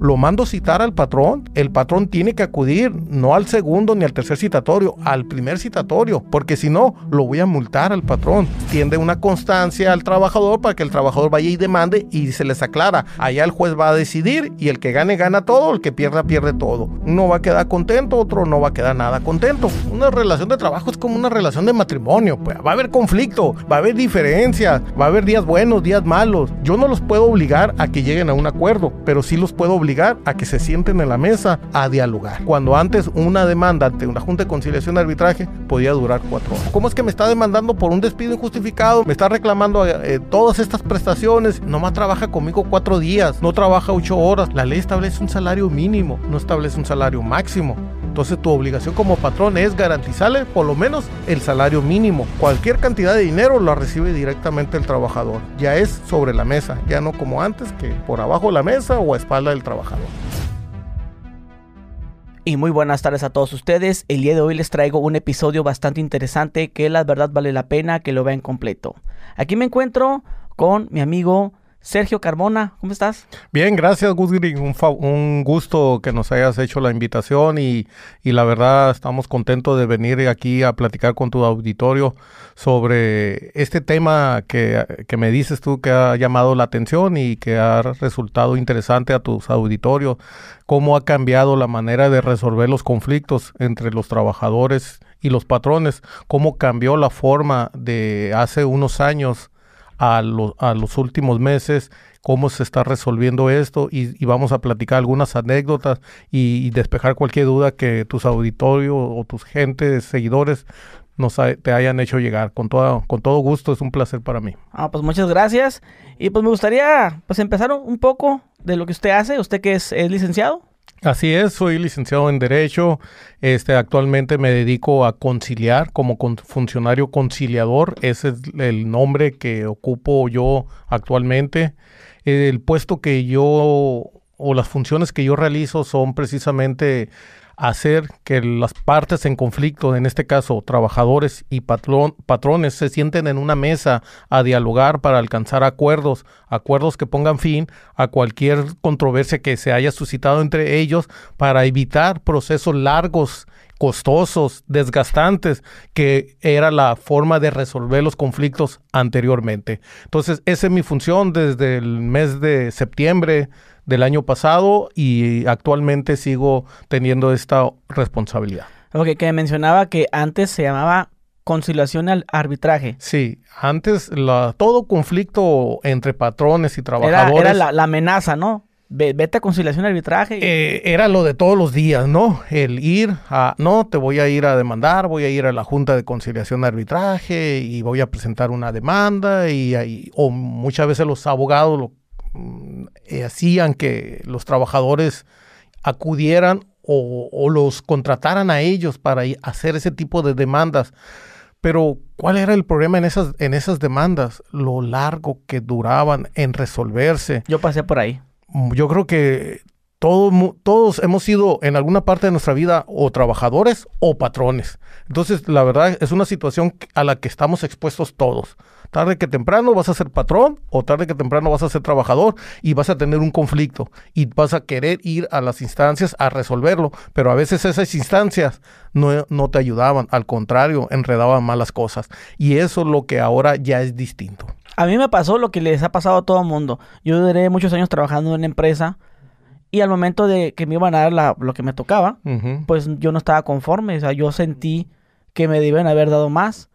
lo mando citar al patrón, el patrón tiene que acudir no al segundo ni al tercer citatorio, al primer citatorio, porque si no, lo voy a multar al patrón. Tiende una constancia al trabajador para que el trabajador vaya y demande y se les aclara. Allá el juez va a decidir y el que gane, gana todo, el que pierda, pierde todo. Uno va a quedar contento, otro no va a quedar nada contento. Una relación de trabajo es como una relación de matrimonio, pues va a haber conflicto, va a haber diferencias, va a haber días buenos, días malos. Yo no los puedo obligar a que lleguen a un acuerdo, pero sí los puedo obligar a que se sienten en la mesa a dialogar. Cuando antes una demanda ante una junta de conciliación de arbitraje podía durar cuatro horas. ¿Cómo es que me está demandando por un despido injustificado? Me está reclamando eh, todas estas prestaciones. Nomás trabaja conmigo cuatro días, no trabaja ocho horas. La ley establece un salario mínimo, no establece un salario máximo. Entonces tu obligación como patrón es garantizarle por lo menos el salario mínimo. Cualquier cantidad de dinero la recibe directamente el trabajador. Ya es sobre la mesa, ya no como antes que por abajo de la mesa o a espalda del trabajador. Y muy buenas tardes a todos ustedes. El día de hoy les traigo un episodio bastante interesante que la verdad vale la pena que lo vean completo. Aquí me encuentro con mi amigo Sergio Carmona, ¿cómo estás? Bien, gracias Gus un, un, gusto que nos hayas hecho la invitación y, y, la verdad estamos contentos de venir aquí a platicar con tu auditorio sobre este tema que, que, me dices tú que ha llamado la atención y que ha resultado interesante a tus auditorios, cómo ha cambiado la manera de resolver los conflictos entre los trabajadores y los patrones, cómo cambió la forma de hace unos años a, los últimos meses, cómo se está resolviendo esto y, vamos a platicar algunas anécdotas y, despejar cualquier duda que tus auditorios o tus gentes, seguidores nos te hayan hecho llegar. Con todo, con todo gusto, es un placer para mí. Ah, pues muchas gracias. Y pues me gustaría pues empezar un poco de lo que usted hace, usted que es licenciado. Así es, soy licenciado en Derecho. Este, actualmente me dedico a conciliar como funcionario conciliador. Ese es el nombre que ocupo yo actualmente. El puesto que yo o las funciones que yo realizo son precisamente hacer que las partes en conflicto, en este caso trabajadores y patrones, se sienten en una mesa a dialogar para alcanzar acuerdos, acuerdos que pongan fin a cualquier controversia que se haya suscitado entre ellos para evitar procesos largos costosos, desgastantes, que era la forma de resolver los conflictos anteriormente. Entonces, esa es mi función desde el mes de septiembre del año pasado y actualmente sigo teniendo esta responsabilidad. Ok, que mencionaba que antes se llamaba conciliación al arbitraje. Sí, antes la, todo conflicto entre patrones y trabajadores. Era, la, amenaza, ¿no? vete a conciliación arbitraje. Eh, era lo de todos los días, ¿no? El ir a, no, te voy a ir a demandar, voy a ir a la Junta de Conciliación Arbitraje y voy a presentar una demanda y, y o muchas veces los abogados lo eh, hacían que los trabajadores acudieran o, los contrataran a ellos para hacer ese tipo de demandas. Pero, ¿cuál era el problema en esas, en esas demandas? Lo largo que duraban en resolverse. Yo pasé por ahí. Mm, yo creo que todos hemos sido en alguna parte de nuestra vida o trabajadores o patrones. Entonces, la verdad es una situación a la que estamos expuestos todos. Tarde que temprano vas a ser patrón o tarde que temprano vas a ser trabajador y vas a tener un conflicto y vas a querer ir a las instancias a resolverlo, pero a veces esas instancias no, no te ayudaban, al contrario, enredaban malas cosas. Y eso es lo que ahora ya es distinto. A mí me pasó lo que les ha pasado a todo el mundo. Yo duré muchos años trabajando en una empresa y al momento de que me iban a dar lo que me tocaba, pues yo no estaba conforme. O sea, yo sentí que me debían haber dado más.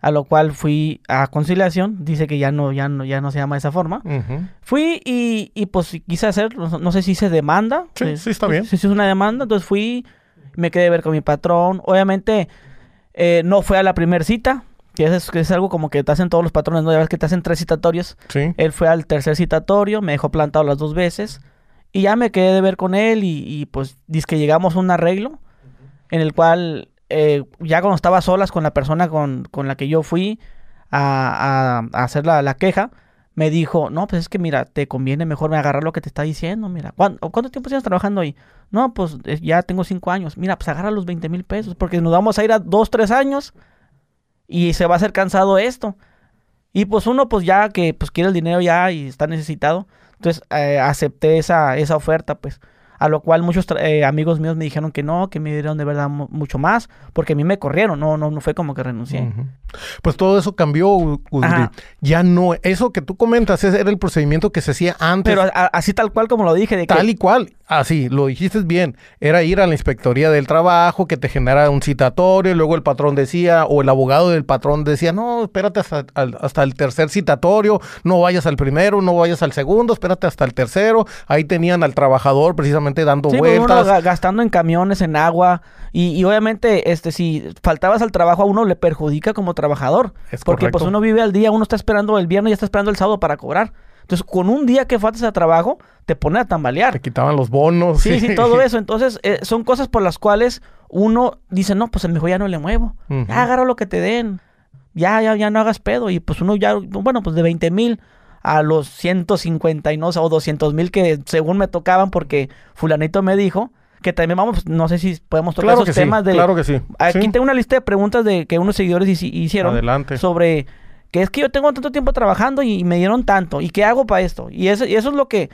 A lo cual fui a conciliación. Dice que ya no, ya no, ya no se llama de esa forma. Fui y, y, pues quise hacer, no, sé si se demanda. Sí, sí, está bien. Si es una demanda, entonces fui, me quedé a ver con mi patrón. Obviamente, eh, no fue a la primera cita. Que es, que es algo como que te hacen todos los patrones, ¿no? Ya ves que te hacen tres citatorios. Sí. Él fue al tercer citatorio, me dejó plantado las dos veces. Y ya me quedé de ver con él y, pues dice que llegamos a un arreglo en el cual eh, ya cuando estaba solas con la persona con, la que yo fui a, hacer la, queja, me dijo, no, pues es que mira, te conviene mejor me agarrar lo que te está diciendo, mira, ¿cuánto, ¿cuánto tiempo tienes trabajando ahí? No, pues eh, ya tengo cinco años, mira, pues agarra los 20 mil pesos, porque nos vamos a ir a dos, tres años y se va a hacer cansado esto. Y pues uno, pues ya que pues quiere el dinero ya y está necesitado, Entonces eh, acepté esa, esa oferta, pues. A lo cual muchos eh, amigos míos me dijeron que no, que me dieron de verdad mucho más, porque a mí me corrieron, no, no, no fue como que renuncié. Pues todo eso cambió, Ya no, eso que tú comentas, era el procedimiento que se hacía antes. Pero así tal cual como lo dije. De tal y cual, así, lo dijiste bien. Era ir a la inspectoría del trabajo, que te generara un citatorio, luego el patrón decía, o el abogado del patrón decía, no, espérate hasta, hasta el tercer citatorio, no vayas al primero, no vayas al segundo, espérate hasta el tercero. Ahí tenían al trabajador precisamente dando pues, vueltas. gastando en camiones, en agua. Y, obviamente, este, si faltabas al trabajo a uno, le perjudica como trabajador. porque pues uno vive al día, uno está esperando el viernes y está esperando el sábado para cobrar. Entonces, con un día que faltas a trabajo, te pone a tambalear. Te quitaban los bonos. Sí, sí, todo eso. Entonces, eh, son cosas por las cuales uno dice, no, pues el mejor ya no le muevo. Ya agarra lo que te den. Ya, ya, ya no hagas pedo. Y pues uno ya, bueno, pues de 20 mil a los 150 y no, o 200 mil que según me tocaban porque fulanito me dijo que también vamos, no sé si podemos tocar esos temas de... Claro que sí. Aquí tengo una lista de preguntas de que unos seguidores hicieron Adelante. sobre que es que yo tengo tanto tiempo trabajando y, me dieron tanto y qué hago para esto. Y eso, y eso es lo que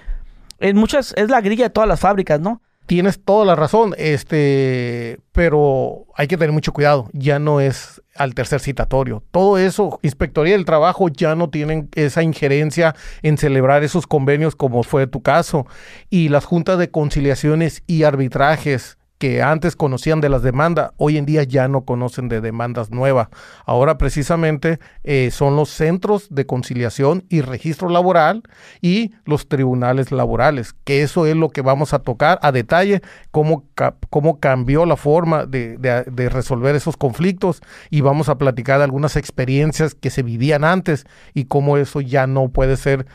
en muchas es la grilla de todas las fábricas, ¿no? Tienes toda la razón, este, pero hay que tener mucho cuidado. Ya no es al tercer citatorio. Todo eso, Inspectoría del Trabajo ya no tienen esa injerencia en celebrar esos convenios como fue tu caso. Y las juntas de conciliaciones y arbitrajes que antes conocían de las demandas, hoy en día ya no conocen de demandas nuevas. Ahora precisamente eh, son los centros de conciliación y registro laboral y los tribunales laborales, que eso es lo que vamos a tocar a detalle, cómo, cómo cambió la forma de, de resolver esos conflictos y vamos a platicar de algunas experiencias que se vivían antes y cómo eso ya no puede ser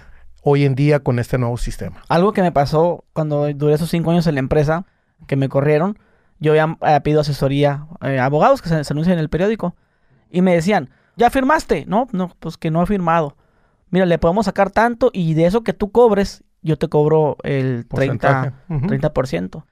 hoy en día con este nuevo sistema. Algo que me pasó cuando duré esos cinco años en la empresa, que me corrieron, yo había eh, pedido asesoría a eh, abogados que se, anuncian en el periódico y me decían, ¿ya firmaste? No, no, pues que no he firmado. Mira, le podemos sacar tanto y de eso que tú cobres, yo te cobro el 30%. 30%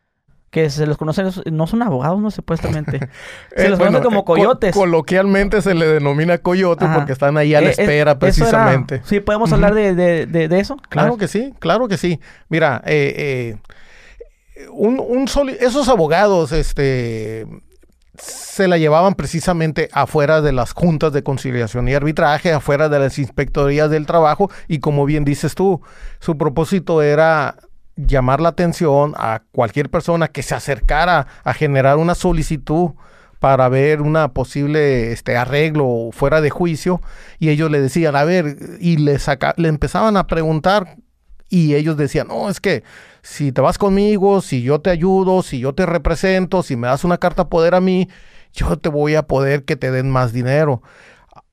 que se los conoce, no son abogados, no supuestamente. Se eh, los conoce como coyotes. coloquialmente se le denomina coyote porque están ahí a la espera, precisamente. sí, podemos hablar de, de, eso. Claro que sí, claro que sí. Mira, eh, un, esos abogados este, se la llevaban precisamente afuera de las juntas de conciliación y arbitraje, afuera de las inspectorías del trabajo y como bien dices tú, su propósito era llamar la atención a cualquier persona que se acercara a generar una solicitud para ver una posible este arreglo fuera de juicio y ellos le decían, a ver, y le, saca, le empezaban a preguntar y ellos decían, no, es que si te vas conmigo, si yo te ayudo, si yo te represento, si me das una carta poder a mí, yo te voy a poder que te den más dinero.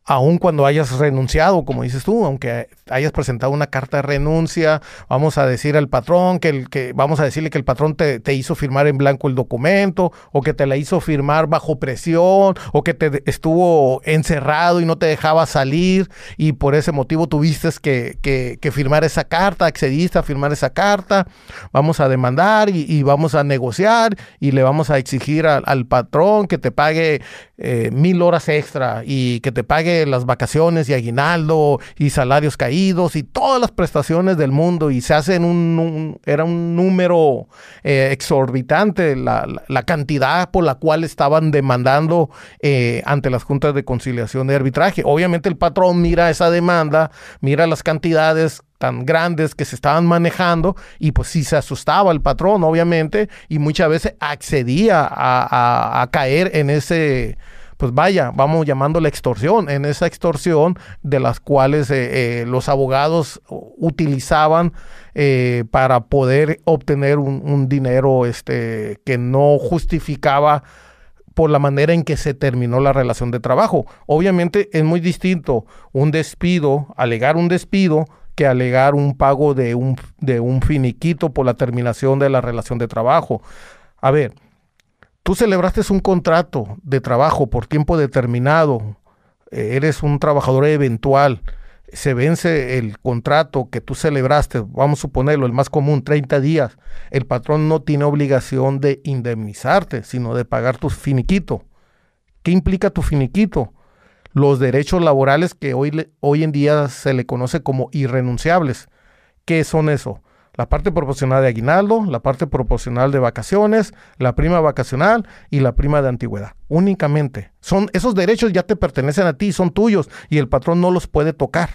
Aun cuando hayas renunciado, como dices tú, aunque hayas presentado una carta de renuncia, vamos a decir al patrón que, el, que vamos a decirle que el patrón te, hizo firmar en blanco el documento, o que te la hizo firmar bajo presión, o que te estuvo encerrado y no te dejaba salir, y por ese motivo tuviste que, que, firmar esa carta, accediste a firmar esa carta, vamos a demandar y, vamos a negociar y le vamos a exigir al patrón que te pague eh, mil horas extra y que te pague las vacaciones y aguinaldo y salarios caídos y todas las prestaciones del mundo y se hace en un, era un número eh, exorbitante la, cantidad por la cual estaban demandando eh, ante las juntas de conciliación de arbitraje. Obviamente el patrón mira esa demanda, mira las cantidades tan grandes que se estaban manejando y pues sí se asustaba el patrón, obviamente, y muchas veces accedía a, caer en ese, pues vaya, vamos llamando la extorsión, en esa extorsión de las cuales eh, eh, los abogados utilizaban eh, para poder obtener un, un, dinero este, que no justificaba por la manera en que se terminó la relación de trabajo. Obviamente es muy distinto un despido, alegar un despido, que alegar un pago de un, de un finiquito por la terminación de la relación de trabajo. A ver, tú celebraste un contrato de trabajo por tiempo determinado, eh, eres un trabajador eventual, se vence el contrato que tú celebraste, vamos a suponerlo, el más común, 30 días, el patrón no tiene obligación de indemnizarte, sino de pagar tu finiquito. ¿Qué implica tu finiquito? los derechos laborales que hoy, hoy en día se le conoce como irrenunciables, ¿Qué son eso? La parte proporcional de aguinaldo, la parte proporcional de vacaciones, la prima vacacional y la prima de antigüedad. Únicamente. Son, esos derechos ya te pertenecen a ti, son tuyos y el patrón no los puede tocar.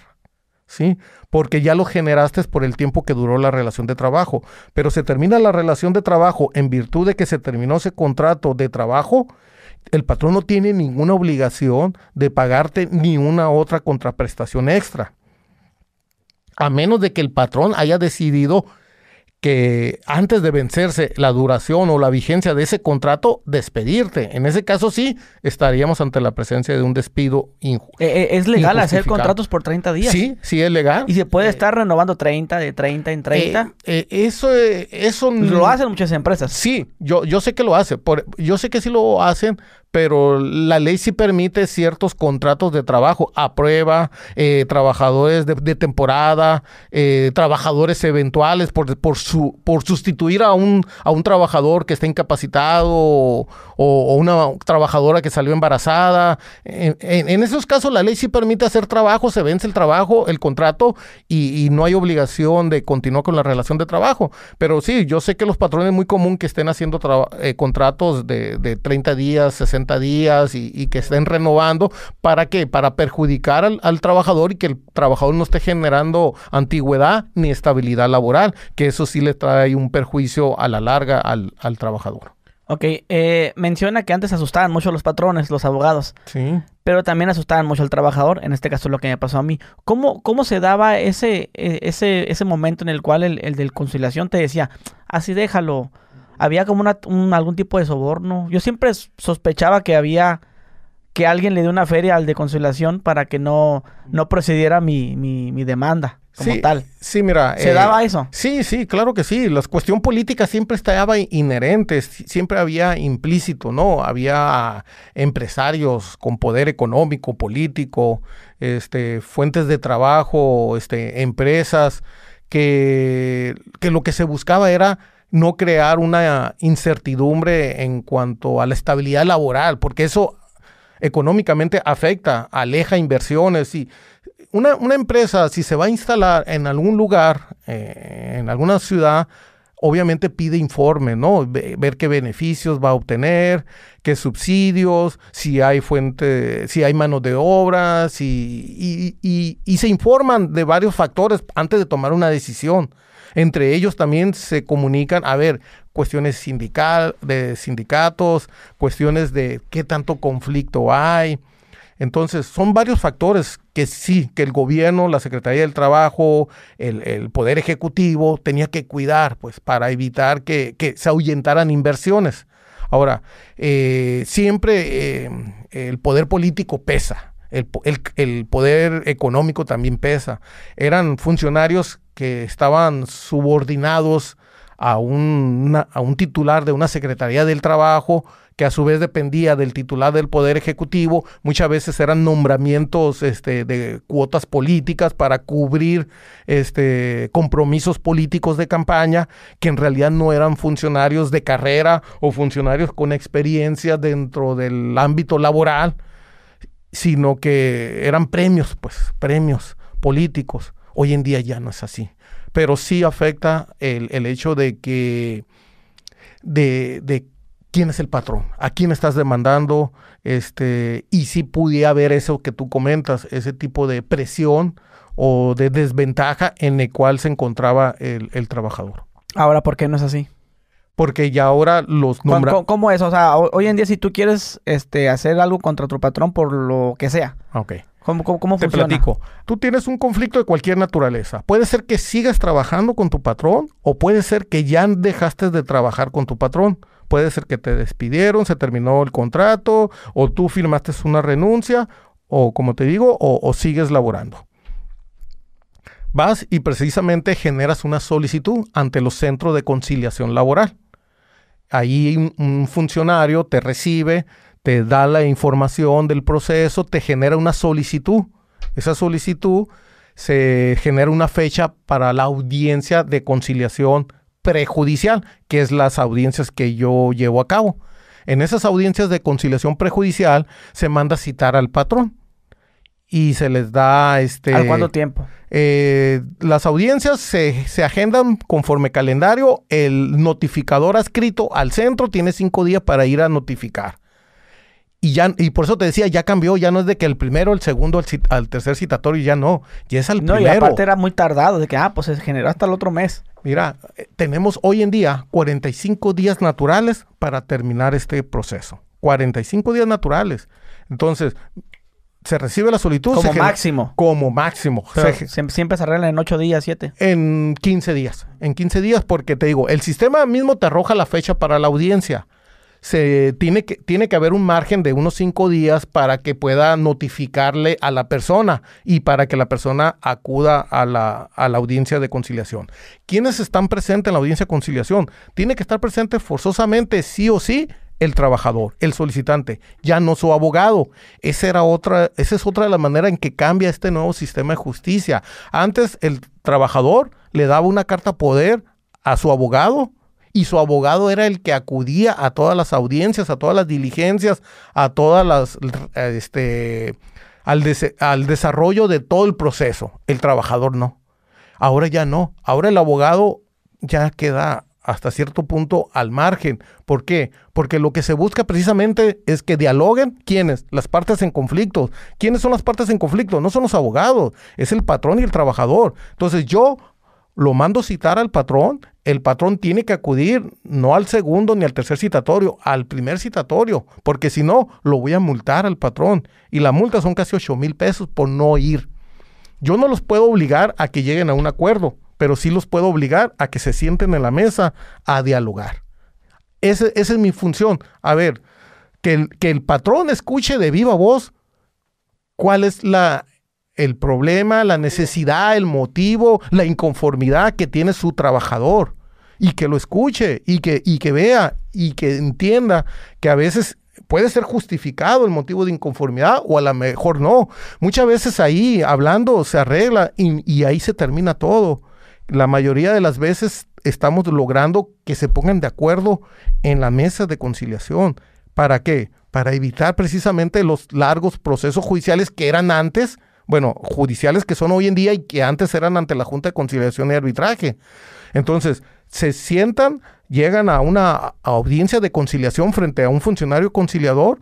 ¿Sí? Porque ya los generaste por el tiempo que duró la relación de trabajo. Pero se termina la relación de trabajo en virtud de que se terminó ese contrato de trabajo el patrón no tiene ninguna obligación de pagarte ni una otra contraprestación extra. A menos de que el patrón haya decidido que antes de vencerse la duración o la vigencia de ese contrato, despedirte. En ese caso sí, estaríamos ante la presencia de un despido injusto. Eh, eh, ¿Es legal hacer contratos por 30 días? Sí, sí es legal. ¿Y se puede eh, estar renovando 30, de 30 en 30? eso, eso... Lo hacen muchas empresas. Sí, yo, yo sé que lo hacen. yo sé que sí lo hacen, pero la ley sí permite ciertos contratos de trabajo a prueba, eh, trabajadores de, temporada, eh, trabajadores eventuales por, por, su, por sustituir a un, a un trabajador que está incapacitado o, una trabajadora que salió embarazada. En, esos casos la ley sí permite hacer trabajo, se vence el trabajo, el contrato y, no hay obligación de continuar con la relación de trabajo. Pero sí, yo sé que los patrones es muy común que estén haciendo eh, contratos de, de 30 días, 60 días y, que estén renovando. ¿Para qué? Para perjudicar al, trabajador y que el trabajador no esté generando antigüedad ni estabilidad laboral, que eso sí le trae un perjuicio a la larga al, trabajador. Ok, eh, menciona que antes asustaban mucho los patrones, los abogados. Sí. Pero también asustaban mucho al trabajador, en este caso lo que me pasó a mí. ¿Cómo, cómo se daba ese, e, ese, ese momento en el cual el, el del conciliación te decía, así déjalo, había como una, algún tipo de soborno. Yo siempre sospechaba que había que alguien le dio una feria al de conciliación para que no, no procediera mi, mi, demanda como tal. Sí, mira. ¿Se daba eh, eso? Sí, sí, claro que sí. La cuestión política siempre estaba inherente, siempre había implícito, ¿no? Había empresarios con poder económico, político, este, fuentes de trabajo, este, empresas, que, que lo que se buscaba era no crear una incertidumbre en cuanto a la estabilidad laboral, porque eso económicamente afecta, aleja inversiones y una, empresa si se va a instalar en algún lugar, eh, en alguna ciudad, obviamente pide informe, ¿no? Ver qué beneficios va a obtener, qué subsidios, si hay fuente, si hay mano de obra, y, y, se informan de varios factores antes de tomar una decisión. Entre ellos también se comunican, a ver, cuestiones sindical, de sindicatos, cuestiones de qué tanto conflicto hay. Entonces, son varios factores que sí, que el gobierno, la Secretaría del Trabajo, el, Poder Ejecutivo tenía que cuidar, pues, para evitar que, se ahuyentaran inversiones. Ahora, eh, siempre eh, el poder político pesa, el, el, poder económico también pesa. Eran funcionarios que estaban subordinados a un, a un titular de una Secretaría del Trabajo que a su vez dependía del titular del Poder Ejecutivo, muchas veces eran nombramientos este, de cuotas políticas para cubrir este, compromisos políticos de campaña, que en realidad no eran funcionarios de carrera o funcionarios con experiencia dentro del ámbito laboral, sino que eran premios, pues, premios políticos. Hoy en día ya no es así. Pero sí afecta el, hecho de que de, quién es el patrón, a quién estás demandando, este, y si pudiera haber eso que tú comentas, ese tipo de presión o de desventaja en el cual se encontraba el, trabajador. Ahora, ¿por qué no es así? Porque ya ahora los nombra... ¿Cómo, es? O sea, hoy en día si tú quieres este, hacer algo contra tu patrón por lo que sea. Ok. ¿Cómo, cómo, Te platico. Tú tienes un conflicto de cualquier naturaleza. Puede ser que sigas trabajando con tu patrón o puede ser que ya dejaste de trabajar con tu patrón. Puede ser que te despidieron, se terminó el contrato o tú firmaste una renuncia o, como te digo, o, sigues laborando. Vas y precisamente generas una solicitud ante los centros de conciliación laboral. Ahí un funcionario te recibe, te da la información del proceso, te genera una solicitud. Esa solicitud se genera una fecha para la audiencia de conciliación prejudicial, que es las audiencias que yo llevo a cabo. En esas audiencias de conciliación prejudicial se manda citar al patrón. y se les da este... ¿Al cuánto tiempo? Eh, las audiencias se, se, agendan conforme calendario. El notificador adscrito al centro tiene cinco días para ir a notificar. Y, ya, y por eso te decía, ya cambió, ya no es de que el primero, el segundo, el, al tercer citatorio, ya no, ya es al no, primero. No, y aparte era muy tardado, de que, ah, pues se generó hasta el otro mes. Mira, eh, tenemos hoy en día 45 días naturales para terminar este proceso. 45 días naturales. Entonces, se recibe la solicitud. Como máximo. Como máximo. siempre se arregla en 8 días, 7. En 15 días. En 15 días, porque te digo, el sistema mismo te arroja la fecha para la audiencia. Se tiene que, tiene que haber un margen de unos 5 días para que pueda notificarle a la persona y para que la persona acuda a la, a la audiencia de conciliación. ¿Quiénes están presentes en la audiencia de conciliación? Tiene que estar presente forzosamente, sí o sí, el trabajador, el solicitante, ya no su abogado. Esa era otra, esa es otra de las maneras en que cambia este nuevo sistema de justicia. Antes el trabajador le daba una carta poder a su abogado y su abogado era el que acudía a todas las audiencias, a todas las diligencias, a todas las este al, al desarrollo de todo el proceso. El trabajador no. Ahora ya no. Ahora el abogado ya queda hasta cierto punto al margen. ¿Por qué? Porque lo que se busca precisamente es que dialoguen quiénes, las partes en conflicto. ¿Quiénes son las partes en conflicto? No son los abogados, es el patrón y el trabajador. Entonces yo lo mando citar al patrón, el patrón tiene que acudir no al segundo ni al tercer citatorio, al primer citatorio, porque si no, lo voy a multar al patrón. Y la multa son casi 8 mil pesos por no ir. Yo no los puedo obligar a que lleguen a un acuerdo pero sí los puedo obligar a que se sienten en la mesa a dialogar. esa es mi función. A ver, que el, que el patrón escuche de viva voz cuál es la, el problema, la necesidad, el motivo, la inconformidad que tiene su trabajador. Y que lo escuche y que, y que vea y que entienda que a veces puede ser justificado el motivo de inconformidad o a lo mejor no. Muchas veces ahí hablando se arregla y, y ahí se termina todo la mayoría de las veces estamos logrando que se pongan de acuerdo en la mesa de conciliación. ¿Para qué? Para evitar precisamente los largos procesos judiciales que eran antes, bueno, judiciales que son hoy en día y que antes eran ante la Junta de Conciliación y Arbitraje. Entonces, se sientan, llegan a una audiencia de conciliación frente a un funcionario conciliador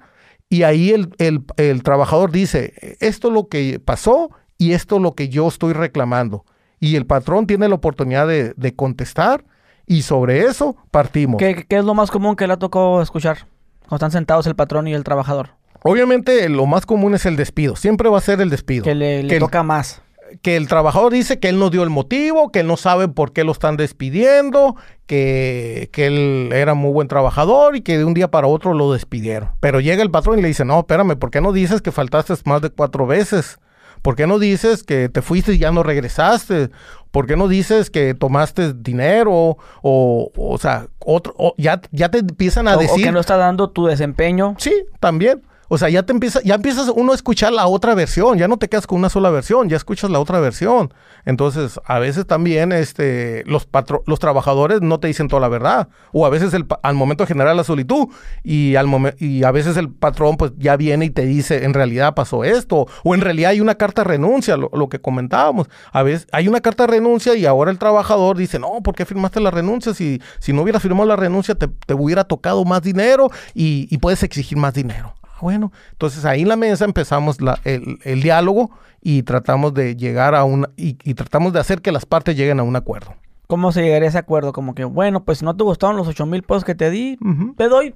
y ahí el, el trabajador dice, esto es lo que pasó y esto es lo que yo estoy reclamando y el patrón tiene la oportunidad de, contestar y sobre eso partimos. ¿Qué, es lo más común que le ha tocado escuchar cuando están sentados el patrón y el trabajador? Obviamente lo más común es el despido, siempre va a ser el despido. Que le, toca más. Que el trabajador dice que él no dio el motivo, que él no sabe por qué lo están despidiendo, que, que, él era muy buen trabajador y que de un día para otro lo despidieron. Pero llega el patrón y le dice, no, espérame, ¿por qué no dices que faltaste más de cuatro veces? ¿Por qué no dices que te fuiste y ya no regresaste? ¿Por qué no dices que tomaste dinero? O, o sea, otro, ya, ya te empiezan a decir. O que no está dando tu desempeño. Sí, también. O sea, ya te empieza, ya empiezas uno a escuchar la otra versión, ya no te quedas con una sola versión, ya escuchas la otra versión. Entonces, a veces también este, los, los trabajadores no te dicen toda la verdad. O a veces el, al momento de la solitud y, al y a veces el patrón pues ya viene y te dice, en realidad pasó esto. O en realidad hay una carta renuncia, lo, que comentábamos. A veces hay una carta renuncia y ahora el trabajador dice, no, ¿por qué firmaste la renuncia? Si, si no hubiera firmado la renuncia te, te hubiera tocado más dinero y puedes exigir más dinero. Bueno, entonces ahí en la mesa empezamos el, diálogo y tratamos de llegar a un y, tratamos de hacer que las partes lleguen a un acuerdo. ¿Cómo se llegaría a ese acuerdo? Como que, bueno, pues si no te gustaron los ocho mil pesos que te di, te doy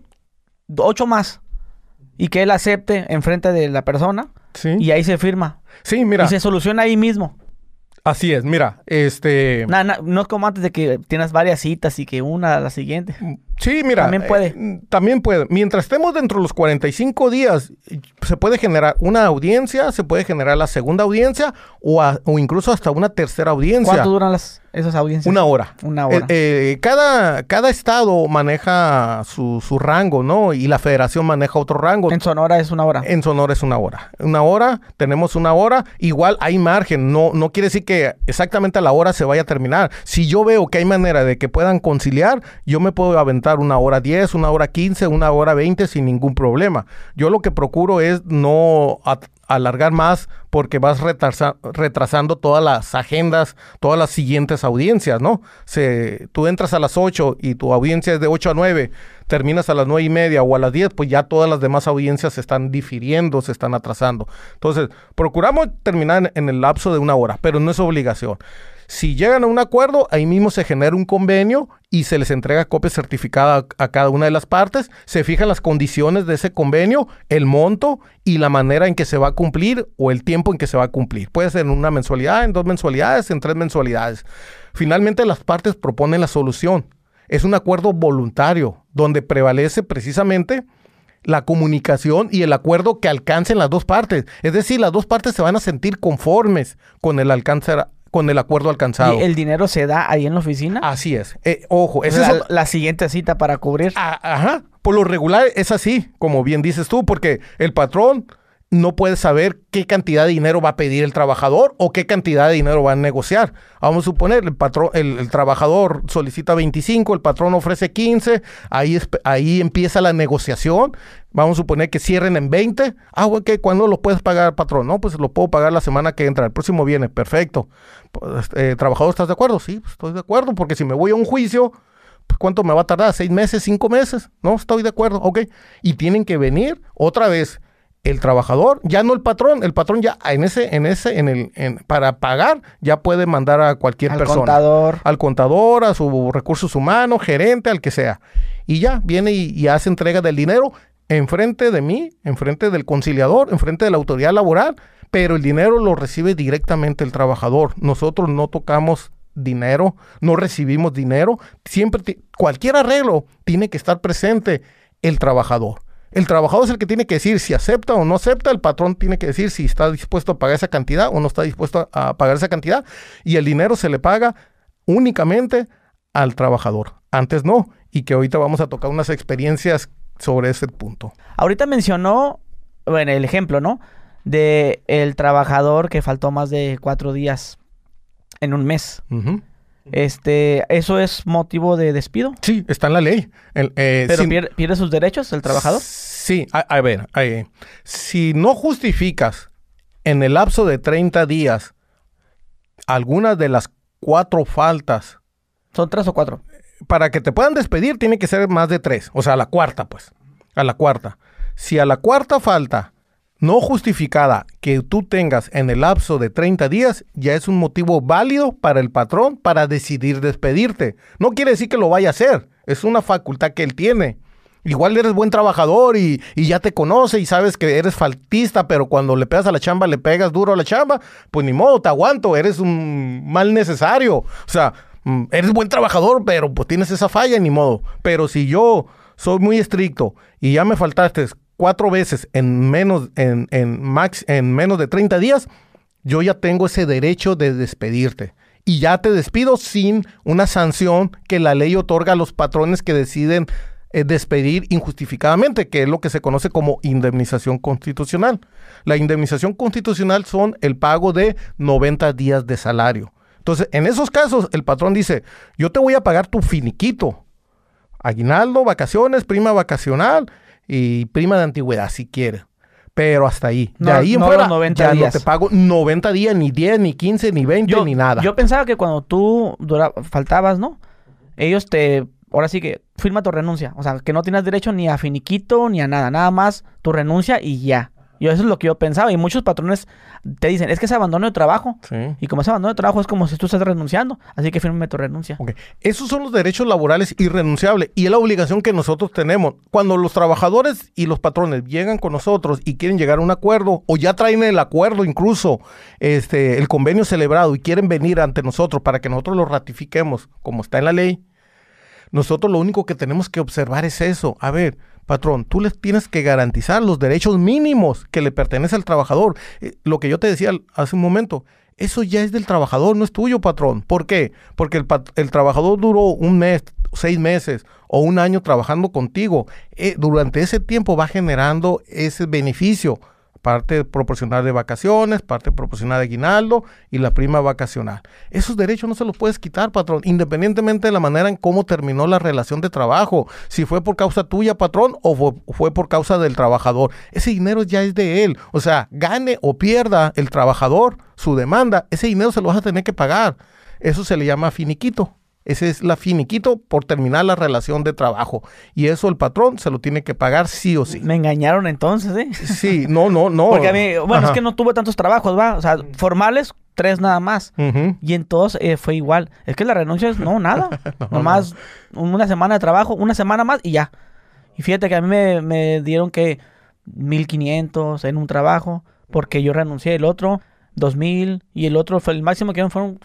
ocho más. Y que él acepte enfrente de la persona. Sí. Y ahí se firma. Sí, mira. Y se soluciona ahí mismo. Así es, mira, este... no es como antes de que tienes varias citas y que una a la siguiente. Sí, mira. También puede. Eh, también puede. Mientras estemos dentro de los 45 días, se puede generar una audiencia, se puede generar la segunda audiencia o, o incluso hasta una tercera audiencia. ¿Cuánto duran las, esas audiencias? Una hora. Una hora. Eh, cada, cada estado maneja su, su, rango, ¿no? Y la federación maneja otro rango. En Sonora es una hora. En Sonora es una hora. Una hora, tenemos una hora. Igual hay margen. No, no quiere decir que exactamente a la hora se vaya a terminar. Si yo veo que hay manera de que puedan conciliar, yo me puedo aventar una hora 10, una hora 15, una hora 20 sin ningún problema. Yo lo que procuro es no alargar más porque vas retrasando todas las agendas, todas las siguientes audiencias, ¿no? Se, tú entras a las 8 y tu audiencia es de 8 a 9, terminas a las 9 y media o a las 10, pues ya todas las demás audiencias se están difiriendo, se están atrasando. Entonces, procuramos terminar en el lapso de una hora, pero no es obligación. Si llegan a un acuerdo, ahí mismo se genera un convenio y se les entrega copia certificada a, cada una de las partes, se fijan las condiciones de ese convenio, el monto y la manera en que se va a cumplir o el tiempo en que se va a cumplir. Puede ser en una mensualidad, en dos mensualidades, en tres mensualidades. Finalmente las partes proponen la solución. Es un acuerdo voluntario donde prevalece precisamente la comunicación y el acuerdo que alcancen las dos partes. Es decir, las dos partes se van a sentir conformes con el alcance con el acuerdo alcanzado. ¿Y el dinero se da ahí en la oficina? Así es. Eh, ojo, esa es la, siguiente cita para cubrir. Ah, ajá. Por lo regular es así, como bien dices tú, porque el patrón no puede saber qué cantidad de dinero va a pedir el trabajador o qué cantidad de dinero va a negociar. Vamos a suponer, el, patrón, el, trabajador solicita 25, el patrón ofrece 15, ahí, ahí empieza la negociación. Vamos a suponer que cierren en 20. Ah, ok, ¿cuándo lo puedes pagar, patrón? No, pues lo puedo pagar la semana que entra, el próximo viene, perfecto. Pues, eh, ¿Trabajador, estás de acuerdo? Sí, pues, estoy de acuerdo, porque si me voy a un juicio, pues, ¿cuánto me va a tardar? ¿Seis meses, cinco meses? No, estoy de acuerdo, ok. Y tienen que venir otra vez el trabajador, ya no el patrón, el patrón ya en ese, en ese, en el, en, para pagar, ya puede mandar a cualquier al persona. Contador. Al contador, a sus recursos humanos, gerente, al que sea. Y ya viene y, hace entrega del dinero enfrente de mí, enfrente del conciliador, enfrente de la autoridad laboral, pero el dinero lo recibe directamente el trabajador. Nosotros no tocamos dinero, no recibimos dinero. Siempre, cualquier arreglo tiene que estar presente el trabajador. El trabajador es el que tiene que decir si acepta o no acepta, el patrón tiene que decir si está dispuesto a pagar esa cantidad o no está dispuesto a pagar esa cantidad y el dinero se le paga únicamente al trabajador. Antes no, y que ahorita vamos a tocar unas experiencias sobre ese punto. Ahorita mencionó, bueno, el ejemplo, ¿no? De el trabajador que faltó más de cuatro días en un mes. Este, ¿eso es motivo de despido? Sí, está en la ley. Eh, ¿Pero pierde, sus derechos el trabajador? Sí, a, ver, si no justificas en el lapso de 30 días algunas de las cuatro faltas. ¿Son tres o cuatro? Para que te puedan despedir tiene que ser más de tres, o sea, a la cuarta, pues, a la cuarta. Si a la cuarta falta no justificada que tú tengas en el lapso de 30 días ya es un motivo válido para el patrón para decidir despedirte. No quiere decir que lo vaya a hacer, es una facultad que él tiene. Igual eres buen trabajador y, ya te conoce y sabes que eres faltista, pero cuando le pegas a la chamba, le pegas duro a la chamba, pues ni modo, te aguanto, eres un mal necesario. O sea, mm, eres buen trabajador, pero pues tienes esa falla, ni modo. Pero si yo soy muy estricto y ya me faltaste cuatro veces en menos, en, en, max, en menos de 30 días, yo ya tengo ese derecho de despedirte. Y ya te despido sin una sanción que la ley otorga a los patrones que deciden eh, despedir injustificadamente, que es lo que se conoce como indemnización constitucional. La indemnización constitucional son el pago de 90 días de salario. Entonces, en esos casos, el patrón dice, yo te voy a pagar tu finiquito, aguinaldo, vacaciones, prima vacacional y prima de antigüedad, si quieres. Pero hasta ahí. De ahí en fuera, ya no te pago 90 días, ni 10, ni 15, ni 20, ni nada. Yo pensaba que cuando tú faltabas, ¿no? Ellos te... Ahora sí que firma tu renuncia. O sea, que no tienes derecho ni a finiquito, ni a nada. Nada más tu renuncia y ya. Y eso es lo que yo pensaba. Y muchos patrones te dicen, es que es abandono de trabajo. Y como es abandono de trabajo, es como si tú estás renunciando. Así que firme tu renuncia. Esos son los derechos laborales irrenunciables. Y es la obligación que nosotros tenemos. Cuando los trabajadores y los patrones llegan con nosotros y quieren llegar a un acuerdo, o ya traen el acuerdo incluso, este, el convenio celebrado, y quieren venir ante nosotros para que nosotros lo ratifiquemos como está en la ley, nosotros lo único que tenemos que observar es eso. A ver, patrón, tú les tienes que garantizar los derechos mínimos que le pertenece al trabajador. Eh, lo que yo te decía hace un momento, eso ya es del trabajador, no es tuyo, patrón. ¿Por qué? Porque el, trabajador duró un mes, seis meses o un año trabajando contigo. Eh, durante ese tiempo va generando ese beneficio parte proporcional de vacaciones, parte proporcional de aguinaldo y la prima vacacional. Esos derechos no se los puedes quitar, patrón, independientemente de la manera en cómo terminó la relación de trabajo, si fue por causa tuya, patrón, o fue, fue por causa del trabajador. Ese dinero ya es de él. O sea, gane o pierda el trabajador su demanda, ese dinero se lo vas a tener que pagar. Eso se le llama finiquito. Ese es la finiquito por terminar la relación de trabajo. Y eso el patrón se lo tiene que pagar sí o sí. Me engañaron entonces, ¿eh? Sí, no, no, no. Porque a mí, bueno, es que no tuve tantos trabajos, ¿va? O sea, formales, tres nada más. Y en todos eh, fue igual. Es que la renuncia es, no, nada. Nomás una semana de trabajo, una semana más y ya. Y fíjate que a mí me, me dieron que 1500 en un trabajo porque yo renuncié. El otro, 2000 y el otro, fue el máximo que fueron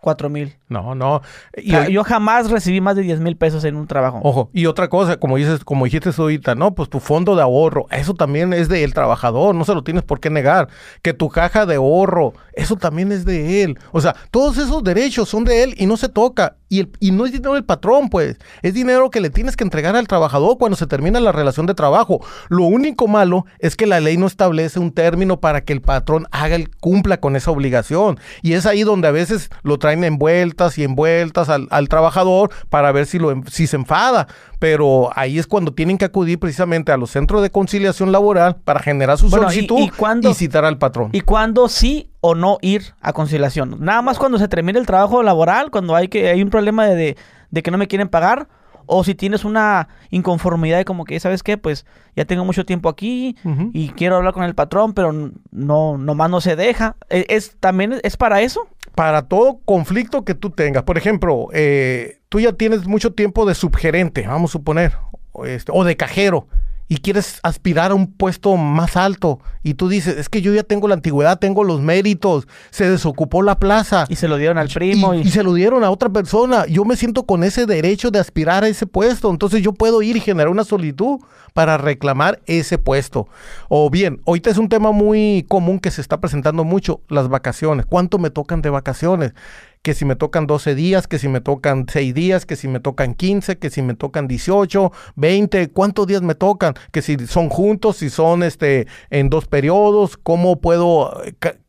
cuatro mil. No, no. Y, yo jamás recibí más de 10 mil pesos en un trabajo. Ojo, y otra cosa, como dices, como dijiste ahorita, no, pues tu fondo de ahorro, eso también es del trabajador, no se lo tienes por qué negar. Que tu caja de ahorro, eso también es de él. O sea, todos esos derechos son de él y no se toca. Y, el, y no es dinero del patrón, pues. Es dinero que le tienes que entregar al trabajador cuando se termina la relación de trabajo. Lo único malo es que la ley no establece un término para que el patrón haga el, cumpla con esa obligación. Y es ahí donde a veces lo traen envueltas y envueltas al, al trabajador para ver si, lo, si se enfada. Pero ahí es cuando tienen que acudir precisamente a los centros de conciliación laboral para generar su Bueno, y- solicitud y cuándo- citar al patrón. ¿Y cuándo sí o no ir a conciliación? Nada más cuando se termine el trabajo laboral, cuando hay que hay un problema de, de- de que no me quieren pagar, o si tienes una inconformidad de como que, ¿sabes qué? Pues ya tengo mucho tiempo aquí y quiero hablar con el patrón, pero no, nomás no se deja. ¿Es, es- también es para eso? Para todo conflicto que tú tengas. Por ejemplo, eh, tú ya tienes mucho tiempo de subgerente, vamos a suponer, o, este, o de cajero, y quieres aspirar a un puesto más alto, y tú dices, es que yo ya tengo la antigüedad, tengo los méritos, se desocupó la plaza. Y se lo dieron al primo. y, Y, y se lo dieron a otra persona. Yo me siento con ese derecho de aspirar a ese puesto. Entonces yo puedo ir y generar una solitud para reclamar ese puesto. O bien, ahorita es un tema muy común que se está presentando mucho, las vacaciones. ¿Cuánto me tocan de vacaciones? Que si me tocan 12 días, que si me tocan 6 días, que si me tocan 15, que si me tocan 18, 20, ¿cuántos días me tocan? Que si son juntos, si son este en dos periodos, ¿cómo puedo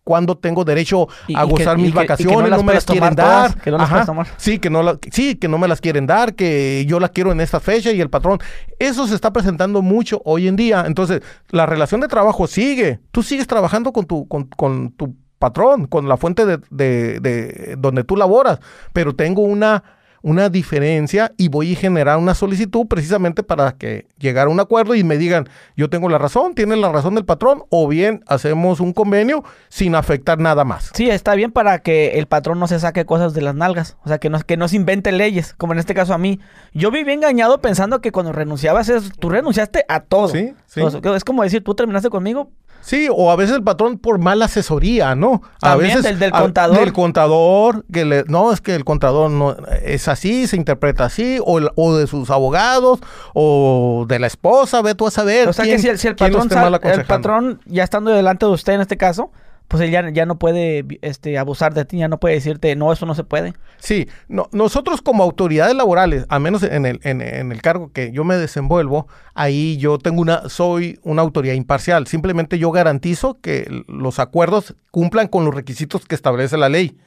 cuándo tengo derecho Y- a que- gozar mis que- y que no vacaciones? no me las quieren todas, dar. que no las Ajá. puedes tomar. Sí, que no la, sí, que no me las quieren dar, que yo las quiero en esta fecha y el patrón. Eso se está presentando mucho hoy en día. Entonces, la relación de trabajo sigue. Tú sigues trabajando con tu, con, con tu patrón, con la fuente de, de- de donde tú laboras, pero tengo una una diferencia y voy a generar una solicitud precisamente para que llegar a un acuerdo y me digan, yo tengo la razón, tiene la razón del patrón, o bien hacemos un convenio sin afectar nada más. Sí, está bien para que el patrón no se saque cosas de las nalgas. O sea, que no, que no se invente leyes, como en este caso a mí. Yo viví engañado pensando que cuando renunciabas, es- tú renunciaste a todo. Sí, sí. O sea, que es como decir, tú terminaste conmigo. Sí, o a veces el patrón por mala asesoría, ¿no? A También veces del- del a- contador. del contador, que le, no, es que el contador no es así, se interpreta así, o, el- o de sus abogados, o de la esposa, ve tú a saber. O sea, quién- que si el, si patrón, sal- el patrón ya estando delante de usted en este caso, pues él ya, no puede este, abusar de ti, ya no puede decirte, no, eso no se puede. Sí, no, nosotros como autoridades laborales, al menos en el, en, el cargo que yo me desenvuelvo, ahí yo tengo una, soy una autoridad imparcial. Simplemente yo garantizo que los acuerdos cumplan con los requisitos que establece la ley.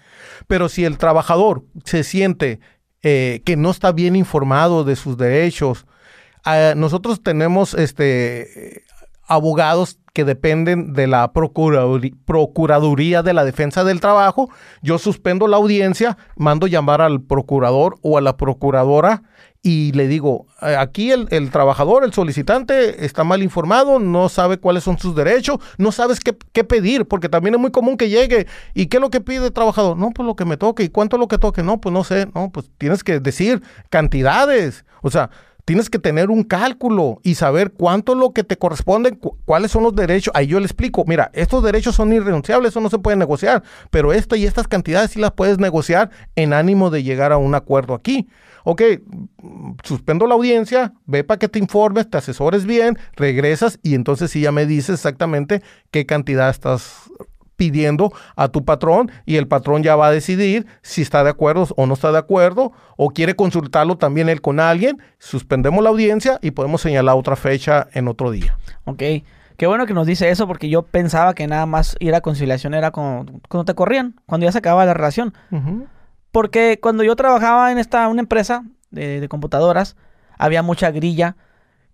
Pero si el trabajador se siente eh, que no está bien informado de sus derechos, ah, nosotros tenemos este abogados que dependen de la Procuradurí- Procuraduría de la Defensa del Trabajo. Yo suspendo la audiencia, mando llamar al procurador o a la procuradora y le digo, eh, aquí el, el trabajador, el solicitante está mal informado, no sabe cuáles son sus derechos, no sabes qué, qué pedir, porque también es muy común que llegue. ¿Y qué es lo que pide el trabajador? No, pues lo que me toque. ¿Y cuánto es lo que toque? No, pues no sé. No, pues tienes que decir cantidades. O sea, tienes que tener un cálculo y saber cuánto es lo que te corresponde, cu- cuáles son los derechos. Ahí yo le explico, mira, estos derechos son irrenunciables, eso no se puede negociar, pero esto y estas cantidades sí las puedes negociar en ánimo de llegar a un acuerdo aquí. Ok, suspendo la audiencia, ve para que te informes, te asesores bien, regresas y entonces sí ya me dices exactamente qué cantidad estás pidiendo a tu patrón y el patrón ya va a decidir si está de acuerdo o no está de acuerdo o quiere consultarlo también él con alguien, suspendemos la audiencia y podemos señalar otra fecha en otro día. Ok. Qué bueno que nos dice eso porque yo pensaba que nada más ir a conciliación era cuando, cuando te corrían, cuando ya se acababa la relación. Porque cuando yo trabajaba en esta una empresa de, de computadoras, había mucha grilla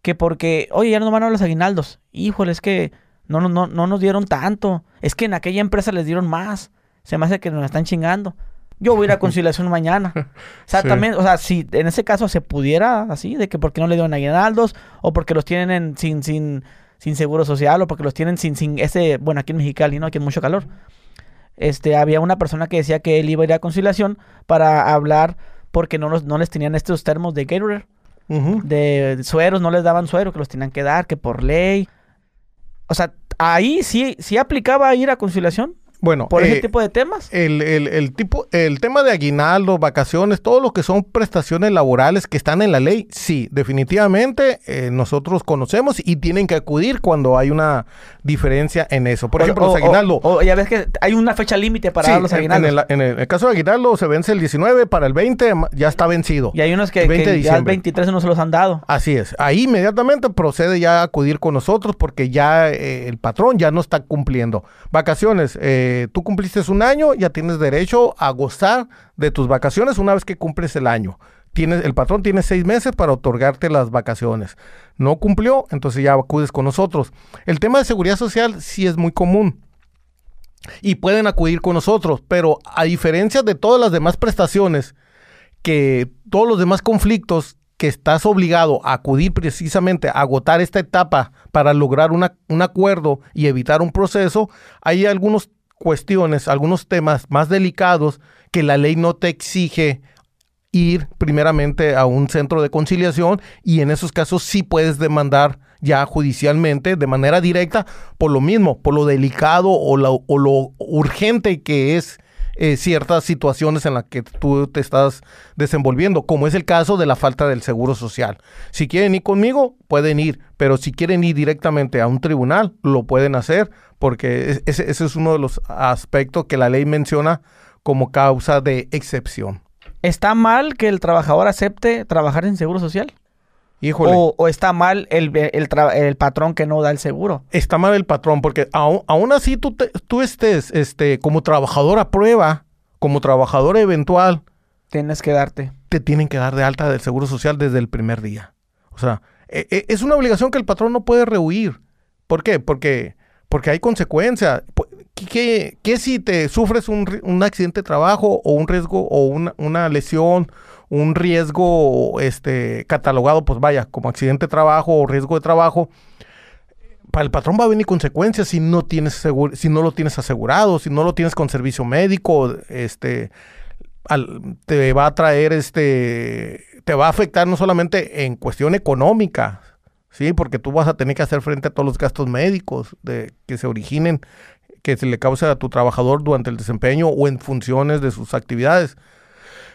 que porque, oye, ya no van a los aguinaldos. Híjole, es que no, no, no, no nos dieron tanto. Es que en aquella empresa les dieron más. Se me hace que nos están chingando. Yo voy a ir a conciliación mañana. O sea, Sí. también, o sea, si en ese caso se pudiera así, de que porque no le dieron aguinaldos, o porque los tienen en- sin, sin, sin seguro social, o porque los tienen sin, sin ese, bueno, aquí en Mexicali, ¿no? Aquí hay mucho calor. Este, había una persona que decía que él iba a ir a conciliación para hablar porque no, los- no les tenían estos termos de Gatorade, de sueros, no les daban suero, que los tenían que dar, que por ley. O sea, ahí sí, sí aplicaba ir a conciliación Bueno, por eh, ese tipo de temas. el, el- el tipo, el tema de aguinaldo, vacaciones, todo lo que son prestaciones laborales que están en la ley, sí, definitivamente eh, nosotros conocemos y tienen que acudir cuando hay una diferencia en eso. Por O- ejemplo, o- los aguinaldos. O, ya ves que hay una fecha límite para Sí, dar los en- en, aguinaldos. el, en el- el caso de aguinaldo se vence el 19, para el 20 ma- ya está vencido. y hay unos que, 20 que ya el diciembre. 23 no se los han dado. Así es. Ahí inmediatamente procede ya a acudir con nosotros porque ya eh, el patrón ya no está cumpliendo. Vacaciones. eh, tú cumpliste un año, ya tienes derecho a gozar de tus vacaciones una vez que cumples el año. Tienes, el patrón tiene seis meses para otorgarte las vacaciones. No cumplió, entonces ya acudes con nosotros. El tema de seguridad social sí es muy común y pueden acudir con nosotros, pero a diferencia de todas las demás prestaciones, que todos los demás conflictos que estás obligado a acudir precisamente a agotar esta etapa para lograr una- un acuerdo y evitar un proceso, hay algunas cuestiones, algunos temas más delicados que la ley no te exige ir primeramente a un centro de conciliación y en esos casos sí puedes demandar ya judicialmente de manera directa por lo mismo, por lo delicado o lo, o lo urgente que es eh, ciertas situaciones en las que tú te estás desenvolviendo, como es el caso de la falta del seguro social. Si quieren ir conmigo, pueden ir, pero si quieren ir directamente a un tribunal, lo pueden hacer, porque es- ese, ese es uno de los aspectos que la ley menciona como causa de excepción. ¿Está mal que el trabajador acepte trabajar en seguro social? Híjole. O, o está mal el, el, patrón que no da el seguro? está mal el patrón, porque aún, aún así tú, te- tú estés este, como trabajador a prueba, como trabajador eventual, Tienes que darte. te tienen que dar de alta del Seguro Social desde el primer día. O sea, e- e- es una obligación que el patrón no puede rehuir. ¿Por qué? Porque, porque hay consecuencias. ¿Qué, si te sufres un, un accidente de trabajo o un riesgo o una, una lesión, un riesgo este, catalogado, pues vaya, como accidente de trabajo o riesgo de trabajo? para el patrón va a venir consecuencias si no tienes seguro, si no lo tienes asegurado, si no lo tienes con servicio médico, este te va a traer este te va a afectar no solamente en cuestión económica, sí, porque tú vas a tener que hacer frente a todos los gastos médicos de que se originen que se le cause a tu trabajador durante el desempeño o en funciones de sus actividades.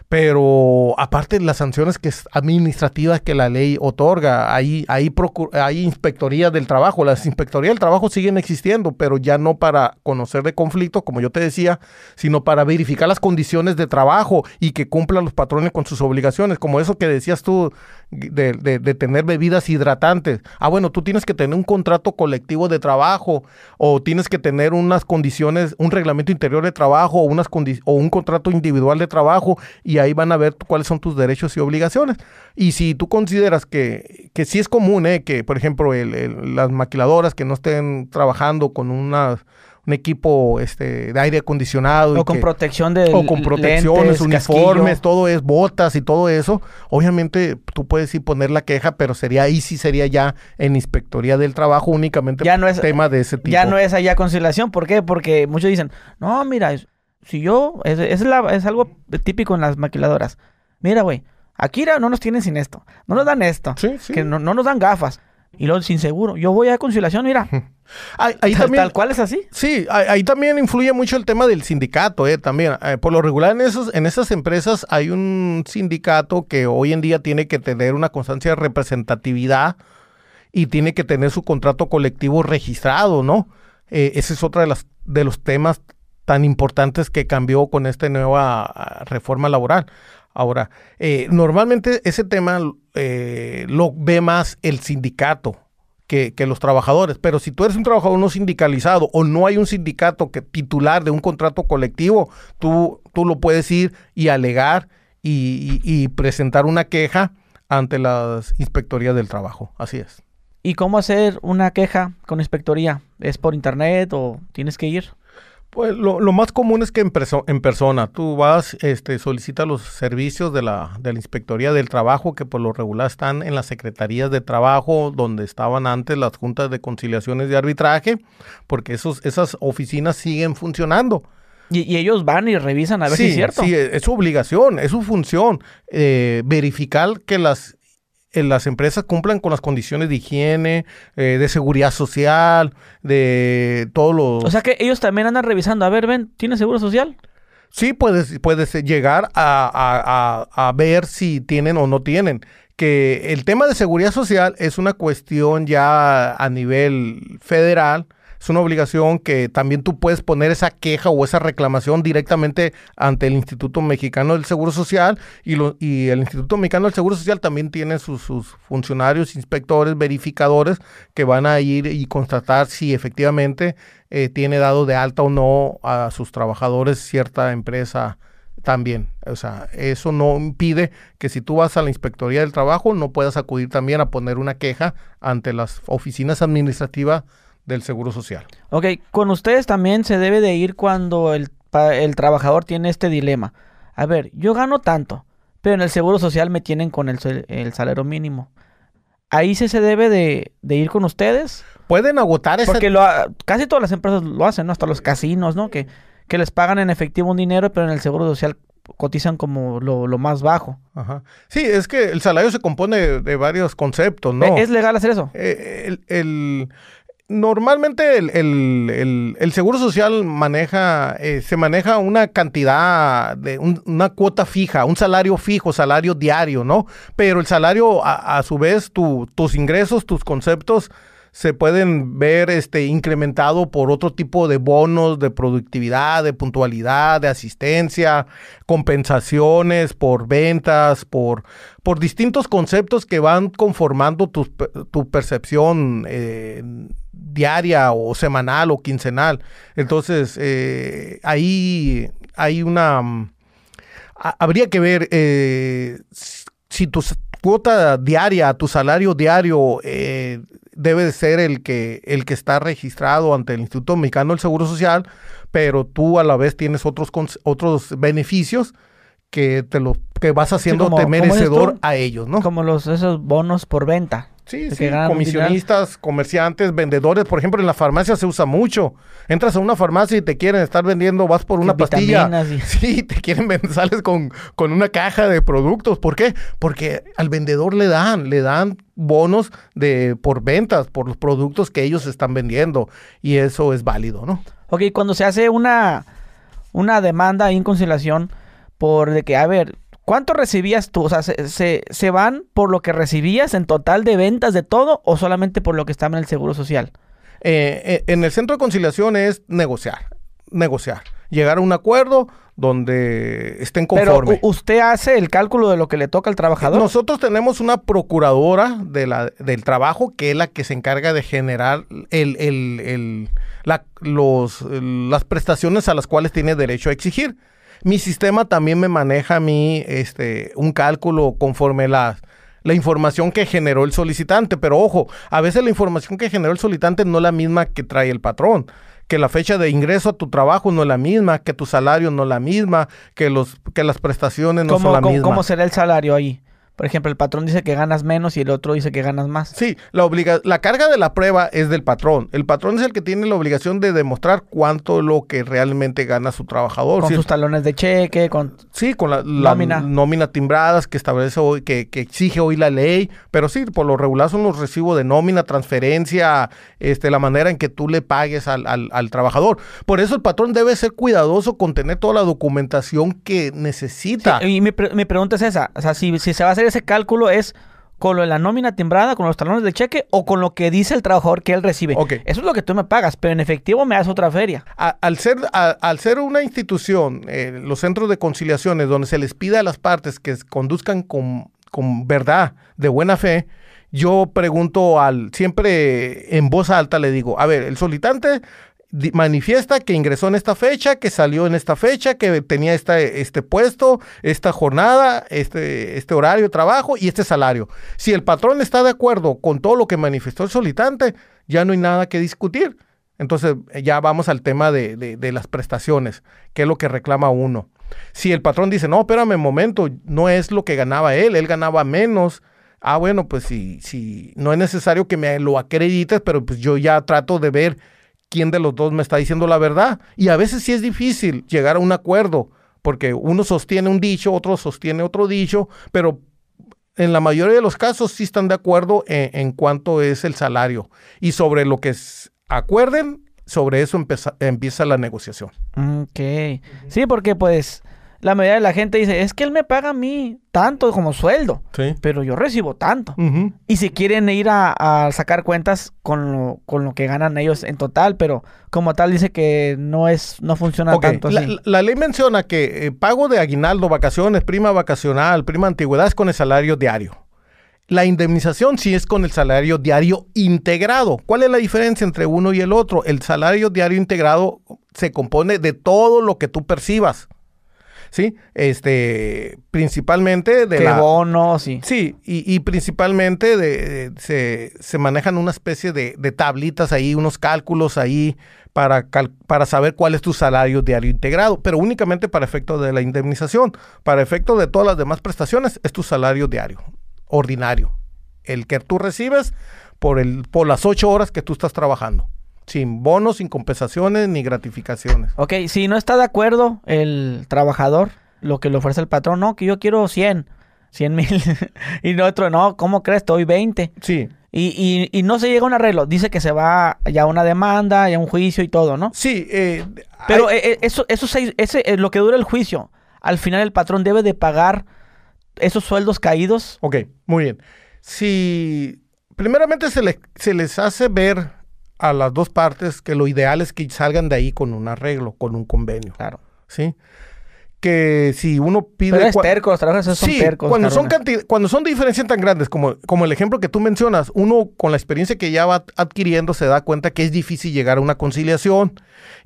Pero aparte de las sanciones que es administrativas que la ley otorga, hay, hay, hay inspectoría del trabajo. Las inspectorías del trabajo siguen existiendo, pero ya no para conocer de conflicto, como yo te decía, sino para verificar las condiciones de trabajo y que cumplan los patrones con sus obligaciones, como eso que decías tú de, tener bebidas hidratantes. Ah, bueno, tú tienes que tener un contrato colectivo de trabajo o tienes que tener unas condiciones, un reglamento interior de trabajo o, unas o un contrato individual de trabajo y ahí van a ver cuáles son tus derechos y obligaciones. Y si tú consideras que, que sí es común, eh, que por ejemplo el- las maquiladoras que no estén trabajando con una, un equipo este, de aire acondicionado y O con que- protección de o con protecciones, lentes, uniformes, casquillo. todo es botas y todo eso. Obviamente tú puedes sí poner la queja, pero sería ahí sí sería ya en inspectoría del trabajo únicamente Ya no es- tema de ese tipo. Ya no es allá conciliación. ¿Por qué? Porque muchos dicen, no, mira, si yo, es, es, la- es algo típico en las maquiladoras. Mira, güey, aquí era- no nos tienen sin esto. No nos dan esto. Sí, sí. Que no, no nos dan gafas. Y luego sin seguro. Yo voy a conciliación, mira. Ahí, ahí tal, también, tal cual es así. Sí, ahí, ahí también influye mucho el tema del sindicato, eh, también. Eh, por lo regular en, esos, en esas empresas hay un sindicato que hoy en día tiene que tener una constancia de representatividad y tiene que tener su contrato colectivo registrado, ¿no? Eh, ese es otro de, las, de los temas tan importantes que cambió con esta nueva ah, reforma laboral. Ahora, eh, normalmente ese tema eh, lo ve más el sindicato. que, los trabajadores. Pero si tú eres un trabajador no sindicalizado o no hay un sindicato que, titular de un contrato colectivo, tú, tú lo puedes ir y alegar y, presentar una queja ante las inspectorías del trabajo. Así es. ¿Y cómo hacer una queja con inspectoría? ¿Es por internet o tienes que ir? Pues lo, más común es que en, en, persona tú vas, este, solicitas los servicios de la, de la Inspectoría del Trabajo, que por lo regular están en las secretarías de trabajo donde estaban antes las juntas de conciliaciones de arbitraje, porque esos, esas oficinas siguen funcionando. Y, ellos van y revisan a ver si es cierto. Sí, es su obligación, es su función, eh, verificar que las las empresas cumplan con las condiciones de higiene, eh, de seguridad social, de todos los... O sea que ellos también andan revisando, a ver, ven, ¿tiene seguro social? Sí, puedes, puedes llegar a, a, a, ver si tienen o no tienen. Que el tema de seguridad social es una cuestión ya a nivel federal, es una obligación que también tú puedes poner esa queja o esa reclamación directamente ante el Instituto Mexicano del Seguro Social y, y el Instituto Mexicano del Seguro Social también tiene sus, funcionarios, inspectores, verificadores que van a ir y constatar si efectivamente eh, tiene dado de alta o no a sus trabajadores cierta empresa también. O sea, eso no impide que si tú vas a la Inspectoría del Trabajo no puedas acudir también a poner una queja ante las oficinas administrativas del Seguro Social. Ok, con ustedes también se debe de ir cuando el, el trabajador tiene este dilema. A ver, yo gano tanto, pero en el Seguro Social me tienen con el, el salario mínimo. Ahí sí se debe de, ir con ustedes. Pueden agotar ese... Porque lo, casi todas las empresas lo hacen, ¿no? Hasta los casinos, ¿no? Que, que les pagan en efectivo un dinero, pero en el Seguro Social cotizan como lo, más bajo. Ajá. Sí, es que el salario se compone de, varios conceptos, ¿no? ¿Es legal hacer eso? Eh, el, Normalmente el, Seguro Social maneja, eh, se maneja una cantidad, de una cuota fija, un salario fijo, salario diario, ¿no? Pero el salario, a, su vez, tus ingresos, tus conceptos se pueden ver este, incrementado por otro tipo de bonos de productividad, de puntualidad, de asistencia, compensaciones por ventas, por, por distintos conceptos que van conformando tu, tu percepción. Eh, diaria o semanal o quincenal. Entonces, eh, ahí hay una... Mm, habría que ver eh, si tu cuota diaria, tu salario diario eh, debe de ser el que, el que está registrado ante el Instituto Mexicano del Seguro Social, pero tú a la vez tienes otros, otros beneficios que te lo que vas haciéndote merecedor a ellos, ¿no? Como los esos bonos por venta. Sí, sí, comisionistas, comerciantes, vendedores, por ejemplo, en la farmacia se usa mucho. Entras a una farmacia y te quieren estar vendiendo, vas por una pastilla. Sí, te quieren vender, sales con, con una caja de productos. ¿Por qué? Porque al vendedor le dan, le dan bonos de por ventas, por los productos que ellos están vendiendo. Y eso es válido, ¿no? Ok, cuando se hace una, una demanda en conciliación por de que, a ver, ¿Cuánto recibías tú? O sea, ¿se, se, van por lo que recibías en total de ventas de todo o solamente por lo que estaba en el Seguro Social? Eh, eh, en el centro de conciliación es negociar, negociar, llegar a un acuerdo donde estén conformes. Pero usted hace el cálculo de lo que le toca al trabajador. Nosotros tenemos una procuradora de la, del trabajo que es la que se encarga de generar el, el, el la, los, las prestaciones a las cuales tiene derecho a exigir. Mi sistema también me maneja a mí este, un cálculo conforme la, la información que generó el solicitante. Pero ojo, a veces la información que generó el solicitante no es la misma que trae el patrón que la fecha de ingreso a tu trabajo no es la misma, que tu salario no es la misma, que los que las prestaciones no son la misma. ¿Cómo será el salario ahí? Por ejemplo, el patrón dice que ganas menos y el otro dice que ganas más. Sí, la, obliga la carga de la prueba es del patrón. El patrón es el que tiene la obligación de demostrar cuánto lo que realmente gana su trabajador. Con sus talones de cheque, con... Sí, con la, nómina. nómina timbradas que establece hoy, que, que, exige hoy la ley. Pero sí, por lo regular son los recibos de nómina, transferencia, este, la manera en que tú le pagues al, al, al trabajador. Por eso el patrón debe ser cuidadoso con tener toda la documentación que necesita. y mi, mi, pregunta es esa. O sea, si, si se va a hacer ese cálculo es con lo de la nómina timbrada, con los talones de cheque o con lo que dice el trabajador que él recibe. Eso es lo que tú me pagas, pero en efectivo me das otra feria. al, ser, al ser una institución, eh, los centros de conciliaciones, donde se les pide a las partes que conduzcan con, con verdad, de buena fe, yo pregunto al, siempre en voz alta le digo, a ver, el solicitante manifiesta que ingresó en esta fecha, que salió en esta fecha, que tenía este puesto, esta jornada, este, este horario de trabajo y este salario. Si el patrón está de acuerdo con todo lo que manifestó el solicitante, ya no hay nada que discutir. Entonces ya vamos al tema de, de, las prestaciones, que es lo que reclama uno. Si el patrón dice, no, espérame un momento, no es lo que ganaba él, él ganaba menos. Ah, bueno, pues si, si no es necesario que me lo acredites, pero pues yo ya trato de ver quién de los dos me está diciendo la verdad. Y a veces sí es difícil llegar a un acuerdo, porque uno sostiene un dicho, otro sostiene otro dicho, pero en la mayoría de los casos sí están de acuerdo en, cuanto es el salario. Y sobre lo que acuerden, sobre eso empieza la negociación. Ok. Sí, porque pues la mayoría de la gente dice, es que él me paga a mí tanto como sueldo, pero yo recibo tanto. Y si quieren ir a, sacar cuentas con lo, con lo, que ganan ellos en total, pero como tal dice que no es no funciona tanto así. La, ley menciona que eh, pago de aguinaldo, vacaciones, prima vacacional, prima antigüedad es con el salario diario. La indemnización sí es con el salario diario integrado. ¿Cuál es la diferencia entre uno y el otro? El salario diario integrado se compone de todo lo que tú percibas. ¿Sí? Este, principalmente de la... bonos, sí. Sí, y, principalmente de, se, manejan una especie de, tablitas ahí, unos cálculos ahí para, para saber cuál es tu salario diario integrado, pero únicamente para efecto de la indemnización. Para efecto de todas las demás prestaciones es tu salario diario, ordinario, el que tú recibes por, el, por las ocho horas que tú estás trabajando. Sin bonos, sin compensaciones ni gratificaciones. Ok, si no está de acuerdo el trabajador, lo que le ofrece el patrón, no, que yo quiero 100, 100 mil. y no otro, no, ¿cómo crees? Estoy 20. Sí. Y, y, no se llega a un arreglo. Dice que se va ya a una demanda, ya un juicio y todo, ¿no? Sí. Eh, Pero eh, eh, eso, eso ese, es lo que dura el juicio. Al final el patrón debe de pagar esos sueldos caídos. Ok, muy bien. Si primeramente se, se les hace ver a las dos partes que lo ideal es que salgan de ahí con un arreglo, con un convenio. Claro. ¿Sí? Que si uno pide... Pero es terco, los trabajadores son tercos. Cuando son, cuando son diferencias tan grandes como, como el ejemplo que tú mencionas, uno con la experiencia que ya va adquiriendo se da cuenta que es difícil llegar a una conciliación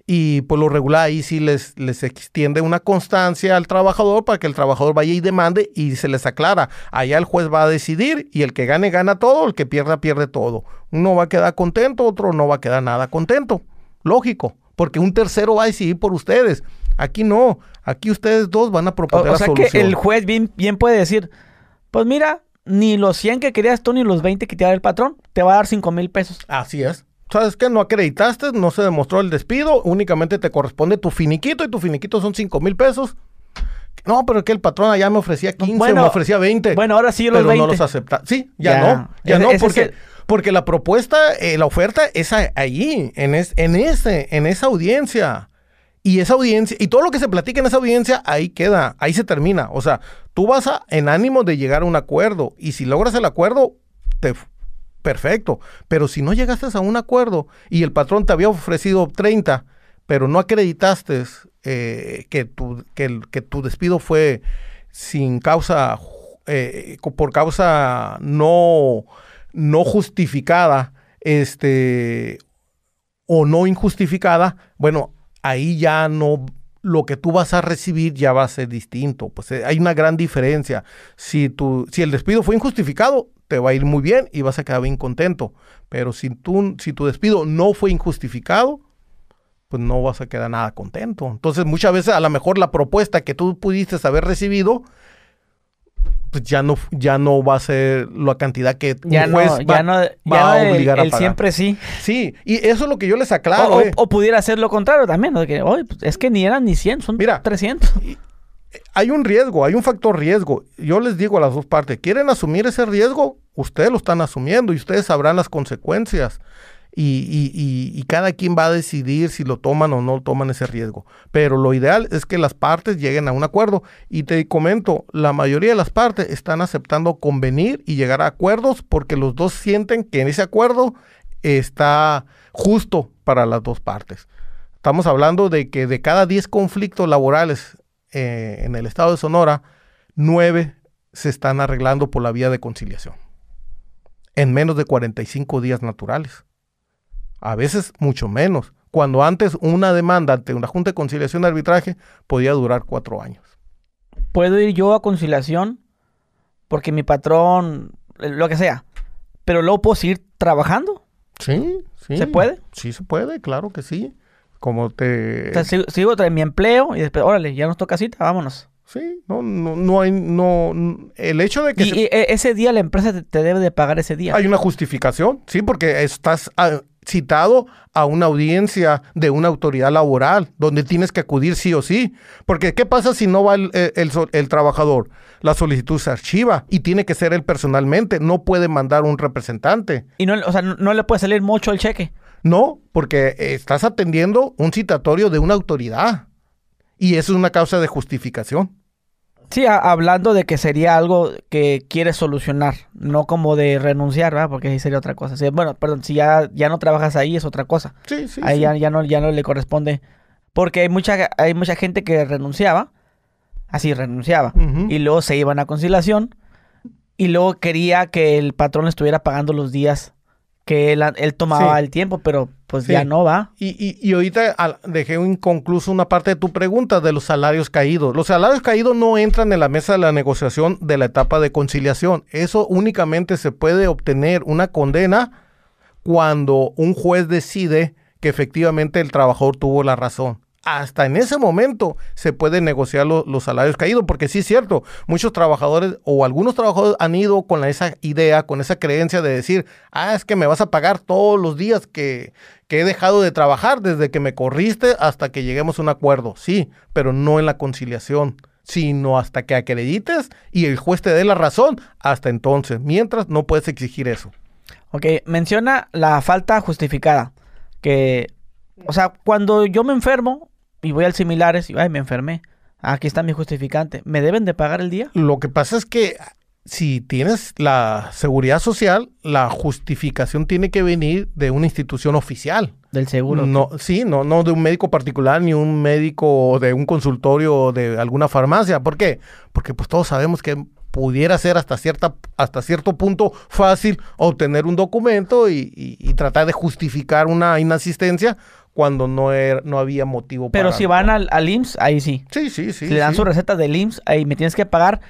y por lo regular ahí sí les, les extiende una constancia al trabajador para que el trabajador vaya y demande y se les aclara. Allá el juez va a decidir y el que gane gana todo, el que pierda pierde todo. Uno va a quedar contento, otro no va a quedar nada contento. Lógico, porque un tercero va a decidir por ustedes. Aquí no, aquí ustedes dos van a proponer o, o sea que el juez bien, bien puede decir, pues mira, ni los 100 que querías tú ni los 20 que te da el patrón, te va a dar 5 mil pesos. Así es. ¿sabes qué? No acreditaste, no se demostró el despido, únicamente te corresponde tu finiquito y tu finiquito son 5 mil pesos. No, pero es que el patrón allá me ofrecía 15, me ofrecía 20. Bueno, ahora sí los pero no los acepta. Sí, ya, no, ya no, porque, porque la propuesta, eh, la oferta es ahí, en, en, ese, en esa audiencia. Y esa audiencia, y todo lo que se platica en esa audiencia, ahí queda, ahí se termina. O sea, tú vas a, en ánimo de llegar a un acuerdo, y si logras el acuerdo, te, perfecto. Pero si no llegaste a un acuerdo y el patrón te había ofrecido 30, pero no acreditaste eh, que, tu, que, tu despido fue sin causa, eh, por causa no, no justificada, este, o no injustificada, bueno, ahí ya no lo que tú vas a recibir ya va a ser distinto. Pues eh, hay una gran diferencia. Si, tu, si el despido fue injustificado, te va a ir muy bien y vas a quedar bien contento. Pero si, tú, si tu despido no fue injustificado, pues no vas a quedar nada contento. Entonces, muchas veces a lo mejor la propuesta que tú pudiste haber recibido, pues ya no, ya no va a ser la cantidad que ya un juez va, a obligar a pagar. siempre sí. Sí, y eso es lo que yo les aclaro. O, eh. pudiera ser lo contrario también, que, pues, es que ni eran ni 100, son Mira, 300 hay un riesgo, hay un factor riesgo. Yo les digo a las dos partes, ¿quieren asumir ese riesgo? Ustedes lo están asumiendo y ustedes sabrán las consecuencias. Y, cada quien va a decidir si lo toman o no toman ese riesgo. Pero lo ideal es que las partes lleguen a un acuerdo. Y te comento, la mayoría de las partes están aceptando convenir y llegar a acuerdos porque los dos sienten que en ese acuerdo está justo para las dos partes. Estamos hablando de que de cada 10 conflictos laborales eh, en el estado de Sonora, nueve se están arreglando por la vía de conciliación. en menos de 45 días naturales. A veces mucho menos. Cuando antes una demanda ante una Junta de Conciliación de Arbitraje podía durar cuatro años. ¿Puedo ir yo a conciliación? Porque mi patrón, eh, lo que sea. Pero luego puedo seguir trabajando. Sí, sí. ¿Se puede? Sí, se puede, claro que sí. Como te... O sea, sigo, sigo en mi empleo y después, órale, ya nos toca cita, vámonos. Sí, no, no, no hay, no, el hecho de que Y, se- y, e- ese día la empresa te, te debe de pagar ese día. hay una justificación, sí, porque estás ah, citado a una audiencia de una autoridad laboral donde tienes que acudir sí o sí. Porque ¿qué pasa si no va el, el- el so- el trabajador? La solicitud se archiva y tiene que ser él personalmente, no puede mandar un representante. Y no, o sea, no, no le puede salir mucho el cheque. No, porque estás atendiendo un citatorio de una autoridad y eso es una causa de justificación. Sí, hablando de que sería algo que quieres solucionar, no como de renunciar, ¿verdad? Porque ahí sería otra cosa. Sí, bueno, perdón, si ya, ya no trabajas ahí es otra cosa. Sí, sí. ahí sí. Ya, ya no, ya no le corresponde. Porque hay mucha, hay mucha gente que renunciaba, así renunciaba, y luego se iban a conciliación, y luego quería que el patrón estuviera pagando los días que él, él tomaba Sí. el tiempo, pero pues Sí. ya no va. Y, y, y ahorita al- dejé inconcluso una parte de tu pregunta de los salarios caídos. Los salarios caídos no entran en la mesa de la negociación de la etapa de conciliación. Eso únicamente se puede obtener una condena cuando un juez decide que efectivamente el trabajador tuvo la razón. Hasta en ese momento se pueden negociar lo- los salarios caídos, porque sí es cierto, muchos trabajadores o algunos trabajadores han ido con esa idea, con esa creencia de decir, ah, es que me vas a pagar todos los días que, que he dejado de trabajar desde que me corriste hasta que lleguemos a un acuerdo. Sí, pero no en la conciliación, sino hasta que acredites y el juez te dé la razón, hasta entonces. Mientras no puedes exigir eso. Ok, menciona la falta justificada. Que, o sea, cuando yo me enfermo y voy al similares y, ay, me enfermé. Aquí está mi justificante. ¿Me deben de pagar el día? Lo que pasa es que si tienes la seguridad social, la justificación tiene que venir de una institución oficial. Del seguro. No, sí, no, no de un médico particular ni un médico de un consultorio de alguna farmacia. ¿Por qué? Porque pues todos sabemos que pudiera ser hasta cierta, hasta cierto punto fácil obtener un documento y, y- y tratar de justificar una inasistencia cuando no, era, no había motivo Pero para. si van al, al IMSS, ahí sí. Sí, sí, sí. si le dan sí. su receta del IMSS, ahí me tienes que pagar.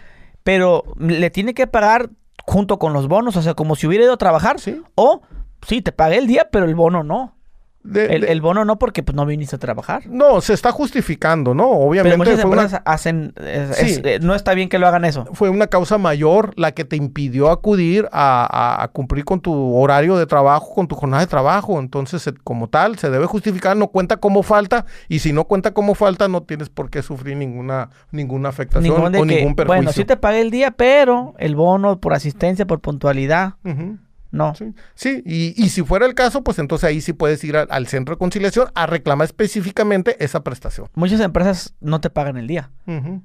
Pero le tiene que pagar junto con los bonos. O sea, como si hubiera ido a trabajar. Sí. O, sí, te pagué el día, pero el bono no. De- El, de- el bono no porque pues no viniste a trabajar. No, se está justificando, ¿no? Pero Obviamente muchas fue una, empresas hacen... es- Sí. es- eh, no está bien que lo hagan eso. fue una causa mayor la que te impidió acudir a, a- a cumplir con tu horario de trabajo, con tu jornada de trabajo. Entonces, se- como tal, se debe justificar, no cuenta como falta, y si no cuenta como falta, no tienes por qué sufrir ninguna, ninguna afectación Ningún o que, ningún perjuicio. bueno, sí te pagué el día, pero el bono por asistencia, por puntualidad, Ujú, no. Sí, sí, y, y si fuera el caso, pues entonces ahí sí puedes ir al, al centro de conciliación a reclamar específicamente esa prestación. Muchas empresas no te pagan el día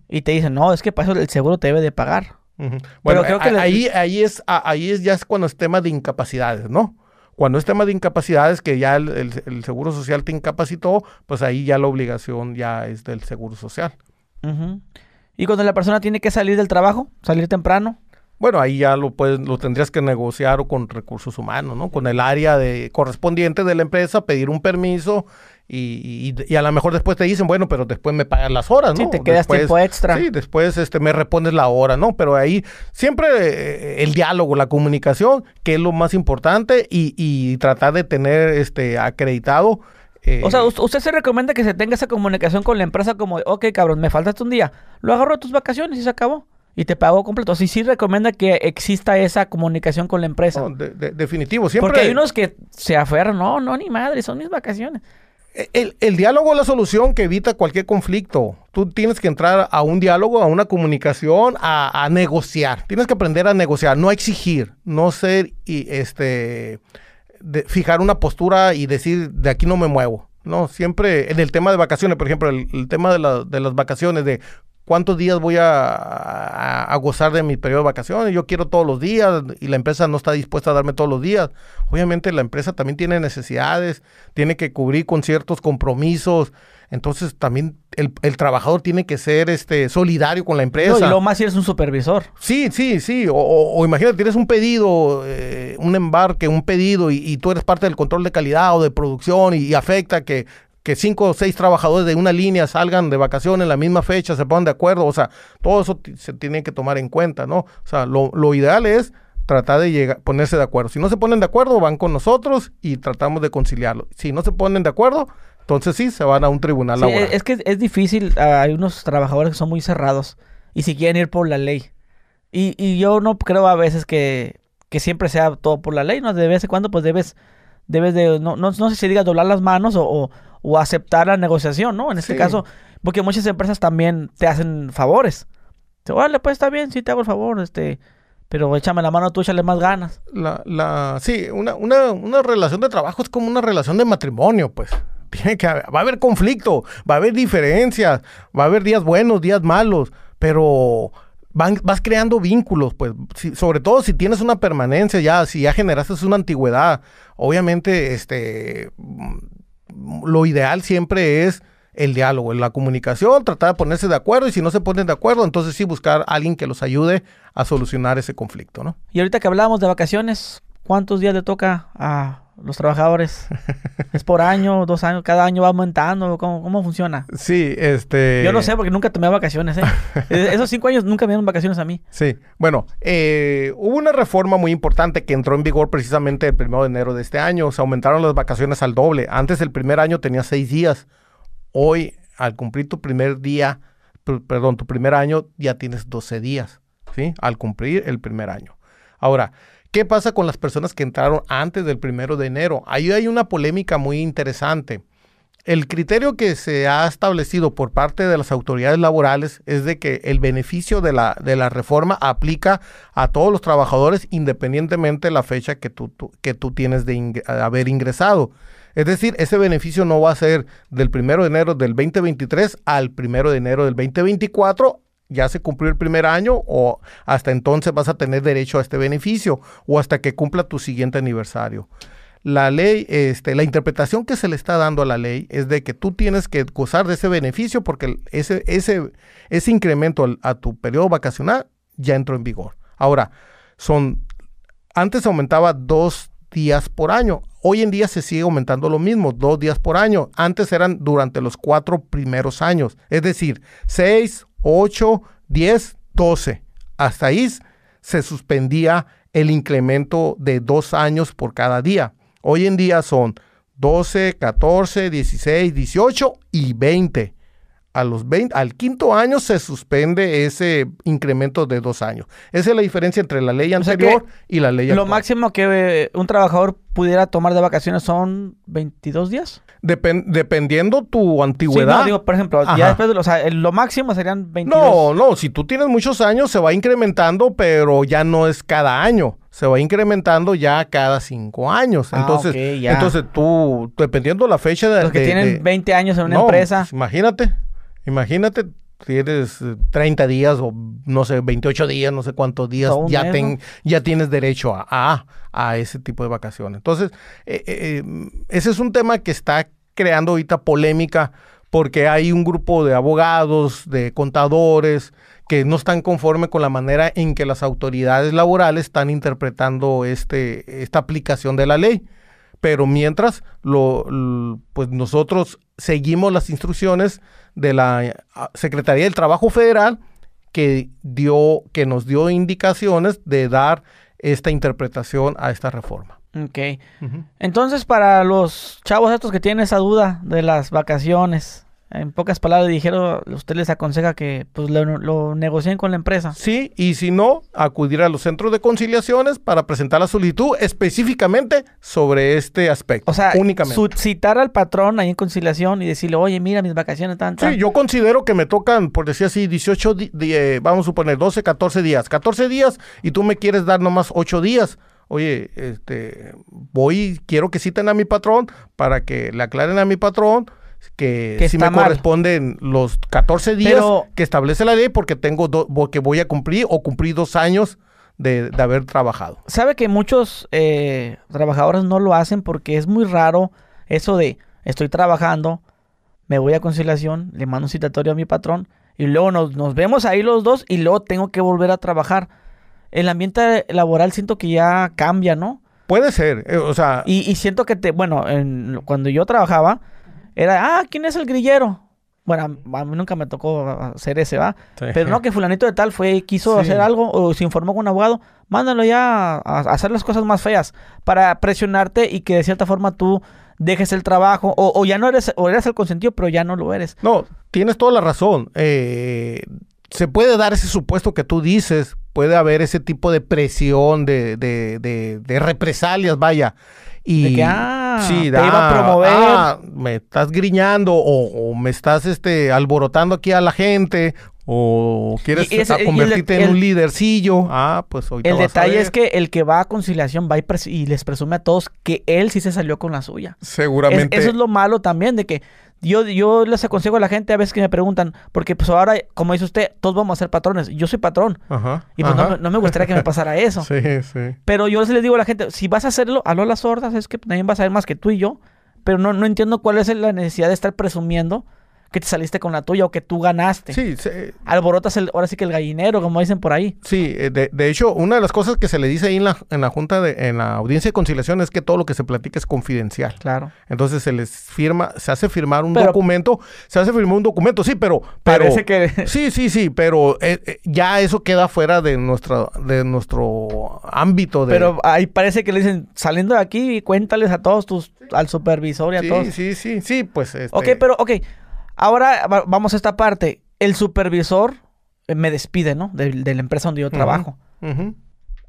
y te dicen, no, es que para eso el seguro te debe de pagar. Bueno, creo que ahí, ahí, es, ahí es ya es cuando es tema de incapacidades, ¿no? Cuando es tema de incapacidades, que ya el, el- el Seguro Social te incapacitó, pues ahí ya la obligación ya es del Seguro Social. Y cuando la persona tiene que salir del trabajo, salir temprano, Bueno, ahí ya lo puedes, lo tendrías que negociar o con recursos humanos, ¿no? Con el área de correspondiente de la empresa, pedir un permiso y, y- y a lo mejor después te dicen, bueno, pero después me pagan las horas, ¿no? Sí, te quedas Después- tiempo extra. Sí, después este, me repones la hora, ¿no? Pero ahí siempre eh, el diálogo, la comunicación, que es lo más importante y, y tratar de tener este acreditado. eh, O sea, us- usted se recomienda que se tenga esa comunicación con la empresa como, ok, cabrón, me faltaste un día, lo agarro de tus vacaciones y se acabó. Y te pago completo. Sí, sí recomienda que exista esa comunicación con la empresa. de- de- definitivo, siempre. Porque hay unos que se aferran, no, no, ni madre, son mis vacaciones. El, el diálogo es la solución que evita cualquier conflicto. Tú tienes que entrar a un diálogo, a una comunicación, a, a negociar. Tienes que aprender a negociar, no a exigir, no ser y este de fijar una postura y decir de aquí no me muevo. No, siempre en el tema de vacaciones, por ejemplo, el, el tema de, la- de las vacaciones, de cuántos días voy a, a, gozar de mi periodo de vacaciones. Yo quiero todos los días y la empresa no está dispuesta a darme todos los días. Obviamente la empresa también tiene necesidades, tiene que cubrir con ciertos compromisos. Entonces también el, el trabajador tiene que ser este solidario con la empresa. y lo más si eres un supervisor. Sí, sí, sí. O, o, imagínate, tienes un pedido, eh, un embarque, un pedido y, y, tú eres parte del control de calidad o de producción y, y afecta que que cinco o seis trabajadores de una línea salgan de vacaciones en la misma fecha, se pongan de acuerdo, o sea, todo eso se tiene que tomar en cuenta, ¿no? O sea, lo, lo ideal es tratar de llegar, ponerse de acuerdo. Si no se ponen de acuerdo, van con nosotros y tratamos de conciliarlo. Si no se ponen de acuerdo, entonces sí, se van a un tribunal sí, laboral. Es que es difícil, ah, hay unos trabajadores que son muy cerrados y si quieren ir por la ley. Y, y yo no creo a veces que, que siempre sea todo por la ley, ¿no? De vez en cuando pues debes, debes de, no, no, no sé si diga doblar las manos o, o o aceptar la negociación, ¿no? En este caso, porque muchas empresas también te hacen favores. Vale, pues está bien, sí te hago el favor, este, pero échame la mano tú, échale más ganas. La, la, sí, una, una, una relación de trabajo es como una relación de matrimonio, pues. Tiene que va a haber conflicto, va a haber diferencias, va a haber días buenos, días malos, pero van, vas creando vínculos, pues, sobre todo si tienes una permanencia ya, si ya generaste una antigüedad, obviamente, este, lo ideal siempre es el diálogo, la comunicación, tratar de ponerse de acuerdo y si no se ponen de acuerdo, entonces sí buscar a alguien que los ayude a solucionar ese conflicto, ¿no? Y ahorita que hablábamos de vacaciones, ¿cuántos días le toca a los trabajadores? ¿Es por año, dos años, cada año va aumentando? ¿Cómo, cómo funciona? Sí, este... Yo no sé porque nunca tomé vacaciones, ¿eh? Esos cinco años nunca me dieron vacaciones a mí. Sí, bueno, eh, hubo una reforma muy importante que entró en vigor precisamente el primero de enero de este año. Se aumentaron las vacaciones al doble. Antes el primer año tenía seis días. Hoy, al cumplir tu primer día, perdón, tu primer año, ya tienes 12 días, ¿sí? Al cumplir el primer año. Ahora, ¿Qué pasa con las personas que entraron antes del primero de enero? Ahí hay una polémica muy interesante. El criterio que se ha establecido por parte de las autoridades laborales es de que el beneficio de la, de la reforma aplica a todos los trabajadores independientemente de la fecha que tú, que tú tienes de haber ingresado. Es decir, ese beneficio no va a ser del primero de enero del 2023 al primero de enero del 2024 ya se cumplió el primer año o hasta entonces vas a tener derecho a este beneficio o hasta que cumpla tu siguiente aniversario. La ley, este, la interpretación que se le está dando a la ley es de que tú tienes que gozar de ese beneficio porque ese, ese, ese incremento a tu periodo vacacional ya entró en vigor. Ahora, son, antes aumentaba dos días por año. Hoy en día se sigue aumentando lo mismo, dos días por año. Antes eran durante los cuatro primeros años, es decir, seis, 8, 10, 12. Hasta ahí se suspendía el incremento de dos años por cada día. Hoy en día son 12, 14, 16, 18 y 20 a los 20, al quinto año se suspende ese incremento de dos años. Esa es la diferencia entre la ley anterior y la ley Lo máximo que eh, un trabajador pudiera tomar de vacaciones son 22 días. dependiendo tu antigüedad. Sí, no, digo, por ejemplo, ya después de, o sea, lo máximo serían 22. No, no, si tú tienes muchos años se va incrementando, pero ya no es cada año se va incrementando ya cada cinco años. Ah, entonces, entonces tú, dependiendo la fecha de... Los que tienen 20 años en una empresa. Imagínate. Imagínate, tienes 30 días o no sé, 28 días, no sé cuántos días, ya, ya tienes derecho a, a, ese tipo de vacaciones. Entonces, eh, eh, eh, ese es un tema que está creando ahorita polémica porque hay un grupo de abogados, de contadores, que no están conformes con la manera en que las autoridades laborales están interpretando este, esta aplicación de la ley. Pero mientras, lo, pues nosotros seguimos las instrucciones de la eh, Secretaría del Trabajo Federal que dio, que nos dio indicaciones de dar esta interpretación a esta reforma. Ok. Entonces, para los chavos estos que tienen esa duda de las vacaciones, en pocas palabras dijeron, usted les aconseja que pues lo, negocien con la empresa. Sí, y si no, acudir a los centros de conciliaciones para presentar la solicitud específicamente sobre este aspecto. O sea, únicamente. citar al patrón ahí en conciliación y decirle, oye, mira, mis vacaciones están... Sí, yo considero que me tocan, por decir así, 18, vamos a suponer 12, 14 días. 14 días y tú me quieres dar nomás 8 días oye, este, voy, quiero que citen a mi patrón para que le aclaren a mi patrón que, Que sí me mal. corresponden los 14 días Pero- que establece la ley porque tengo do- porque voy a cumplir o cumplir dos años de, de haber trabajado. Sabe que muchos eh, trabajadores no lo hacen porque es muy raro eso de estoy trabajando, me voy a conciliación, le mando un citatorio a mi patrón y luego nos, nos vemos ahí los dos y luego tengo que volver a trabajar. El ambiente laboral siento que ya cambia, ¿no? Puede ser, eh, o sea, Y, y siento que te, bueno, en- cuando yo trabajaba, era, ah, ¿quién es el grillero? Bueno, a mí nunca me tocó hacer ese, ¿va? Sí. Pero no, que fulanito de tal fue, quiso Sí. hacer algo o se informó con un abogado, mándalo ya a, a hacer las cosas más feas para presionarte y que de cierta forma tú dejes el trabajo o, o ya no eres, o eres el consentido, pero ya no lo eres. No, tienes toda la razón. Eh, se puede dar ese supuesto que tú dices, puede haber ese tipo de presión, de, de, de, de represalias, vaya. Y De que, ah, te iba a promover. ah, me estás griñando o, o me estás este, alborotando aquí a la gente o quieres Y ese- a y el- convertirte en el- un lidercillo. Ah, pues hoy El detalle es que el que va a conciliación va y, les presume a todos que él sí se salió con la suya. Es- seguramente... eso es lo malo también, de que yo, yo les aconsejo a la gente a veces que me preguntan, porque pues ahora, como dice usted, todos vamos a ser patrones. Yo soy patrón. Ajá, Y pues no, ajá. no me gustaría que me pasara eso. sí, sí. Pero yo les digo a la gente, si vas a hacerlo, a las sordas, es que también vas a ver más que tú y yo. Pero no, no entiendo cuál es la necesidad de estar presumiendo que te saliste con la tuya o que tú ganaste. Sí, sí, Alborotas el, ahora sí que el gallinero, como dicen por ahí. Sí, eh, de, de hecho, una de las cosas que se le dice ahí en la, en la junta de, en la audiencia de conciliación es que todo lo que se platica es confidencial. Claro. Entonces se les firma, se hace firmar un Pero- documento, se hace firmar un documento, sí, pero, pero Parece que... sí, sí, sí, pero eh, eh, ya eso queda fuera de nuestra, de nuestro ámbito de. Pero ahí parece que le dicen, saliendo de aquí, cuéntales a todos tus, al supervisor y a todos. sí, sí, sí, sí, pues. Este, Ok, pero, ok. Ahora va- vamos a esta parte. El supervisor eh, me despide, ¿no? De, de la empresa donde yo trabajo.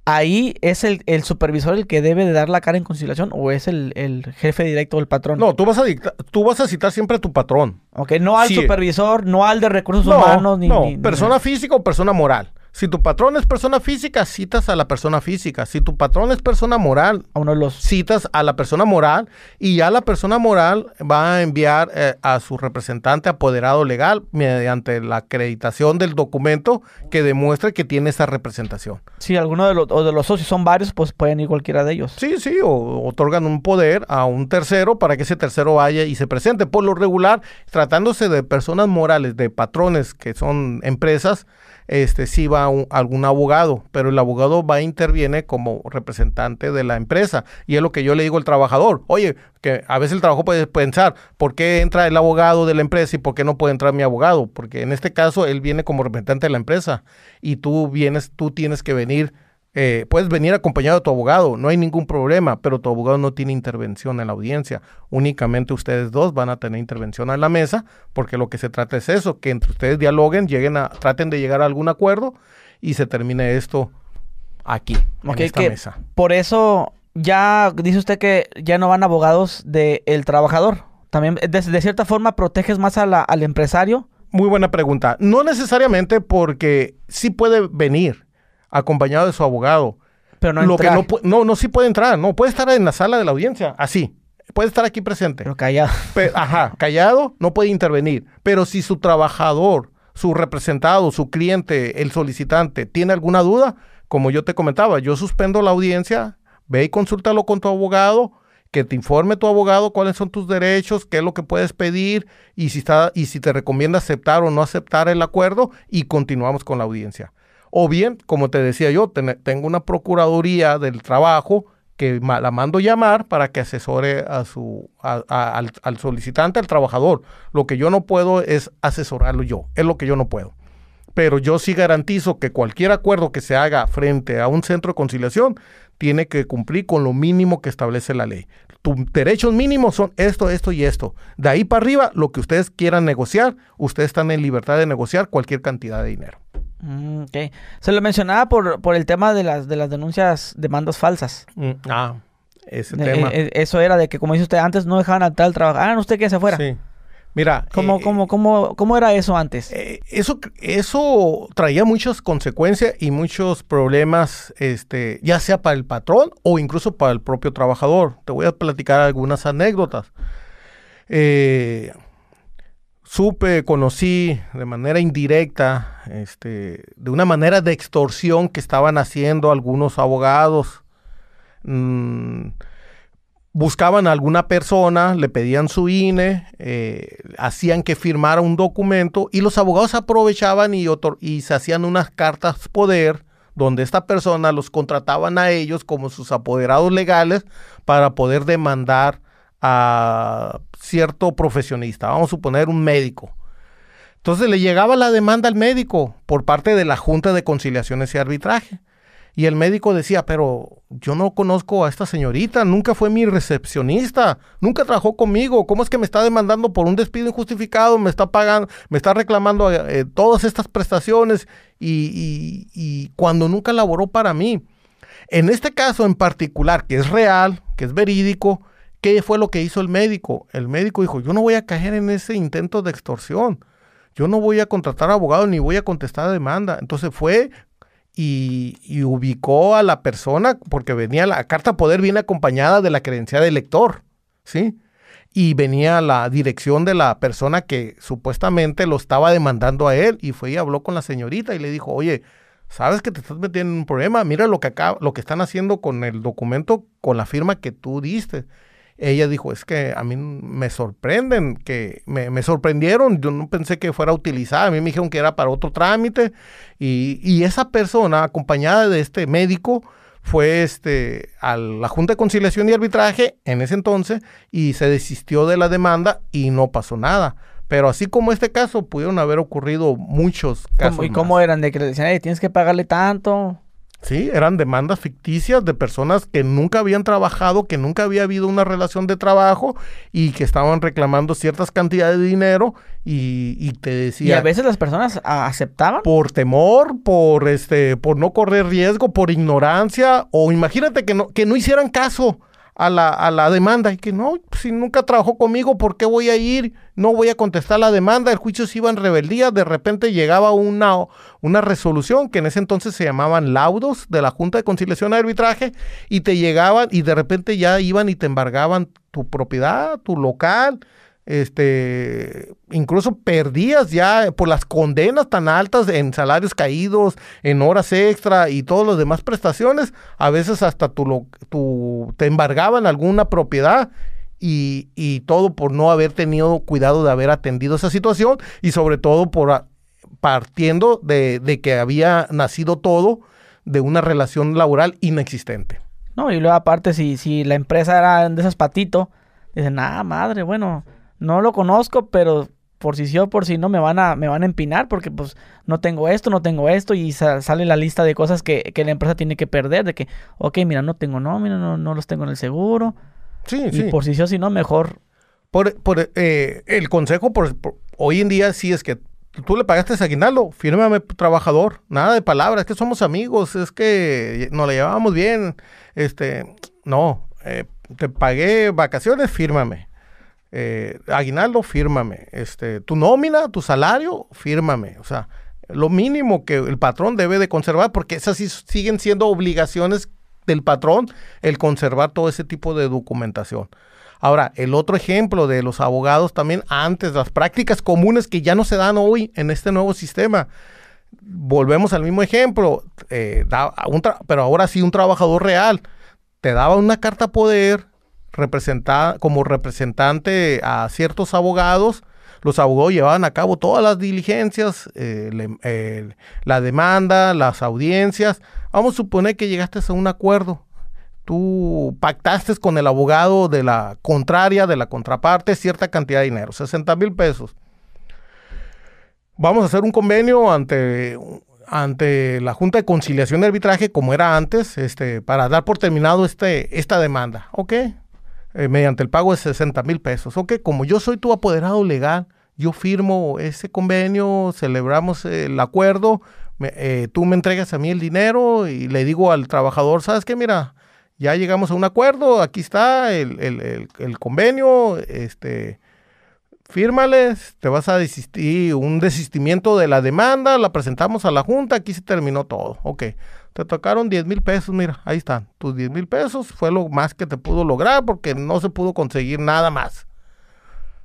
Ahí es el, el supervisor el que debe de dar la cara en conciliación o es el, el jefe directo del patrón. No, tú vas a dicta- tú vas a citar siempre a tu patrón. Ok, no al Sí. supervisor, no al de recursos No, humanos, ni, no, ni- ni- persona física o persona moral. Si tu patrón es persona física, citas a la persona física. Si tu patrón es persona moral, a uno de los citas a la persona moral y ya la persona moral va a enviar eh, a su representante apoderado legal mediante la acreditación del documento que demuestre que tiene esa representación. si alguno de los, o de los socios son varios, pues pueden ir cualquiera de ellos. Sí, sí, o otorgan un poder a un tercero para que ese tercero vaya y se presente. Por lo regular, tratándose de personas morales, de patrones que son empresas, este sí va algún abogado, pero el abogado va e interviene como representante de la empresa. Y es lo que yo le digo al trabajador. Oye, que a veces el trabajo puede pensar, ¿por qué entra el abogado de la empresa y por qué no puede entrar mi abogado? Porque en este caso él viene como representante de la empresa y tú vienes, tú tienes que venir eh, puedes venir acompañado de tu abogado, no hay ningún problema, pero tu abogado no tiene intervención en la audiencia. Únicamente ustedes dos van a tener intervención en la mesa, porque lo que se trata es eso, que entre ustedes dialoguen, lleguen a, traten de llegar a algún acuerdo y se termine esto aquí, en esta que mesa. por eso ya dice usted que ya no van abogados del trabajador. También de, de cierta forma proteges más a la- al empresario. Muy buena pregunta. No necesariamente porque sí puede venir acompañado de su abogado. Pero no lo que no, no, no sí puede entrar, no puede estar en la sala de la audiencia, así. Puede estar aquí presente. Pero callado. Ajá, callado, no puede intervenir. Pero si su trabajador, su representado, su cliente, el solicitante, tiene alguna duda, como yo te comentaba, yo suspendo la audiencia, ve y consúltalo con tu abogado, que te informe tu abogado cuáles son tus derechos, qué es lo que puedes pedir y si está y si te recomienda aceptar o no aceptar el acuerdo y continuamos con la audiencia. O bien, como te decía yo, ten- tengo una procuraduría del trabajo que la mando llamar para que asesore a su, al, al solicitante, al trabajador. Lo que yo no puedo es asesorarlo yo, es lo que yo no puedo. Pero yo sí garantizo que cualquier acuerdo que se haga frente a un centro de conciliación tiene que cumplir con lo mínimo que establece la ley. Tus derechos mínimos son esto, esto y esto. De ahí para arriba, lo que ustedes quieran negociar, ustedes están en libertad de negociar cualquier cantidad de dinero. Mm, ok. Se lo mencionaba por, por el tema de las, de las denuncias, demandas falsas. Mm, ah, ese Eh, tema. eh, eso era de que, como dice usted, antes no dejaban entrar al trabajo. Ah, usted que se fuera. Sí. Mira, ¿Cómo, eh, cómo, cómo, ¿Cómo era eso antes? Eh, eso, eso traía muchas consecuencias y muchos problemas, este, ya sea para el patrón o incluso para el propio trabajador. Te voy a platicar algunas anécdotas. Eh, supe, conocí de manera indirecta, este, de una manera de extorsión que estaban haciendo algunos abogados. Mm, buscaban a alguna persona, le pedían su INE, eh, hacían que firmara un documento y los abogados aprovechaban y, y se hacían unas cartas poder donde esta persona los contrataban a ellos como sus apoderados legales para poder demandar a cierto profesionista, vamos a suponer un médico. Entonces le llegaba la demanda al médico por parte de la Junta de Conciliaciones y Arbitraje. Y el médico decía, pero yo no conozco a esta señorita, nunca fue mi recepcionista, nunca trabajó conmigo, ¿cómo es que me está demandando por un despido injustificado, me está pagando, me está reclamando eh, todas estas prestaciones y, y cuando nunca laboró para mí? En este caso en particular, que es real, que es verídico, ¿qué fue lo que hizo el médico? El médico dijo, yo no voy a caer en ese intento de extorsión yo no voy a contratar abogado ni voy a contestar demanda. Entonces fue, y, ubicó a la persona, porque venía la carta poder viene acompañada de la credencial del lector, ¿sí? Y venía la dirección de la persona que supuestamente lo estaba demandando a él y fue y habló con la señorita y le dijo, oye, sabes que te estás metiendo en un problema, mira lo que acá, lo que están haciendo con el documento, con la firma que tú diste ella dijo, es que a mí me sorprenden, que me, sorprendieron, yo no pensé que fuera utilizada, a mí me dijeron que era para otro trámite y, esa persona acompañada de este médico fue este, a la Junta de Conciliación y Arbitraje en ese entonces y se desistió de la demanda y no pasó nada. Pero así como este caso, pudieron haber ocurrido muchos casos. ¿Y cómo eran? ¿De que le decían, tienes que pagarle tanto? Sí, eran demandas ficticias de personas que nunca habían trabajado, que nunca había habido una relación de trabajo y que estaban reclamando ciertas cantidades de dinero y, te decía... Y a veces las personas aceptaban. Por temor, por este, por no correr riesgo, por ignorancia o imagínate que no, que no hicieran caso a la, a la demanda. Y que no, si nunca trabajó conmigo, ¿por qué voy a ir? No voy a contestar la demanda, el juicio se iba en rebeldía, de repente llegaba una, una resolución que en ese entonces se llamaban laudos de la Junta de Conciliación y Arbitraje y te llegaban y de repente ya iban y te embargaban tu propiedad, tu local, este, incluso perdías ya por las condenas tan altas en salarios caídos, en horas extra y todas las demás prestaciones, a veces hasta tu, tu te embargaban alguna propiedad y, y, todo por no haber tenido cuidado de haber atendido esa situación y sobre todo por partiendo de, de que había nacido todo de una relación laboral inexistente. No, y luego aparte si, si la empresa era de esas patito, dicen, ah, madre, bueno, no lo conozco, pero por si sí o por si no me van a, me van a empinar porque pues no tengo esto, no tengo esto y sale la lista de cosas que, la empresa tiene que perder, de que, ok, mira, no tengo nómina, no, no los tengo en el seguro. Sí, y por si sí o si no, mejor. Por, por eh, el consejo por, hoy en día sí es que tú le pagaste ese aguinaldo, fírmame trabajador, nada de palabras, es que somos amigos, es que nos la llevábamos bien, este, no, eh, te pagué vacaciones, fírmame eh, aguinaldo, fírmame. Este, tu nómina, tu salario, fírmame. O sea, lo mínimo que el patrón debe de conservar, porque esas sí siguen siendo obligaciones del patrón el conservar todo ese tipo de documentación. Ahora, el otro ejemplo de los abogados también antes, las prácticas comunes que ya no se dan hoy en este nuevo sistema. Volvemos al mismo ejemplo, eh, pero ahora sí un trabajador real. Te daba una carta poder, representar, como representante a ciertos abogados. Los abogados llevaban a cabo todas las diligencias, eh, la demanda, las audiencias. Vamos a suponer que llegaste a un acuerdo. Tú pactaste con el abogado de la contraria, de la contraparte, cierta cantidad de dinero, 60 mil pesos. Vamos a hacer un convenio ante, ante la Junta de Conciliación y Arbitraje, como era antes, este, para dar por terminado este, esta demanda. ¿Ok? Eh, mediante el pago de 60 mil pesos. Ok, como yo soy tu apoderado legal, yo firmo ese convenio, celebramos el acuerdo, eh, tú me entregas a mí el dinero y le digo al trabajador, ¿sabes qué? Mira, ya llegamos a un acuerdo, aquí está el, convenio, este, fírmales, te vas a desistir, un desistimiento de la demanda, la presentamos a la junta, aquí se terminó todo. Ok, te tocaron 10 mil pesos, mira, ahí están. Tus 10 mil pesos fue lo más que te pudo lograr porque no se pudo conseguir nada más.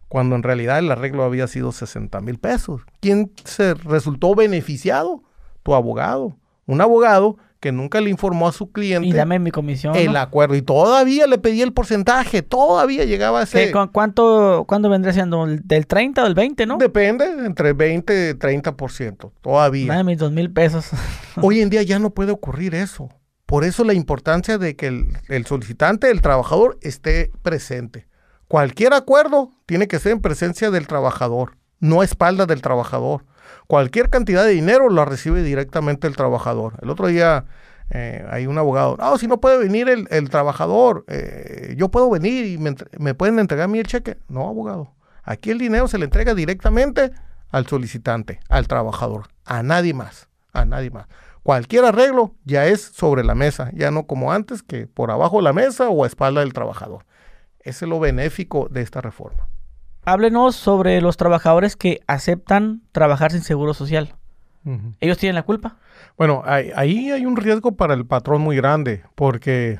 cuando en realidad el arreglo había sido 60 mil pesos. ¿Quién se resultó beneficiado? Tu abogado. Un abogado que nunca le informó a su cliente Y dame mi comisión. el ¿no? acuerdo. Y todavía le pedía el porcentaje, todavía llegaba a ese... ¿Qué, cu- ¿Cuánto, ¿Cuánto vendría siendo? ¿El ¿Del 30 o del 20, no? Depende, entre 20 y 30%, todavía. Dame mis dos mil pesos. Hoy en día ya no puede ocurrir eso. Por eso la importancia de que el, el solicitante, el trabajador, esté presente. Cualquier acuerdo tiene que ser en presencia del trabajador, no a espaldas del trabajador. Cualquier cantidad de dinero la recibe directamente el trabajador. El otro día eh, hay un abogado, no, si no puede venir el, trabajador, eh, yo puedo venir y me, me pueden entregar a mí el cheque. No, abogado. Aquí el dinero se le entrega directamente al solicitante, al trabajador, a nadie más, a nadie más. Cualquier arreglo ya es sobre la mesa, ya no como antes que por abajo de la mesa o a espalda del trabajador. Ese es lo benéfico de esta reforma. Háblenos sobre los trabajadores que aceptan trabajar sin seguro social. ¿Ellos tienen la culpa? Bueno, ahí, ahí hay un riesgo para el patrón muy grande, porque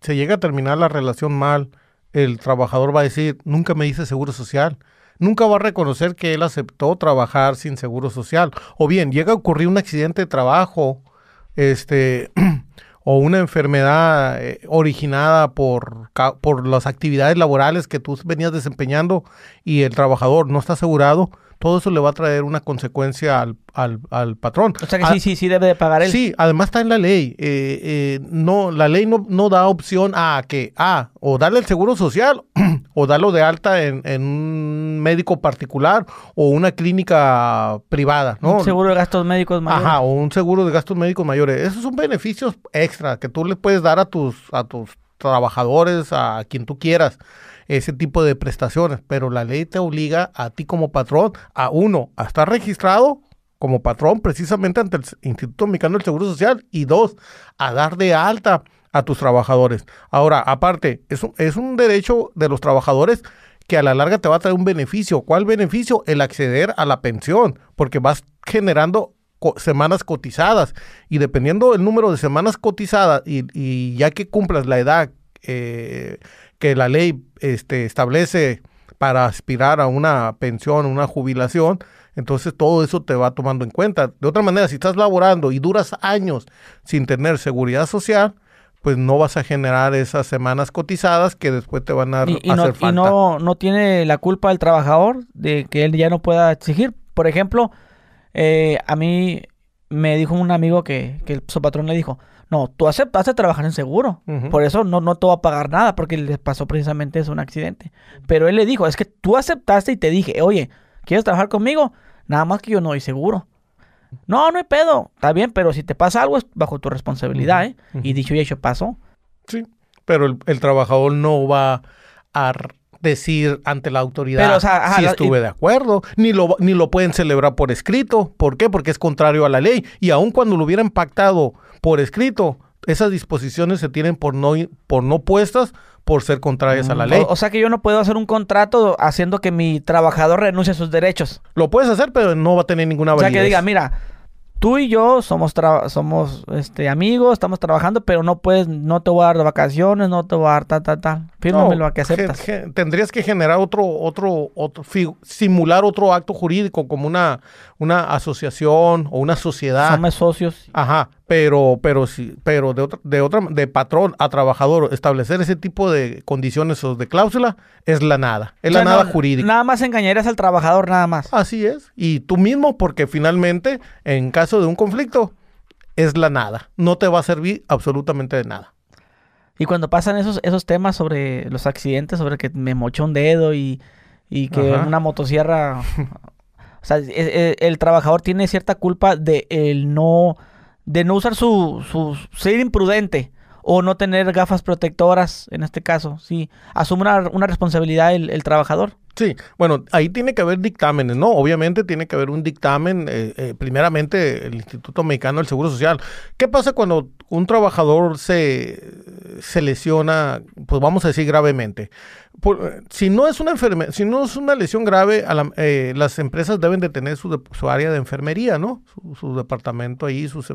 se llega a terminar la relación mal, el trabajador va a decir, nunca me hice seguro social, nunca va a reconocer que él aceptó trabajar sin seguro social, o bien llega a ocurrir un accidente de trabajo, este, o una enfermedad eh, originada por, por las actividades laborales que tú venías desempeñando y el trabajador no está asegurado, todo eso le va a traer una consecuencia al, al- al patrón. O sea que Ah, sí, sí, sí debe de pagar él. Sí, además está en la ley. eh, eh, no, la ley no, no da opción a que, ah, o darle el seguro social o darlo de alta en, en un médico particular o una clínica privada, ¿no? Un seguro de gastos médicos mayores. Ajá, o un seguro de gastos médicos mayores. Esos son beneficios extra que tú le puedes dar a tus, a tus trabajadores, a quien tú quieras, ese tipo de prestaciones. Pero la ley te obliga a ti como patrón, a uno, a estar registrado como patrón precisamente ante el Instituto Mexicano del Seguro Social y dos, a dar de alta a tus trabajadores. Ahora, aparte, es un, es un derecho de los trabajadores que a la larga te va a traer un beneficio. ¿Cuál beneficio? El acceder a la pensión, porque vas generando semanas cotizadas y dependiendo del número de semanas cotizadas y, y ya que cumplas la edad eh, que la ley este, establece para aspirar a una pensión, una jubilación, entonces todo eso te va tomando en cuenta. De otra manera, si estás laborando y duras años sin tener seguridad social, pues no vas a generar esas semanas cotizadas que después te van a y, y hacer no, y no, no tiene la culpa el trabajador de que él ya no pueda exigir. Por ejemplo, eh, a mí me dijo un amigo que, que su patrón le dijo, no, tú aceptaste trabajar en seguro. Por eso no, no te va a pagar nada porque le pasó precisamente eso, un accidente. Pero él le dijo, es que tú aceptaste y te dije, oye, ¿quieres trabajar conmigo? Nada más que yo no doy seguro. No, no hay pedo. Está bien, pero si te pasa algo es bajo tu responsabilidad, ¿eh? Y dicho y hecho pasó. Sí, pero el, el trabajador no va a decir ante la autoridad Pero, o sea, ajá, si estuve de acuerdo, ni lo, ni lo pueden celebrar por escrito. ¿Por qué? Porque es contrario a la ley. Y aun cuando lo hubieran pactado por escrito, esas disposiciones se tienen por no, por no puestas por ser contrarias a la ley. O, o sea que yo no puedo hacer un contrato haciendo que mi trabajador renuncie a sus derechos. Lo puedes hacer, pero no va a tener ninguna O sea validez. que diga, mira, tú y yo somos somos este amigos, estamos trabajando, pero no puedes, no te voy a dar vacaciones, no te voy a dar tal, tal, tal. Fírmamelo No, a que aceptas. tendrías que generar otro, otro, otro, simular otro acto jurídico como una, una asociación o una sociedad. Somos socios. Ajá, pero, pero sí, pero de otra, de otra, de patrón a trabajador, establecer ese tipo de condiciones o de cláusula es la nada, es O la nada no- jurídica. Nada más engañarías al trabajador, nada más. Así es, y tú mismo, porque finalmente, en caso de un conflicto, es la nada, no te va a servir absolutamente de nada. Y cuando pasan esos, esos temas sobre los accidentes, sobre que me mochó un dedo y, y que Ajá. una motosierra... o sea, e- e- el, trabajador tiene cierta culpa de el no... De no usar su, su... Ser imprudente. O no tener gafas protectoras, en este caso. Sí, asume una, una responsabilidad el, el trabajador. Sí, bueno, ahí tiene que haber dictámenes, ¿no? Obviamente tiene que haber un dictamen, eh, eh, primeramente el Instituto Mexicano del Seguro Social. ¿Qué pasa cuando un trabajador se, se lesiona, pues vamos a decir gravemente? Por- si no es una enferme, si no es una lesión grave, a la- eh, las empresas deben de tener su, de- su área de enfermería, ¿no? Su, su departamento ahí, sus,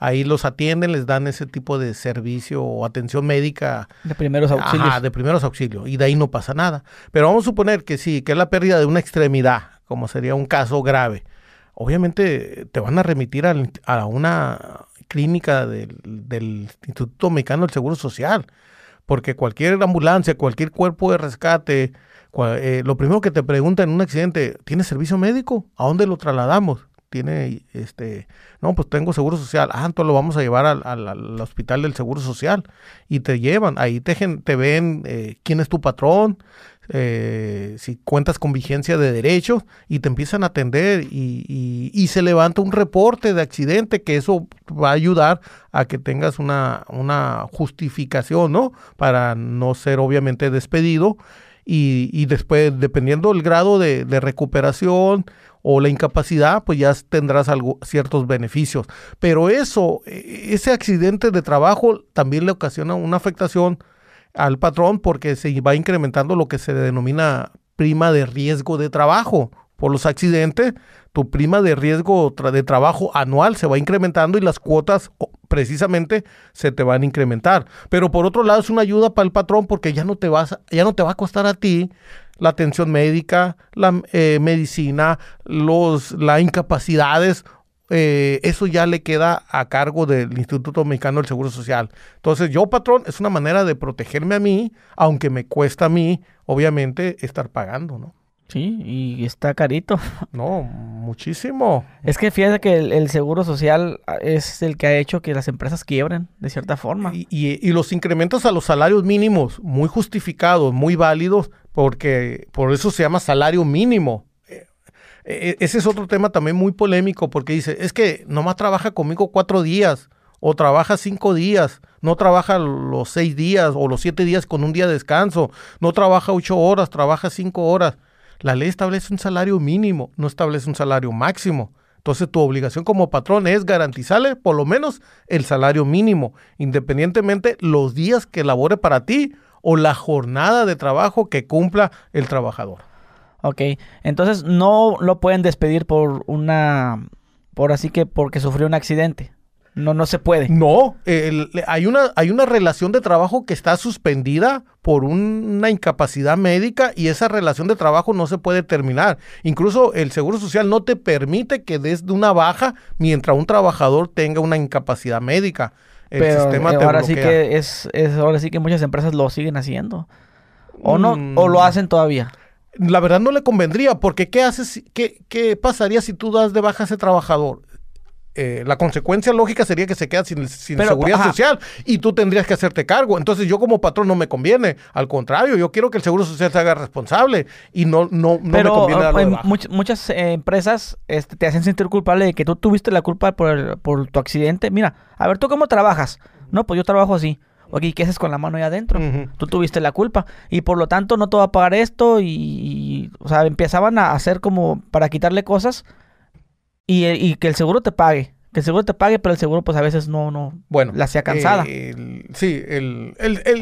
ahí los atienden, les dan ese tipo de servicio o atención médica De primeros auxilios. Ajá, de primeros auxilios. Y de ahí no pasa nada. Pero vamos a suponer que sí, que es la pérdida de una extremidad, como sería un caso grave, obviamente te van a remitir a una clínica del, del Instituto Mexicano del Seguro Social, porque cualquier ambulancia, cualquier cuerpo de rescate, eh, lo primero que te pregunta en un accidente, ¿tiene servicio médico? ¿A dónde lo trasladamos? Tiene, este, no, pues tengo seguro social. Ah, entonces lo vamos a llevar al, hospital del seguro social y te llevan. Ahí te, te ven eh, quién es tu patrón, eh, si cuentas con vigencia de derechos y te empiezan a atender y, y, se levanta un reporte de accidente que eso va a ayudar a que tengas una, justificación, ¿no? Para no ser obviamente despedido y, después, dependiendo del grado de, recuperación o la incapacidad, pues ya tendrás ciertos beneficios. Pero eso, e, ese accidente de trabajo también le ocasiona una afectación al patrón porque se va incrementando lo que se denomina prima de riesgo de trabajo por los accidentes, tu prima de riesgo de trabajo anual se va incrementando y las cuotas precisamente se te van a incrementar. Pero por otro lado es una ayuda para el patrón porque ya no te vas, ya no te va a costar a ti la atención médica, la eh, medicina, los, las incapacidades. Eh, eso ya le queda a cargo del Instituto Mexicano del Seguro Social. Entonces, yo, patrón, es una manera de protegerme a mí, aunque me cuesta a mí, obviamente, estar pagando, ¿no? Sí, y está carito. No, muchísimo. Es que fíjate que el, seguro social ah, es el que ha hecho que las empresas quiebren, de cierta forma. Y, y, los incrementos a los salarios mínimos, muy justificados, muy válidos, porque por eso se llama salario mínimo. Eh, eh, ese es otro tema también muy polémico, porque dice, es que nomás trabaja conmigo cuatro días, o trabaja cinco días, no trabaja los seis días o los siete días con un día de descanso, no trabaja ocho horas, trabaja cinco horas la ley establece un salario mínimo, no establece un salario máximo. Entonces tu obligación como patrón es garantizarle por lo menos el salario mínimo, independientemente los días que labore para ti o la jornada de trabajo que cumpla el trabajador. Ok, entonces no lo pueden despedir por una, por así que porque sufrió un accidente. No, no se puede. No, hay, una, hay una relación de trabajo que está suspendida por una incapacidad médica y esa relación de trabajo no se puede terminar. Incluso el Seguro Social no te permite que des de una baja mientras un trabajador tenga una incapacidad médica. El sistema eh, ahora sí que es, ahora sí que muchas empresas lo siguen haciendo. ¿O no? ¿O lo mm. hacen todavía? La verdad no le convendría, porque ¿qué haces? ¿Qué, qué pasaría si tú das de baja a ese trabajador? Eh, la consecuencia lógica sería que se queda sin, seguridad social y tú tendrías que hacerte cargo. Entonces yo como patrón no me conviene. Al contrario, yo quiero que el Seguro Social se haga responsable y no, no, no me conviene darlo muchas eh, empresas este, te hacen sentir culpable de que tú tuviste la culpa por, por tu accidente. Mira, a ver, ¿tú cómo trabajas? No, pues yo trabajo así. Ok, ¿qué haces con la mano ahí adentro? Tú tuviste la culpa. Y por lo tanto no te va a pagar esto. Y, y, o sea, empezaban a hacer como para quitarle cosas y, que el seguro te pague. Que el seguro te pague, pero el seguro pues a veces no, no bueno, la hacía cansada. sí, el...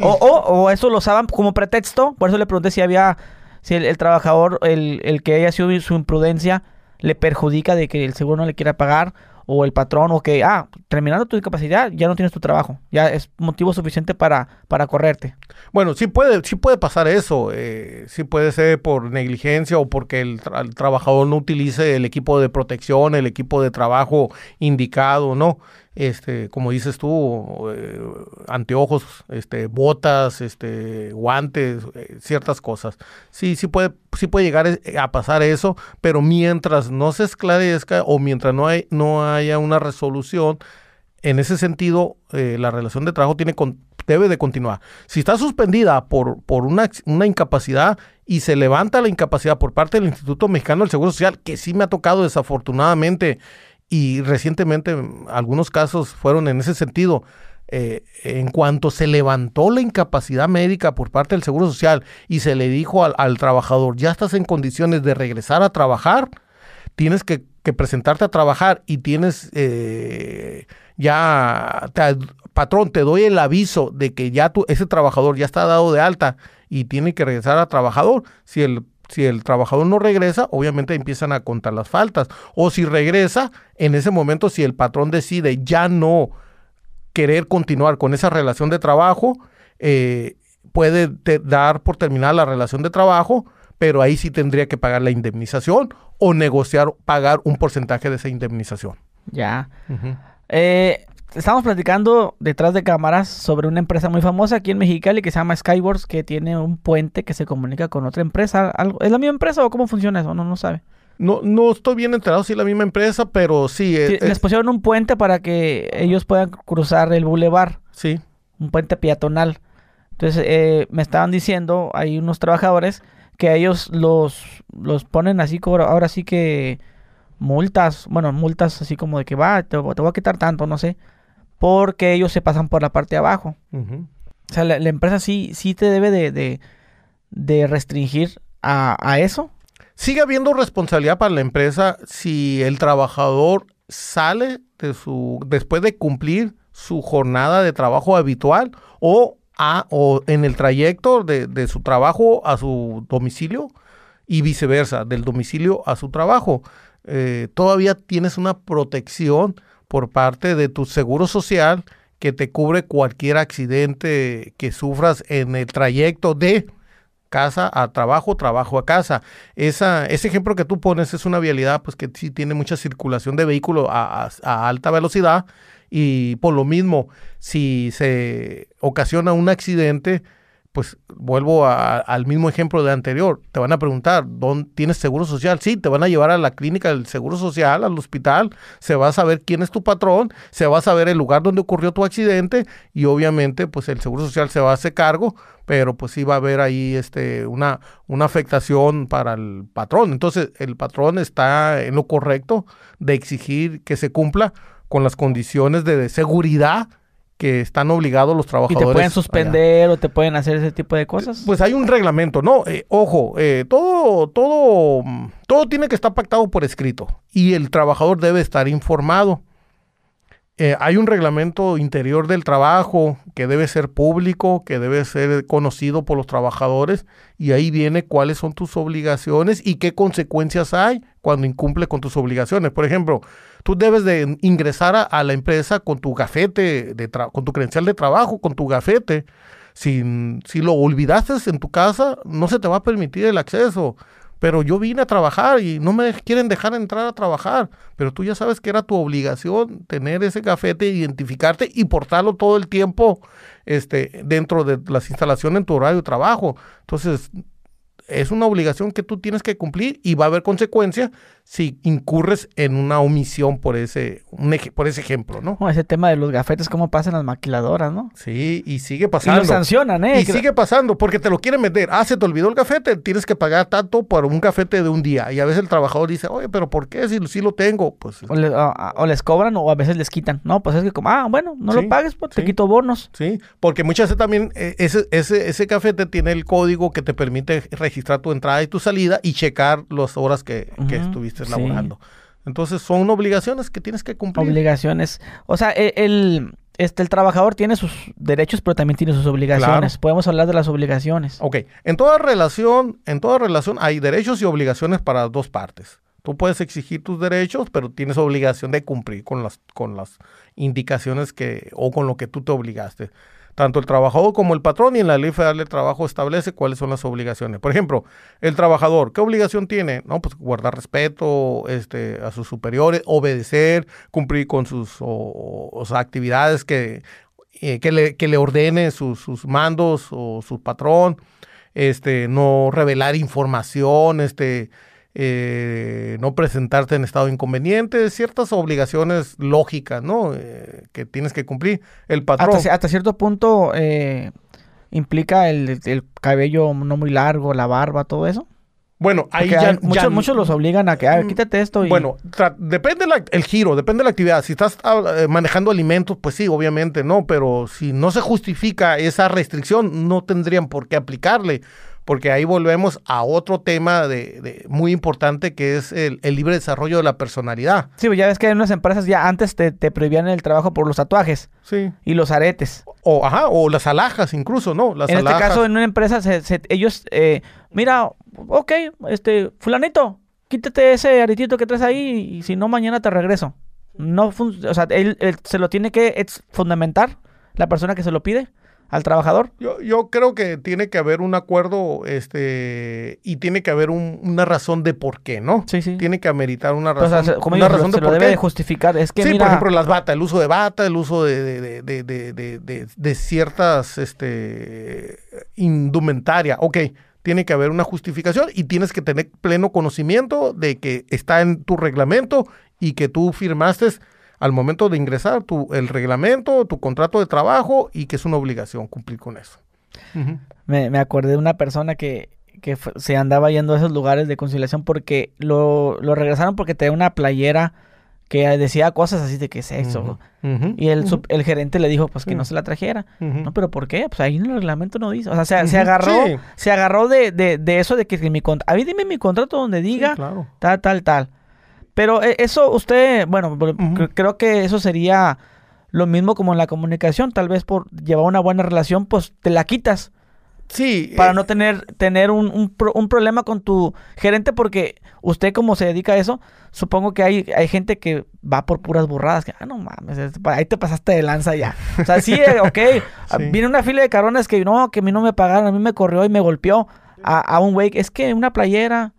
O, o, eso lo usaban como pretexto. Por eso le pregunté si había... Si el, trabajador, el, el que haya sido su imprudencia, le perjudica de que el seguro no le quiera pagar o el patrón o que, ah, terminando tu discapacidad ya no tienes tu trabajo, ya es motivo suficiente para, para correrte. Bueno, sí puede, sí puede pasar eso, eh, sí puede ser por negligencia o porque el, trabajador no utilice el equipo de protección, el equipo de trabajo indicado, ¿no? Este, como dices tú, eh, anteojos, este, botas, este, guantes, eh, ciertas cosas. Sí, sí puede, sí puede llegar eh, a pasar eso, pero mientras no se esclarezca o mientras no, hay, no haya una resolución, en ese sentido, la relación de trabajo tiene debe de continuar. Si está suspendida por, por una, incapacidad y se levanta la incapacidad por parte del Instituto Mexicano del Seguro Social, que sí me ha tocado desafortunadamente y recientemente algunos casos fueron en ese sentido. Eh, en cuanto se levantó la incapacidad médica por parte del Seguro Social y se le dijo al, trabajador, ya estás en condiciones de regresar a trabajar, tienes que, presentarte a trabajar y tienes eh, ya, patrón, te doy el aviso de que ya tu, ese trabajador ya está dado de alta y tiene que regresar a trabajador. Si el si el trabajador no regresa, obviamente empiezan a contar las faltas. O si regresa, en ese momento, si el patrón decide ya no querer continuar con esa relación de trabajo, eh, puede dar por terminar la relación de trabajo pero ahí sí tendría que pagar la indemnización o negociar, pagar un porcentaje de esa indemnización. Ya. eh, estamos platicando detrás de cámaras sobre una empresa muy famosa aquí en Mexicali que se llama Skyworks, que tiene un puente que se comunica con otra empresa. ¿Algo- ¿Es la misma empresa o cómo funciona eso? No, no sabe. No, no estoy bien enterado si es la misma empresa, pero sí. eh, Sí, eh, les pusieron un puente para que ellos puedan cruzar el bulevar, sí. un puente peatonal. Entonces, eh, me estaban diciendo, hay unos trabajadores que ellos los, los ponen así, ahora sí que multas, bueno, multas así como de que va, te, te voy a quitar tanto, no sé, porque ellos se pasan por la parte de abajo. O sea, la, la empresa sí, sí te debe de, de, de restringir a, a eso. Sigue habiendo responsabilidad para la empresa si el trabajador sale de su después de cumplir su jornada de trabajo habitual o, a, o en el trayecto de, de su trabajo a su domicilio y viceversa, del domicilio a su trabajo. Eh, todavía tienes una protección por parte de tu seguro social que te cubre cualquier accidente que sufras en el trayecto de casa a trabajo, trabajo a casa. Esa, ese ejemplo que tú pones es una vialidad pues que sí tiene mucha circulación de vehículos a, alta velocidad y por lo mismo, si se ocasiona un accidente, pues vuelvo al mismo ejemplo de anterior. Te van a preguntar, ¿dónde tienes seguro social? Sí, te van a llevar a la clínica del seguro social, al hospital, se va a saber quién es tu patrón, se va a saber el lugar donde ocurrió tu accidente y obviamente pues el seguro social se va a hacer cargo, pero pues sí va a haber ahí este una, una afectación para el patrón. Entonces el patrón está en lo correcto de exigir que se cumpla con las condiciones de seguridad que están obligados los Y trabajadores. te pueden allá. suspender o te pueden hacer ese tipo de cosas. Pues hay un reglamento, ¿no? Eh, ojo, eh, todo, todo, todo tiene que estar pactado por escrito y el trabajador debe estar informado. Eh, hay un reglamento interior del trabajo que debe ser público, que debe ser conocido por los trabajadores y ahí viene cuáles son tus obligaciones y qué consecuencias hay cuando incumple con tus obligaciones. Por ejemplo, tú debes de ingresar a, la empresa con tu gafete, de con tu credencial de trabajo, con tu gafete. Si, si lo olvidaste en tu casa, no se te va a permitir el acceso. Pero yo vine a trabajar y no me quieren dejar entrar a trabajar. Pero tú ya sabes que era tu obligación tener ese gafete, identificarte y portarlo todo el tiempo este, dentro de las instalaciones en tu horario de trabajo. Entonces, es una obligación que tú tienes que cumplir y va a haber consecuencias si incurres en una omisión por ese, un eje- por ese ejemplo, ¿no? Ese tema de los gafetes, cómo pasan las maquiladoras, ¿no? Sí, y sigue Y pasando. lo sancionan, ¿eh? Y sigue pasando porque te lo quieren meter. Ah, se te olvidó el gafete, tienes que pagar tanto por un gafete de un día. Y a veces el trabajador dice, oye, pero ¿por qué? Si, si lo tengo, pues O, le- o- o les cobran o a veces les quitan. No, pues es que como, ah, bueno, no Sí, lo pagues, pues te quito bonos. sí. Porque muchas veces también eh, ese, ese, ese gafete tiene el código que te permite registrar tu entrada y tu salida y checar las horas que, que Ujú, estuviste sí. laborando. Entonces son obligaciones que tienes que cumplir. Obligaciones. O sea, e- el, este, el trabajador tiene sus derechos, pero también tiene sus obligaciones. Podemos hablar de las obligaciones. Ok, en toda relación, en toda relación hay derechos y obligaciones para dos partes. Tú puedes exigir tus derechos, pero tienes obligación de cumplir con las, con las indicaciones que, o con lo que tú te obligaste. Tanto el trabajador como el patrón y en la ley federal del trabajo establece cuáles son las obligaciones. Por ejemplo, el trabajador, ¿qué obligación tiene? No, pues guardar respeto este, a sus superiores, obedecer, cumplir con sus actividades que, eh, que, le, que le ordene sus, sus mandos o su patrón, este, no revelar información, este, eh, no presentarte en estado inconveniente, ciertas obligaciones lógicas, ¿no? Eh, que tienes que cumplir. El patrón. Hasta, ci- hasta cierto punto eh, implica el, el cabello no muy largo, la barba, todo eso. bueno, ahí ya, hay- muchos, ya- muchos los obligan a que, ah, quítate esto y... Bueno, depende la- el giro, depende de la actividad. Si estás ah, eh, manejando alimentos, pues sí, obviamente, ¿no? Pero si no se justifica esa restricción, no tendrían por qué aplicarle. Porque ahí volvemos a otro tema de, de- muy importante que es el, el libre desarrollo de la personalidad. Sí, pues ya ves que en unas empresas ya antes te, te prohibían el trabajo por los tatuajes Sí. y los aretes. O, ajá, o las alhajas incluso, ¿no? Las en este caso, en una empresa, se- se- ellos, eh, mira, ok, este, fulanito, quítate ese aretito que traes ahí y si no, mañana te regreso. No, o sea, él, él se lo tiene que fundamentar, la persona que se lo pide, al trabajador. Yo, yo creo que tiene que haber un acuerdo este y tiene que haber un- una razón de por qué, ¿no? Sí, sí. Tiene que ameritar una Pues, razón, o sea, como una razón se de lo por debe qué. de justificar. Es que sí, mira, por ejemplo, las batas, el uso de bata, el uso de, de- de- de- de- de- de- de- de ciertas este, indumentaria. Ok, tiene que haber una justificación y tienes que tener pleno conocimiento de que está en tu reglamento y que tú firmaste al momento de ingresar tu, el reglamento, tu contrato de trabajo y que es una obligación cumplir con eso. Me, me acordé de una persona que, que fue- se andaba yendo a esos lugares de conciliación porque lo, lo regresaron porque tenía una playera que decía cosas así de que sexo. Ujú. Y el, sub- el gerente le dijo pues que no se la trajera. No, pero ¿por qué? Pues ahí en el reglamento no dice. O sea, se, se agarró, sí. se agarró de, de, de eso de que, mi contrato. A mí dime mi contrato donde Sí, diga claro. tal, tal, tal. Pero eh, eso usted, bueno, creo que eso sería lo mismo como en la comunicación. Tal vez por llevar una buena relación, pues te la quitas Sí. para eh, no tener, tener un, un un problema con tu gerente porque usted como se dedica a eso, supongo que hay, hay gente que va por puras burradas, que, ah, no mames, es- ahí te pasaste de lanza ya. O sea, sí, eh, ok, ah, Sí. viene una fila de cabrones que no, que a mí no me pagaron, a mí me corrió y me golpeó a, a un güey, es que una playera...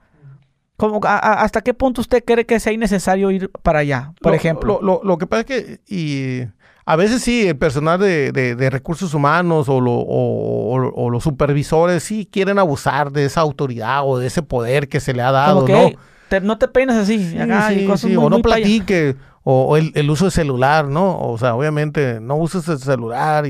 Como, a- a- ¿Hasta qué punto usted cree que sea innecesario ir para allá, por lo- ejemplo? Lo, lo- lo que pasa es que y a veces sí, el personal de, de- de recursos humanos o, o- o- los supervisores sí quieren abusar de esa autoridad o de ese poder que se le ha dado, que, ¿no? "Ey, te- no te peines así, Sí, acá, y sí, cosas sí, muy- o no platique, o, el, el uso de celular, ¿no? O sea, obviamente no uses el celular y,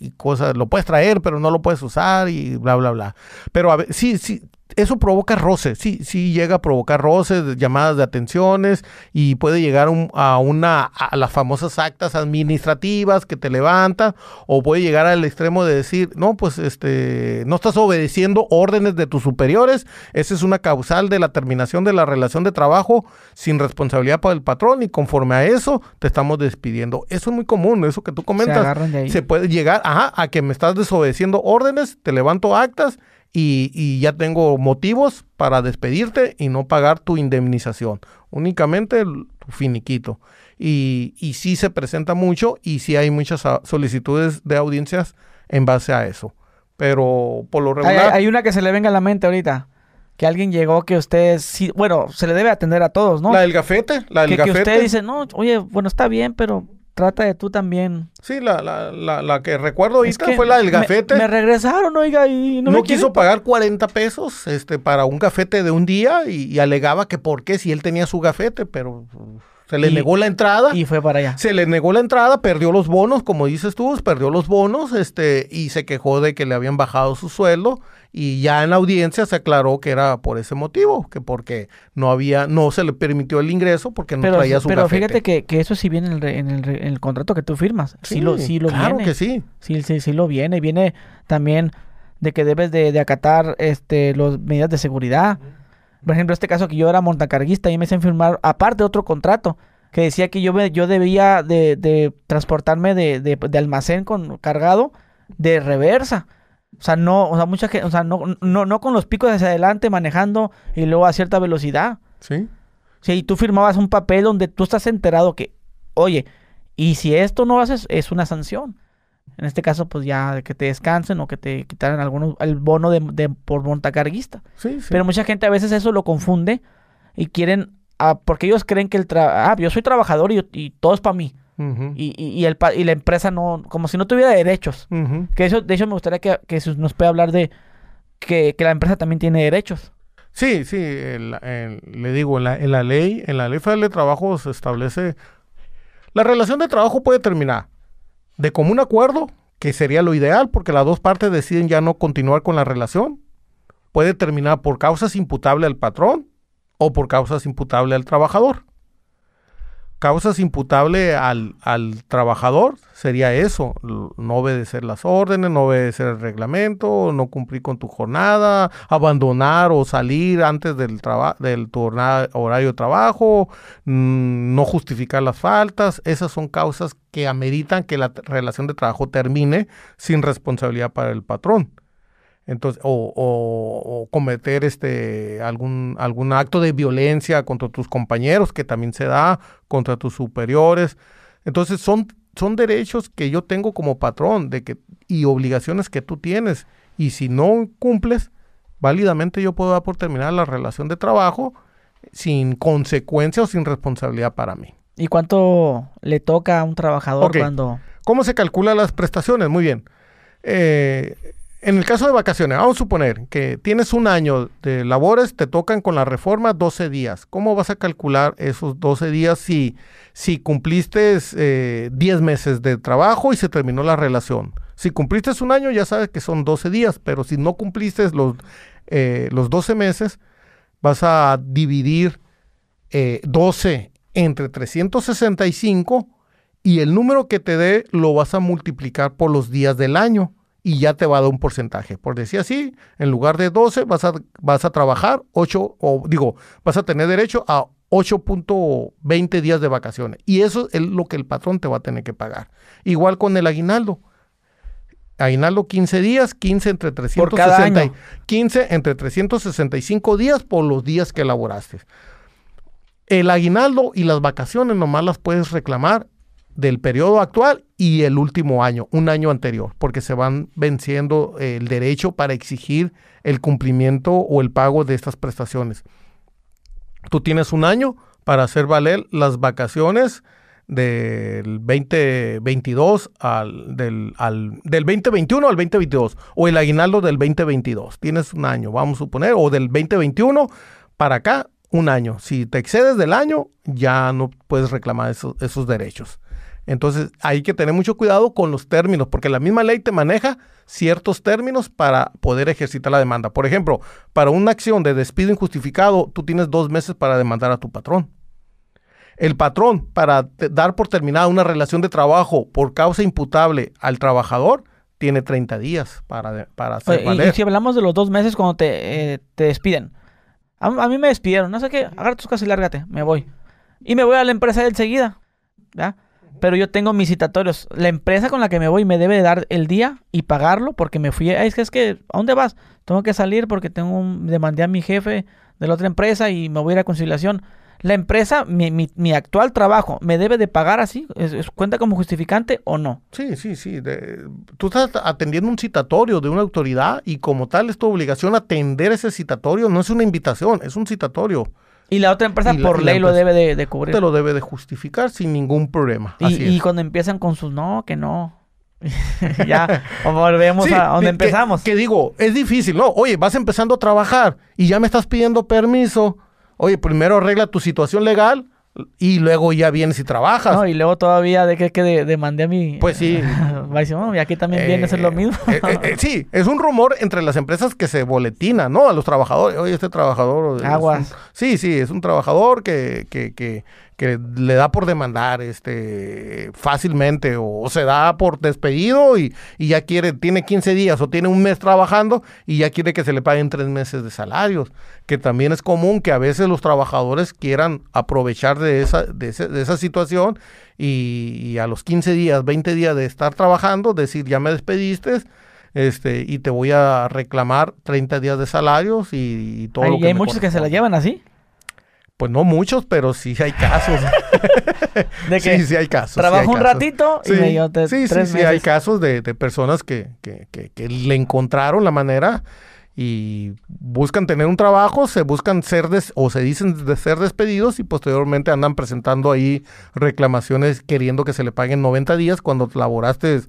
y- y cosas, lo puedes traer, pero no lo puedes usar y bla, bla, bla. Pero a ver, sí, sí, eso provoca roce, sí, sí llega a provocar roces, llamadas de atenciones y puede llegar un- a una, a las famosas actas administrativas que te levantan o puede llegar al extremo de decir, no, pues este, no estás obedeciendo órdenes de tus superiores, esa es una causal de la terminación de la relación de trabajo sin responsabilidad para el patrón y conforme a eso te estamos despidiendo. Eso es muy común, eso que tú se comentas. ahí. Se puede llegar ajá, a que me estás desobedeciendo órdenes, te levanto actas y, y ya tengo motivos para despedirte y no pagar tu indemnización. Únicamente tu finiquito. Y, y sí se presenta mucho y sí hay muchas ah, solicitudes de audiencias en base a eso. Pero por lo regular... hay una que se le venga a la mente ahorita. Que alguien llegó que usted sí, bueno, se le debe atender a todos, ¿no? La del gafete, la del que, que gafete. usted dice, no, oye, bueno, está bien, pero trata de tú también. Sí, la, la, la, la que recuerdo Es ahorita que fue la del me- gafete. Me, regresaron, oiga, y no, no me quiso pagar 40 pesos este, para un gafete de un día y, y alegaba que por qué si él tenía su gafete, pero se le Y- negó la entrada. Y fue para allá. Se le negó la entrada, perdió los bonos, como dices tú, perdió los bonos, este, y se quejó de que le habían bajado su sueldo, y ya en la audiencia se aclaró que era por ese motivo, que porque no había, no se le permitió el ingreso porque no Pero, traía su pero gafete. fíjate que, que eso sí viene en el, en el, en el contrato que tú firmas. Sí, lo, sí lo claro viene. que sí. Sí, sí, sí lo viene. Viene también de que debes de, de acatar este las medidas de seguridad. Por ejemplo, este caso que yo era montacarguista y me hacen firmar, aparte otro contrato, que decía que yo, me- yo debía de, de transportarme de, de- de almacén con cargado de reversa. O sea, no, o sea, mucha gente, o sea, no, no, no con los picos hacia adelante manejando y luego a cierta velocidad. Sí. Sí, y tú firmabas un papel donde tú estás enterado que, oye, y si esto no haces, es una sanción. En este caso, pues ya que te descansen o que te quitaran algunos, el bono de, de- por montacarguista. Sí, sí. Pero mucha gente a veces eso lo confunde y quieren, ah, porque ellos creen que el tra- ah, yo soy trabajador y, y todo es para mí. Y, y, y el, pa- y la empresa no, como si no tuviera derechos. Que eso, de hecho, me gustaría que, que nos pueda hablar de que, que la empresa también tiene derechos. Sí, sí, el- el- le digo, en la, en la ley, en la ley federal de trabajo se establece, la relación de trabajo puede terminar de común acuerdo, que sería lo ideal, porque las dos partes deciden ya no continuar con la relación, puede terminar por causas imputables al patrón o por causas imputables al trabajador. Causas imputables al, al trabajador sería eso, no obedecer las órdenes, no obedecer el reglamento, no cumplir con tu jornada, abandonar o salir antes del, del tu horario de trabajo, mm, no justificar las faltas, esas son causas que ameritan que la relación de trabajo termine sin responsabilidad para el patrón. Entonces, o, o- o cometer este algún, algún acto de violencia contra tus compañeros, que también se da, contra tus superiores. Entonces, son, son derechos que yo tengo como patrón de que, y obligaciones que tú tienes. Y si no cumples, válidamente yo puedo dar por terminar la relación de trabajo sin consecuencia o sin responsabilidad para mí. ¿Y cuánto le toca a un trabajador cuando... ¿Cómo se calculan las prestaciones? Muy bien. Eh, en el caso de vacaciones, vamos a suponer que tienes un año de labores, te tocan con la reforma 12 días. ¿Cómo vas a calcular esos 12 días si, si cumpliste 10 eh, meses de trabajo y se terminó la relación? Si cumpliste un año, ya sabes que son 12 días, pero si no cumpliste los, eh, los 12 meses, vas a dividir 12 eh, entre 365 y el número que te dé lo vas a multiplicar por los días del año y ya te va a dar un porcentaje. Por decir así, en lugar de 12 vas a, vas a trabajar 8, o digo, vas a tener derecho a 8.20 días de vacaciones. Y eso es lo que el patrón te va a tener que pagar. Igual con el aguinaldo. Aguinaldo 15 días, 15 entre 360, 15 entre 365 días por los días que elaboraste. El aguinaldo y las vacaciones nomás las puedes reclamar del periodo actual y el último año, un año anterior, porque se van venciendo el derecho para exigir el cumplimiento o el pago de estas prestaciones. Tú tienes un año para hacer valer las vacaciones del 2022 al del, al del 2021 al 2022 o el aguinaldo del 2022. Tienes un año, vamos a suponer, o del 2021 para acá, un año. Si te excedes del año, ya no puedes reclamar esos derechos. Entonces hay que tener mucho cuidado con los términos, porque la misma ley te maneja ciertos términos para poder ejercitar la demanda. Por ejemplo, para una acción de despido injustificado, tú tienes dos meses para demandar a tu patrón. El patrón, para dar por terminada una relación de trabajo por causa imputable al trabajador, tiene 30 días para, para hacer valer. Y, si hablamos de los dos meses cuando te, eh, te despiden. A, mí me despidieron, no sé qué, agarra tus casas y lárgate, me voy. Y me voy a la empresa enseguida. ¿ya? Pero yo tengo mis citatorios. La empresa con la que me voy me debe dar el día y pagarlo porque me fui. Es que es que, ¿a dónde vas? Tengo que salir porque tengo un, demandé a mi jefe de la otra empresa y me voy a ir a conciliación. La empresa, mi, mi, actual trabajo, ¿me debe de pagar así? ¿Es, cuenta como justificante o no? Sí, sí, sí. tú estás atendiendo un citatorio de una autoridad y como tal es tu obligación atender ese citatorio. No es una invitación, es un citatorio. Y la otra empresa por ley lo debe de, cubrir. Te lo debe de justificar sin ningún problema. Y, cuando empiezan con sus no, que no. ya volvemos a donde empezamos. Que, digo, es difícil, ¿no? Oye, vas empezando a trabajar y ya me estás pidiendo permiso. Oye, primero arregla tu situación legal y luego ya vienes y trabajas. No, y luego todavía de que, que demandé a mi... Pues sí. y aquí también viene a ser lo eh, mismo. Eh, eh, sí, es un rumor entre las empresas que se boletina, ¿no? A los trabajadores. Oye, este trabajador... Aguas. sí, sí, es un trabajador que, que, que que le da por demandar este fácilmente o, se da por despedido y, ya quiere, tiene 15 días o tiene un mes trabajando y ya quiere que se le paguen tres meses de salarios, que también es común que a veces los trabajadores quieran aprovechar de esa, de, esa situación y, a los 15 días, 20 días de estar trabajando, decir ya me despediste, este, y te voy a reclamar 30 días de salarios y, todo lo que hay muchos que se la llevan así. Pues no muchos, pero sí hay casos. ¿De que sí, sí hay casos. Trabajo un ratito y me dio Sí, sí, sí, hay casos de, personas que, le encontraron la manera y buscan tener un trabajo, se buscan ser des, o se dicen de ser despedidos y posteriormente andan presentando ahí reclamaciones queriendo que se le paguen 90 días cuando laboraste,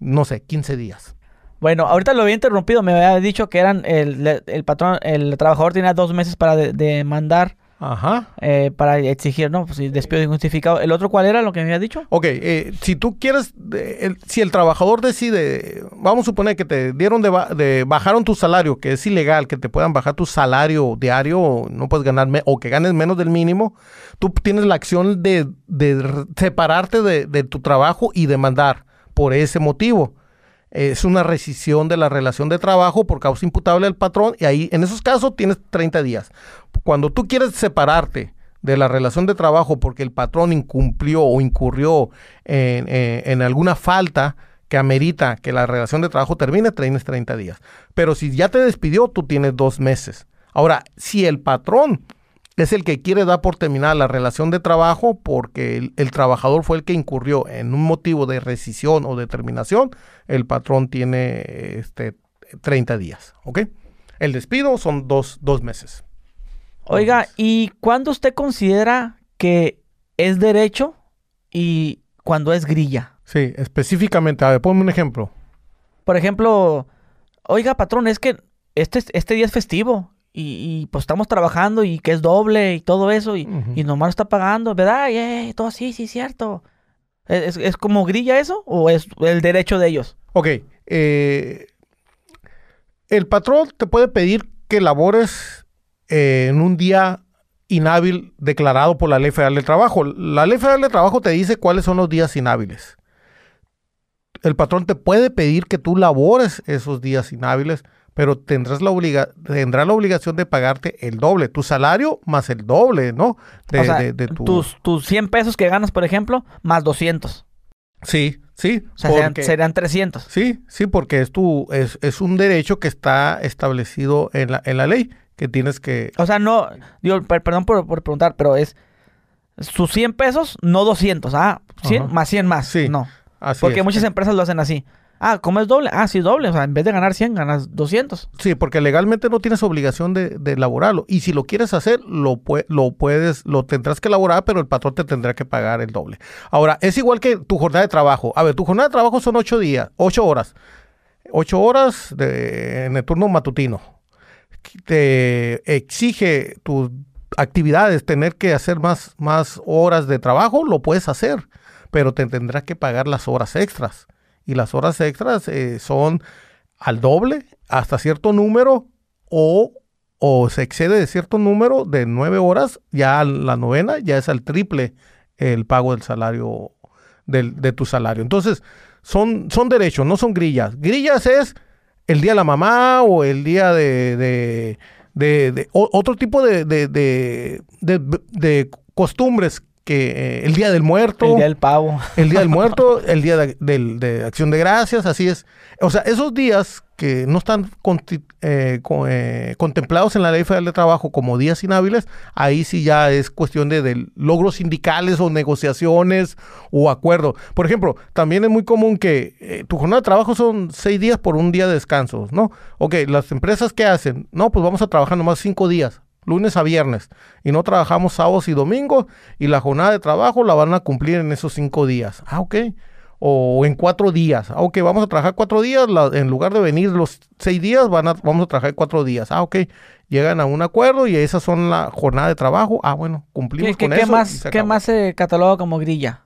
no sé, 15 días. Bueno, ahorita lo había interrumpido, me había dicho que eran el, el patrón, el trabajador tenía dos meses para demandar Ajá. Eh, para exigir, ¿no? Pues despido injustificado. ¿El otro cuál era lo que me había dicho? Ok, eh, si tú quieres, si el trabajador decide, vamos a suponer que te dieron de, bajaron tu salario, que es ilegal, que te puedan bajar tu salario diario, no puedes ganar, o que ganes menos del mínimo, tú tienes la acción de, separarte de, de tu trabajo y demandar por ese motivo es una rescisión de la relación de trabajo por causa imputable al patrón y ahí en esos casos tienes 30 días. Cuando tú quieres separarte de la relación de trabajo porque el patrón incumplió o incurrió en, alguna falta que amerita que la relación de trabajo termine, tienes 30 días. Pero si ya te despidió, tú tienes dos meses. Ahora, si el patrón es el que quiere dar por terminada la relación de trabajo porque el, el, trabajador fue el que incurrió en un motivo de rescisión o de terminación, el patrón tiene este, 30 días, ¿ok? El despido son dos, dos meses. Oiga, ¿y cuándo usted considera que es derecho y cuando es grilla? Sí, específicamente, a ver, ponme un ejemplo. Por ejemplo, oiga, patrón, es que este, este día es festivo y, pues estamos trabajando y que es doble y todo eso y, y nomás está pagando, ¿verdad? Y todo así, sí, cierto. ¿Es, ¿Es, como grilla eso o es el derecho de ellos? Ok, eh, el patrón te puede pedir que labores eh, en un día inhábil declarado por la Ley Federal del Trabajo. La Ley Federal del Trabajo te dice cuáles son los días inhábiles. El patrón te puede pedir que tú labores esos días inhábiles, pero tendrás la obliga tendrá la obligación de pagarte el doble, tu salario más el doble, ¿no? De, o sea, de, de tu... tus, tus 100 pesos que ganas, por ejemplo, más 200. Sí, sí. O sea, serían, serían, 300. Sí, sí, porque es, tu, es, es un derecho que está establecido en la, en la ley, que tienes que... O sea, no, digo, perdón por, por preguntar, pero es sus 100 pesos, no 200, ah, 100 Ajá. más 100 más. Sí, no. Así porque es. muchas empresas lo hacen así. Ah, ¿cómo es doble? Ah, sí, doble. O sea, en vez de ganar 100, ganas 200. Sí, porque legalmente no tienes obligación de, elaborarlo. Y si lo quieres hacer, lo puedes, lo tendrás que elaborar, pero el patrón te tendrá que pagar el doble. Ahora, es igual que tu jornada de trabajo. A ver, tu jornada de trabajo son 8 días, 8 horas. 8 horas de, en el turno matutino. Te exige tus actividades tener que hacer más, más horas de trabajo, lo puedes hacer, pero te tendrás que pagar las horas extras y las horas extras eh, son al doble hasta cierto número o, o, se excede de cierto número de nueve horas, ya la novena ya es al triple el pago del salario, del, de tu salario. Entonces, son, son derechos, no son grillas. Grillas es el día de la mamá o el día de, de, de, otro tipo de, de costumbres que eh, el Día del Muerto. El Día del Pavo. El Día del Muerto, el Día de, de, de, Acción de Gracias, así es. O sea, esos días que no están eh, con, eh, contemplados en la Ley Federal de Trabajo como días inhábiles, ahí sí ya es cuestión de, de, logros sindicales o negociaciones o acuerdos. Por ejemplo, también es muy común que eh, tu jornada de trabajo son seis días por un día de descanso, ¿no? Ok, las empresas que hacen, no, pues vamos a trabajar nomás cinco días lunes a viernes y no trabajamos sábados y domingos y la jornada de trabajo la van a cumplir en esos cinco días. Ah, ok. O en cuatro días. Ah, ok, vamos a trabajar cuatro días. La, en lugar de venir los seis días, van a, vamos a trabajar cuatro días. Ah, ok. Llegan a un acuerdo y esas son la jornada de trabajo. Ah, bueno, cumplimos ¿Qué, con ¿qué eso. Más, ¿Qué más se cataloga como grilla?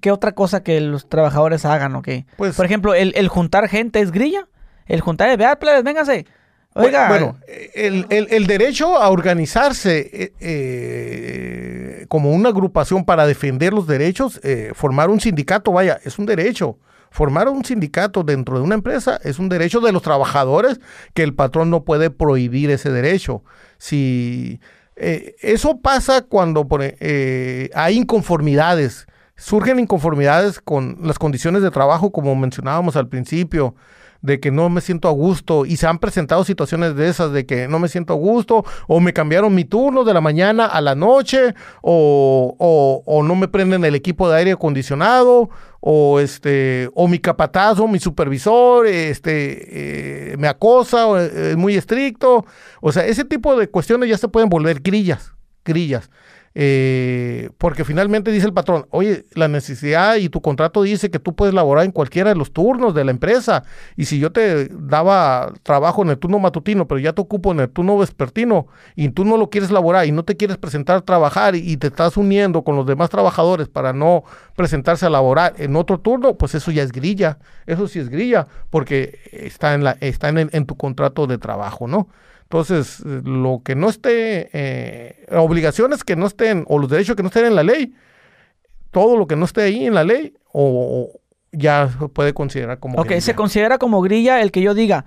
¿Qué otra cosa que los trabajadores hagan? Okay? Pues, Por ejemplo, el, el juntar gente es grilla. El juntar, vea, plebes, vénganse. Oiga. Bueno, el, el, derecho a organizarse eh, eh, como una agrupación para defender los derechos, eh, formar un sindicato, vaya, es un derecho. Formar un sindicato dentro de una empresa es un derecho de los trabajadores que el patrón no puede prohibir ese derecho. Si eso pasa cuando hay inconformidades, surgen inconformidades con las condiciones de trabajo, como mencionábamos al principio de que no me siento a gusto y se han presentado situaciones de esas de que no me siento a gusto o me cambiaron mi turno de la mañana a la noche o, o, o no me prenden el equipo de aire acondicionado o este o mi capataz o mi supervisor este eh, me acosa o eh, es muy estricto. O sea ese tipo de cuestiones ya se pueden volver grillas grillas eh, porque finalmente dice el patrón, oye, la necesidad y tu contrato dice que tú puedes laborar en cualquiera de los turnos de la empresa. Y si yo te daba trabajo en el turno matutino, pero ya te ocupo en el turno vespertino y tú no lo quieres laborar y no te quieres presentar a trabajar y, te estás uniendo con los demás trabajadores para no presentarse a laborar en otro turno, pues eso ya es grilla. Eso sí es grilla, porque está en, la, está en, en tu contrato de trabajo, ¿no? Entonces, lo que no esté, eh, obligaciones que no estén, o los derechos que no estén en la ley, todo lo que no esté ahí en la ley, o, o ya se puede considerar como Ok, grilla. se considera como grilla el que yo diga,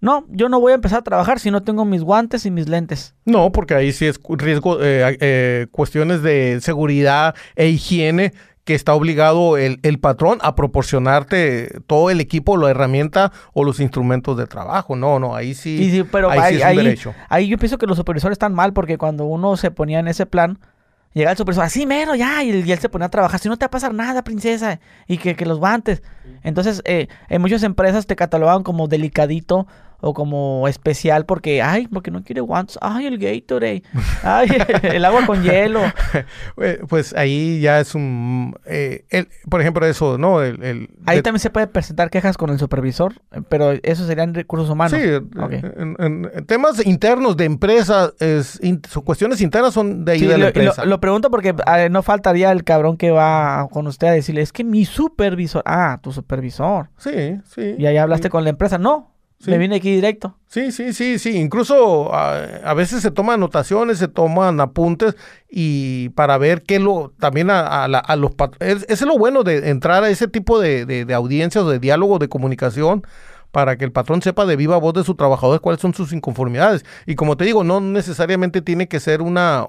no, yo no voy a empezar a trabajar si no tengo mis guantes y mis lentes. No, porque ahí sí es riesgo, eh, eh, cuestiones de seguridad e higiene que está obligado el, el patrón a proporcionarte todo el equipo, la herramienta o los instrumentos de trabajo. No, no, ahí sí, sí, pero ahí, ahí, sí es un ahí- derecho. ahí yo pienso que los supervisores están mal porque cuando uno se ponía en ese plan, llegaba el supervisor, así mero, ya, y, él- y él se ponía a trabajar, si no te va a pasar nada, princesa, y que, que los guantes. Entonces, eh, en muchas empresas te catalogan como delicadito o como especial porque, ay, porque no quiere guantes, ay, el Gatorade, ay, el agua con hielo. Eh, Pues ahí ya es un, eh, el- por ejemplo, eso, ¿no? El, el- Ahí de- también se puede presentar quejas con el supervisor, pero eso serían recursos humanos. Sí, Ok. en, en- en temas internos de empresa, es, in- cuestiones internas son de ahí Sí, de la lo, empresa. lo- lo pregunto porque ah, no faltaría el cabrón que va con usted a decirle, es que mi supervisor, ah, tu supervisor. Sí, sí. Y ahí hablaste sí. con la empresa. No, Sí. me vine aquí directo. Sí, sí, sí, sí. Incluso a, a veces se toman anotaciones, se toman apuntes y para ver qué lo también a, a la- a los es, es lo bueno de entrar a ese tipo de, de, de audiencias de diálogo, de comunicación para que el patrón sepa de viva voz de sus trabajadores cuáles son sus inconformidades. Y como te digo, no necesariamente tiene que ser una,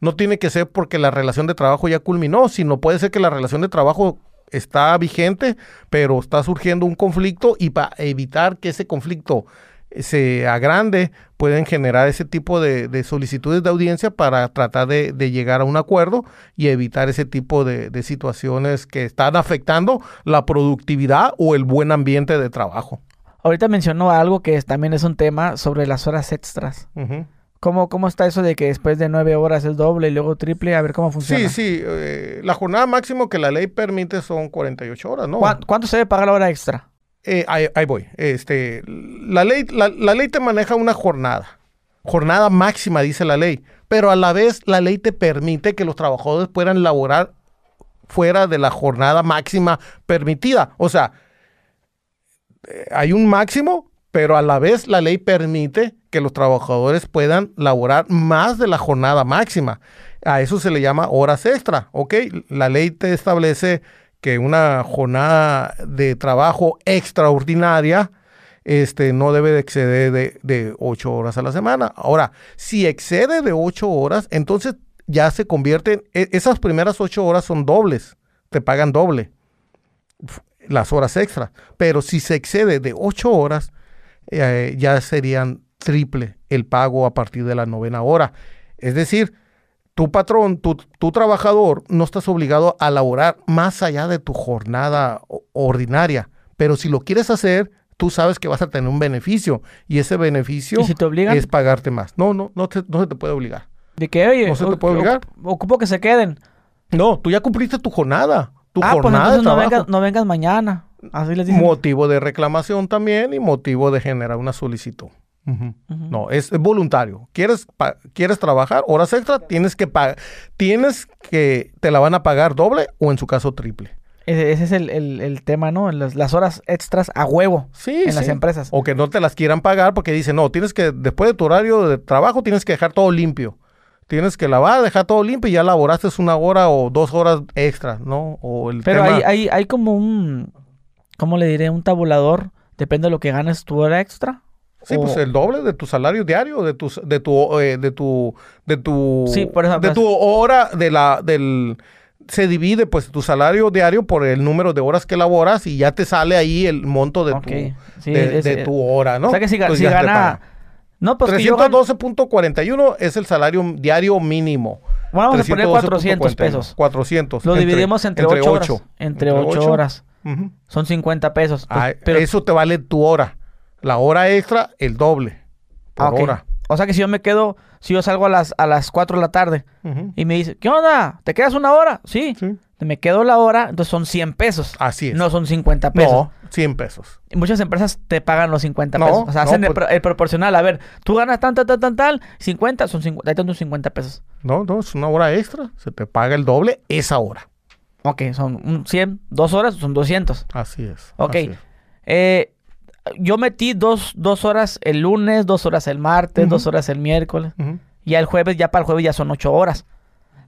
no tiene que ser porque la relación de trabajo ya culminó, sino puede ser que la relación de trabajo está vigente, pero está surgiendo un conflicto y para evitar que ese conflicto se agrande, pueden generar ese tipo de, de solicitudes de audiencia para tratar de, de llegar a un acuerdo y evitar ese tipo de, de situaciones que están afectando la productividad o el buen ambiente de trabajo. Ahorita mencionó algo que también es un tema sobre las horas extras. ¿Cómo, ¿Cómo está eso de que después de nueve horas es doble y luego triple? A ver cómo funciona. Sí, sí, eh, la jornada máxima que la ley permite son 48 horas, ¿no? ¿Cuán- ¿Cuánto se debe pagar la hora extra? Eh, ahí, ahí voy. Este, la, ley, la, la ley te maneja una jornada. Jornada máxima, dice la ley. Pero a la vez la ley te permite que los trabajadores puedan laborar fuera de la jornada máxima permitida. O sea, eh, hay un máximo, pero a la vez la ley permite que los trabajadores puedan laborar más de la jornada máxima. A eso se le llama horas extra, ¿ok? La ley te establece que una jornada de trabajo extraordinaria este, no debe de exceder de, de 8 horas a la semana. Ahora, si excede de 8 horas, entonces ya se convierten, e- esas primeras 8 horas son dobles, te pagan doble las horas extras. Pero si se excede de 8 horas, eh, ya serían triple el pago a partir de la novena hora. Es decir, tu patrón, tu, tu trabajador, no estás obligado a laborar más allá de tu jornada ordinaria. Pero si lo quieres hacer, tú sabes que vas a tener un beneficio y ese beneficio ¿Y si te obligan? es pagarte más. No, no, no, te- no se te puede obligar. De que, oye, No se te puede obligar. ocupo que se queden. No, tú ya cumpliste tu jornada. Tu ah, pues jornada de entonces no vengas, no vengas mañana. Así les dicen. motivo de reclamación también y motivo de generar una solicitud. No, es, es voluntario. ¿Quieres, pa- ¿Quieres trabajar horas extra? Tienes que pagar. Tienes que, te la van a pagar doble o en su caso triple. Ese, ese es el, el- el tema, ¿no? Las, las horas extras a huevo Sí, en las empresas. O que no te las quieran pagar porque dicen, no, tienes que, después de tu horario de trabajo, tienes que dejar todo limpio. Tienes que lavar, dejar todo limpio y ya laboraste una hora o dos horas extra, ¿no? O el Pero tema- hay, hay, hay como un, ¿cómo le diré? Un tabulador. Depende de lo que ganes tu hora extra. Sí, pues el doble de tu salario diario, de tu, de tu, eh, de tu, de tu, Sí, por eso, de pues- tu hora, de la, del, se divide pues tu salario diario por el número de horas que laboras y ya te sale ahí el monto de tu, sí, de, es- de es- tu hora, ¿no? O sea que si, Entonces gana... No, pues que yo gano... 312.41 es el salario diario mínimo. Bueno, vamos a poner 400 312.41. pesos. 400. Lo dividimos entre 8 horas. ocho. Entre 8 horas. Ujú. Son 50 pesos. Pues, Ah, pero, Eso te vale tu hora. La hora extra, el doble. Por Ah, ok. hora. O sea que si yo me quedo, si yo salgo a las, a las 4 de la tarde Ujú. y me dice, ¿qué onda? ¿Te quedas una hora? Sí. Sí. Me quedo la hora, entonces son 100 pesos. Así es. No son 50 pesos. No, 100 pesos. Y muchas empresas te pagan los 50 No, pesos. O sea, no, hacen el, pues- pro- el proporcional. A ver, tú ganas tan, tan, tan, tan, tal, 50, son 50, ahí están tus 50 pesos. No, no, es una hora extra. Se te paga el doble esa hora. Ok, son un 100, dos horas, son 200. Así es. Ok. así es. Eh, yo metí dos, dos horas el lunes, dos horas el martes, Ujú. dos horas el miércoles. Y el jueves, ya para el jueves ya son 8 horas.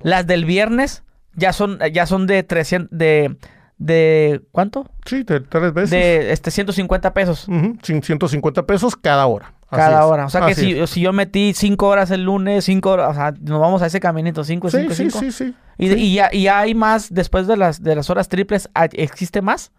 Las del viernes ya son, ya son de 300, de, de, ¿cuánto? Sí, te- tres veces. De este 150 pesos. Ujú, cin- 150 pesos cada hora. Cada hora. O sea que si, si yo metí cinco horas el lunes, cinco horas, o sea, nos vamos a ese caminito, cinco, Sí, cinco, sí, cinco. sí, sí. Y, sí. y ya, y ya hay más, después de las, de las horas triples, ¿hay- ¿existe más?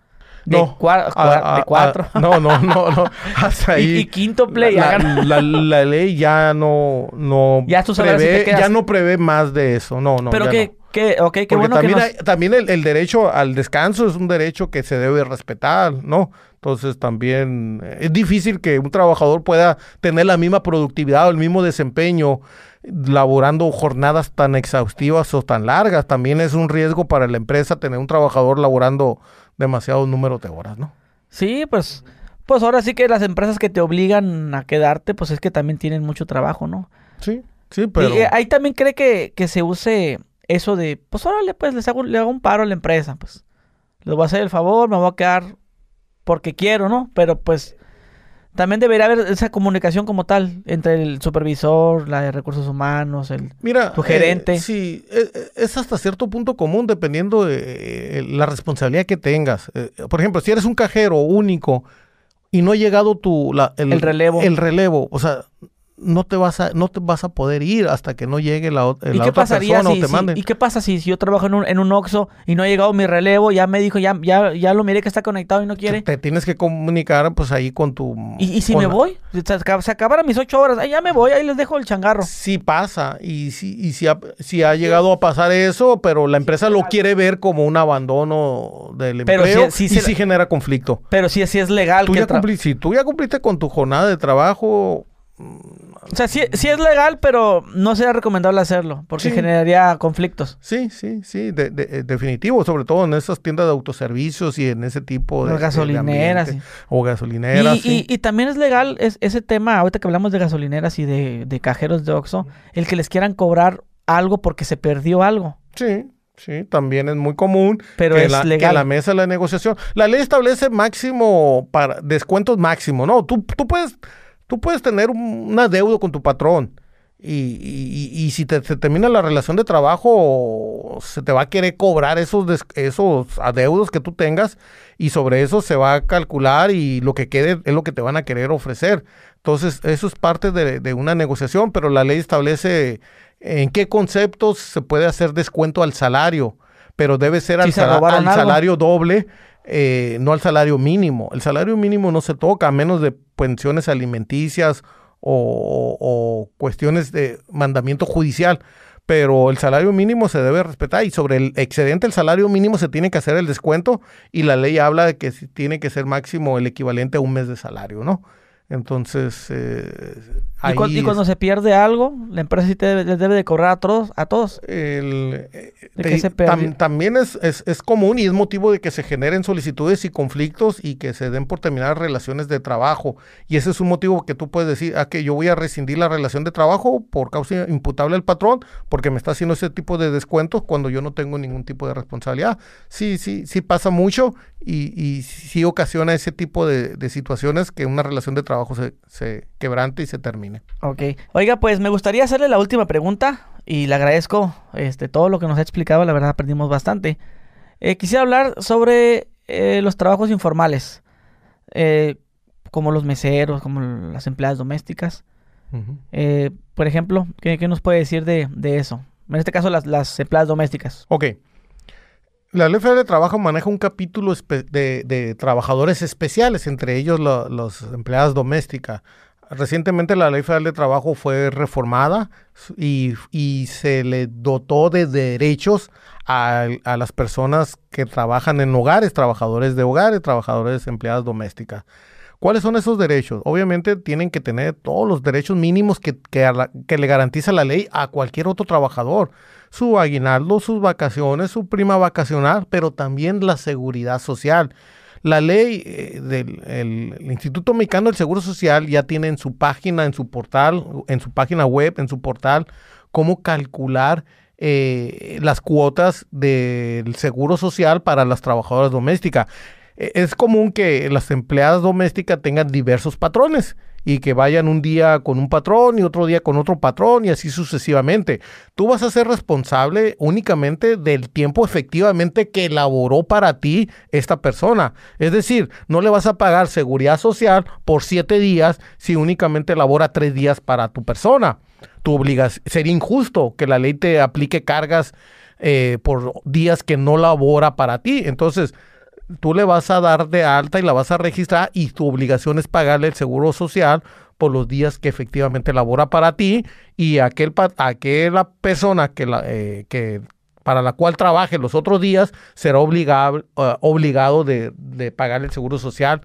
De, No. cua- cua- Ah, de ah, cuatro. ah, no, no, no, no. Hasta ahí. y quinto play, La, hagan- la- la ley ya no, no Ya tú te prevé, ya no prevé más de eso. No, no. Pero ya que, no. que, ok, qué Porque bueno que también, nos... hay- también el, el derecho al descanso es un derecho que se debe respetar, ¿no? Entonces también eh, es difícil que un trabajador pueda tener la misma productividad o el mismo desempeño laborando jornadas tan exhaustivas o tan largas. También es un riesgo para la empresa tener un trabajador laborando demasiado número de horas, ¿no? Sí, pues, pues ahora sí que las empresas que te obligan a quedarte, pues es que también tienen mucho trabajo, ¿no? Sí, sí, pero... Y eh, ahí también cree que, que se use eso de, pues órale, pues les hago, le hago un paro a la empresa, pues. Les voy a hacer el favor, me voy a quedar porque quiero, ¿no? Pero pues también debería haber esa comunicación como tal entre el supervisor, la de recursos humanos, el... Mira, tu gerente. eh, sí, eh, eh, es hasta cierto punto común dependiendo de eh, la responsabilidad que tengas. Eh, por ejemplo, si eres un cajero único y no ha llegado tu la- El relevo. el relevo, o sea, no te vas a no te vas a poder ir hasta que no llegue la, ot- ¿Y la qué otra pasaría persona si, o te si- manden. ¿Y qué pasa si, si yo trabajo en un, en un Oxxo y no ha llegado mi relevo? Ya me dijo, ya, ya, ya lo miré que está conectado y no quiere. Te tienes que comunicar pues ahí con tu ¿Y, y si me la- voy? Se, se acabaron mis ocho horas. Ay, ya me voy, ahí les dejo el changarro. Sí pasa y si, y si, ha, si ha llegado a pasar eso, pero la empresa lo quiere ver como un abandono del Pero empleo si- y si se- sí genera conflicto. Pero si, si es legal Tú que ya el tra- cumpli- si tú ya cumpliste con tu jornada de trabajo, O sea, sí, sí es legal, pero no sería recomendable hacerlo, porque Sí. generaría conflictos. sí, sí, sí, de- de- eh, definitivo, sobre todo en esas tiendas de autoservicios y en ese tipo de... Las de gasolineras, ambiente. sí. O gasolineras, y, y- y también es legal es, ese tema, ahorita que hablamos de gasolineras y de, de cajeros de Oxxo, el que les quieran cobrar algo porque se perdió algo. Sí, sí, también es muy común Pero que, es la, que legal. la mesa de la negociación. La ley establece máximo para descuentos máximo, ¿no? Tú, tú puedes, tú puedes tener un, adeudo con tu patrón. Y, y- y- si te, se termina la relación de trabajo, se te va a querer cobrar esos, des- esos adeudos que tú tengas y sobre eso se va a calcular y lo que quede es lo que te van a querer ofrecer. Entonces, eso es parte de, de una negociación, pero la ley establece en qué conceptos se puede hacer descuento al salario, pero debe ser Si al, se salario doble, eh, no al salario mínimo. El salario mínimo no se toca a menos de pensiones alimenticias o, o cuestiones de mandamiento judicial. Pero el salario mínimo se debe respetar y sobre el excedente del salario mínimo se tiene que hacer el descuento y la ley habla de que tiene que ser máximo el equivalente a un mes de salario, ¿no? Entonces, eh, Y, cu- ahí y cuando es- se pierde algo, la empresa sí te debe, les debe de cobrar a todos. A todos. el, eh, ¿De te- qué se tam- perdió? también es, es, es común y es motivo de que se generen solicitudes y conflictos y que se den por terminar relaciones de trabajo. Y ese es un motivo que tú puedes decir, ah, que yo voy a rescindir la relación de trabajo por causa imputable al patrón porque me está haciendo ese tipo de descuentos cuando yo no tengo ningún tipo de responsabilidad. Sí, sí, sí pasa mucho y, y sí ocasiona ese tipo de, de situaciones que una relación de trabajo se, se quebrante y se termine. Ok. Oiga, pues me gustaría hacerle la última pregunta y le agradezco este, todo lo que nos ha explicado. La verdad, aprendimos bastante. Eh, quisiera hablar sobre eh, los trabajos informales, eh, como los meseros, como las empleadas domésticas. Por ejemplo, ¿qué, qué nos puede decir de, de eso? En este caso, las, las empleadas domésticas. Ok. La Ley Federal de Trabajo maneja un capítulo de, trabajadores especiales, entre ellos la- los empleadas domésticas. Recientemente la Ley Federal de Trabajo fue reformada y, se le dotó de derechos a, las personas que trabajan en hogares, trabajadores de hogares, trabajadores empleadas domésticas. ¿Cuáles son esos derechos? Obviamente tienen que tener todos los derechos mínimos que le garantiza la ley a cualquier otro trabajador. Su aguinaldo, sus vacaciones, su prima vacacional, pero también la seguridad social. La ley eh, del el- el Instituto Mexicano del Seguro Social ya tiene en su página, en su portal, en su página web, en su portal, cómo calcular eh, las cuotas del seguro social para las trabajadoras domésticas. Eh, Es común que las empleadas domésticas tengan diversos patrones y que vayan un día con un patrón y otro día con otro patrón y así sucesivamente. Tú vas a ser responsable únicamente del tiempo efectivamente que elaboró para ti esta persona. Es decir, no le vas a pagar seguridad social por siete días si únicamente labora tres días para tu persona. Tu obligación sería injusto que la ley te aplique cargas eh, por días que no labora para ti. Entonces, tú le vas a dar de alta y la vas a registrar y tu obligación es pagarle el seguro social por los días que efectivamente labora para ti y aquel aquella persona que, la, eh, que para la cual trabaje los otros días será obligado, uh, obligado de, de, pagar el seguro social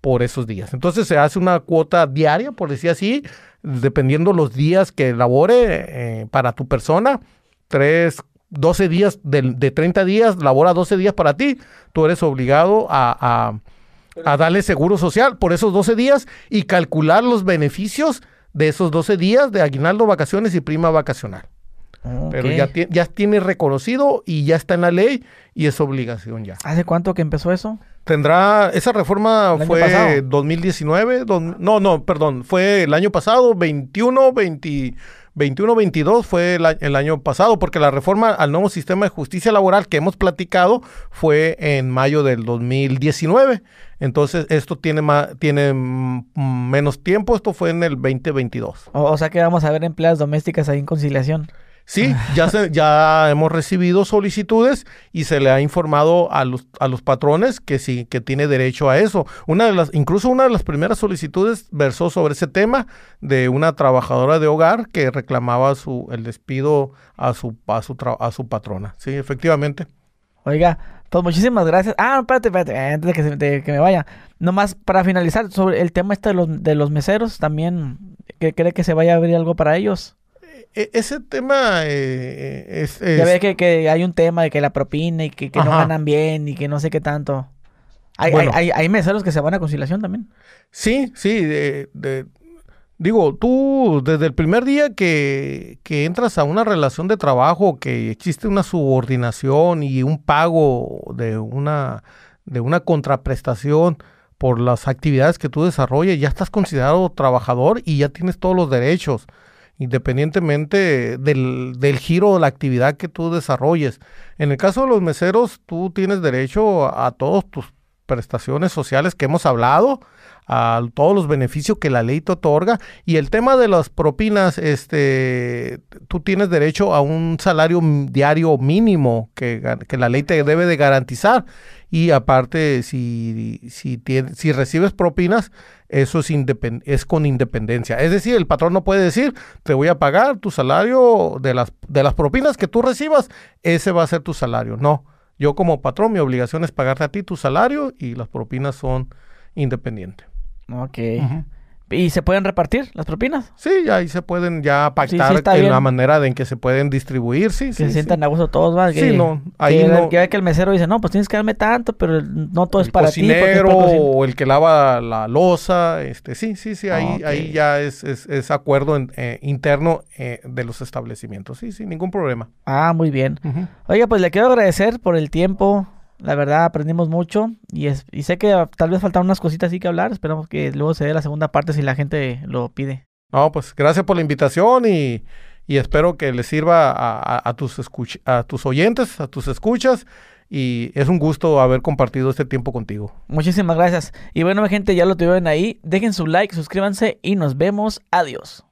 por esos días. Entonces se hace una cuota diaria, por decir así, dependiendo los días que labore eh, para tu persona, tres, 12 días, de, de, 30 días, labora 12 días para ti, tú eres obligado a, a, a, darle seguro social por esos 12 días y calcular los beneficios de esos 12 días de aguinaldo, vacaciones y prima vacacional. Okay. Pero ya, ya tiene reconocido y ya está en la ley y es obligación ya. ¿Hace cuánto que empezó eso? Tendrá, esa reforma fue pasado? 2019, don, no, no, perdón, fue el año pasado, 21, 20, 21-22 fue el, año pasado, porque la reforma al nuevo sistema de justicia laboral que hemos platicado fue en mayo del 2019. Entonces, esto tiene, más, tiene menos tiempo, esto fue en el 2022. O, o sea que vamos a ver empleadas domésticas ahí en conciliación. Sí, ya, se, ya hemos recibido solicitudes y se le ha informado a los, a los patrones que sí, que tiene derecho a eso. Una de las, incluso una de las primeras solicitudes versó sobre ese tema de una trabajadora de hogar que reclamaba su, el despido a su, a su, a su patrona. Sí, efectivamente. Oiga, pues muchísimas gracias. Ah, espérate, espérate, antes de que, se, de que me vaya. Nomás para finalizar, sobre el tema este de los, de los meseros, también, ¿cree que, se vaya a abrir algo para ellos? Ese tema eh, es, es, Ya ves que, que, hay un tema de que la propina y que, que no ganan bien y que no sé qué tanto. Hay, bueno. hay, hay, hay, meseros que se van a conciliación también. Sí, sí. De, de, digo, tú desde el primer día que, que, entras a una relación de trabajo, que existe una subordinación y un pago de una, de una contraprestación por las actividades que tú desarrolles, ya estás considerado trabajador y ya tienes todos los derechos independientemente del, del, giro de la actividad que tú desarrolles. En el caso de los meseros, tú tienes derecho a, a todas tus prestaciones sociales que hemos hablado, a todos los beneficios que la ley te otorga y el tema de las propinas, este, tú tienes derecho a un salario diario mínimo que, que la ley te debe de garantizar y aparte si, si, tienes, si recibes propinas, eso es, es con independencia. Es decir, el patrón no puede decir, te voy a pagar tu salario de las, de las propinas que tú recibas, ese va a ser tu salario. No, yo como patrón mi obligación es pagarte a ti tu salario y las propinas son independientes. Ok. ¿Y se pueden repartir las propinas? Sí, ahí se pueden ya pactar sí, sí en la manera en que se pueden distribuir, sí. Que sí, se sientan a gusto todos, ¿va? Sí, no. Ahí que, no. que, que el mesero dice, no, pues tienes que darme tanto, pero no todo el es para cocinero, ti. o el que lava la losa, este, sí, sí, sí, ahí, okay. ahí ya es, es, es acuerdo en, eh, interno eh, de los establecimientos, sí, sin ningún problema. Ah, muy bien. Uh -huh. Oiga, pues le quiero agradecer por el tiempo, la verdad aprendimos mucho y, es, y sé que tal vez faltan unas cositas así que hablar. Esperamos que luego se dé la segunda parte si la gente lo pide. No, pues gracias por la invitación y, y espero que les sirva a, a, a, tus escuch a tus oyentes, a tus escuchas. Y es un gusto haber compartido este tiempo contigo. Muchísimas gracias. Y bueno, gente, ya lo tuvieron ahí. Dejen su like, suscríbanse y nos vemos. Adiós.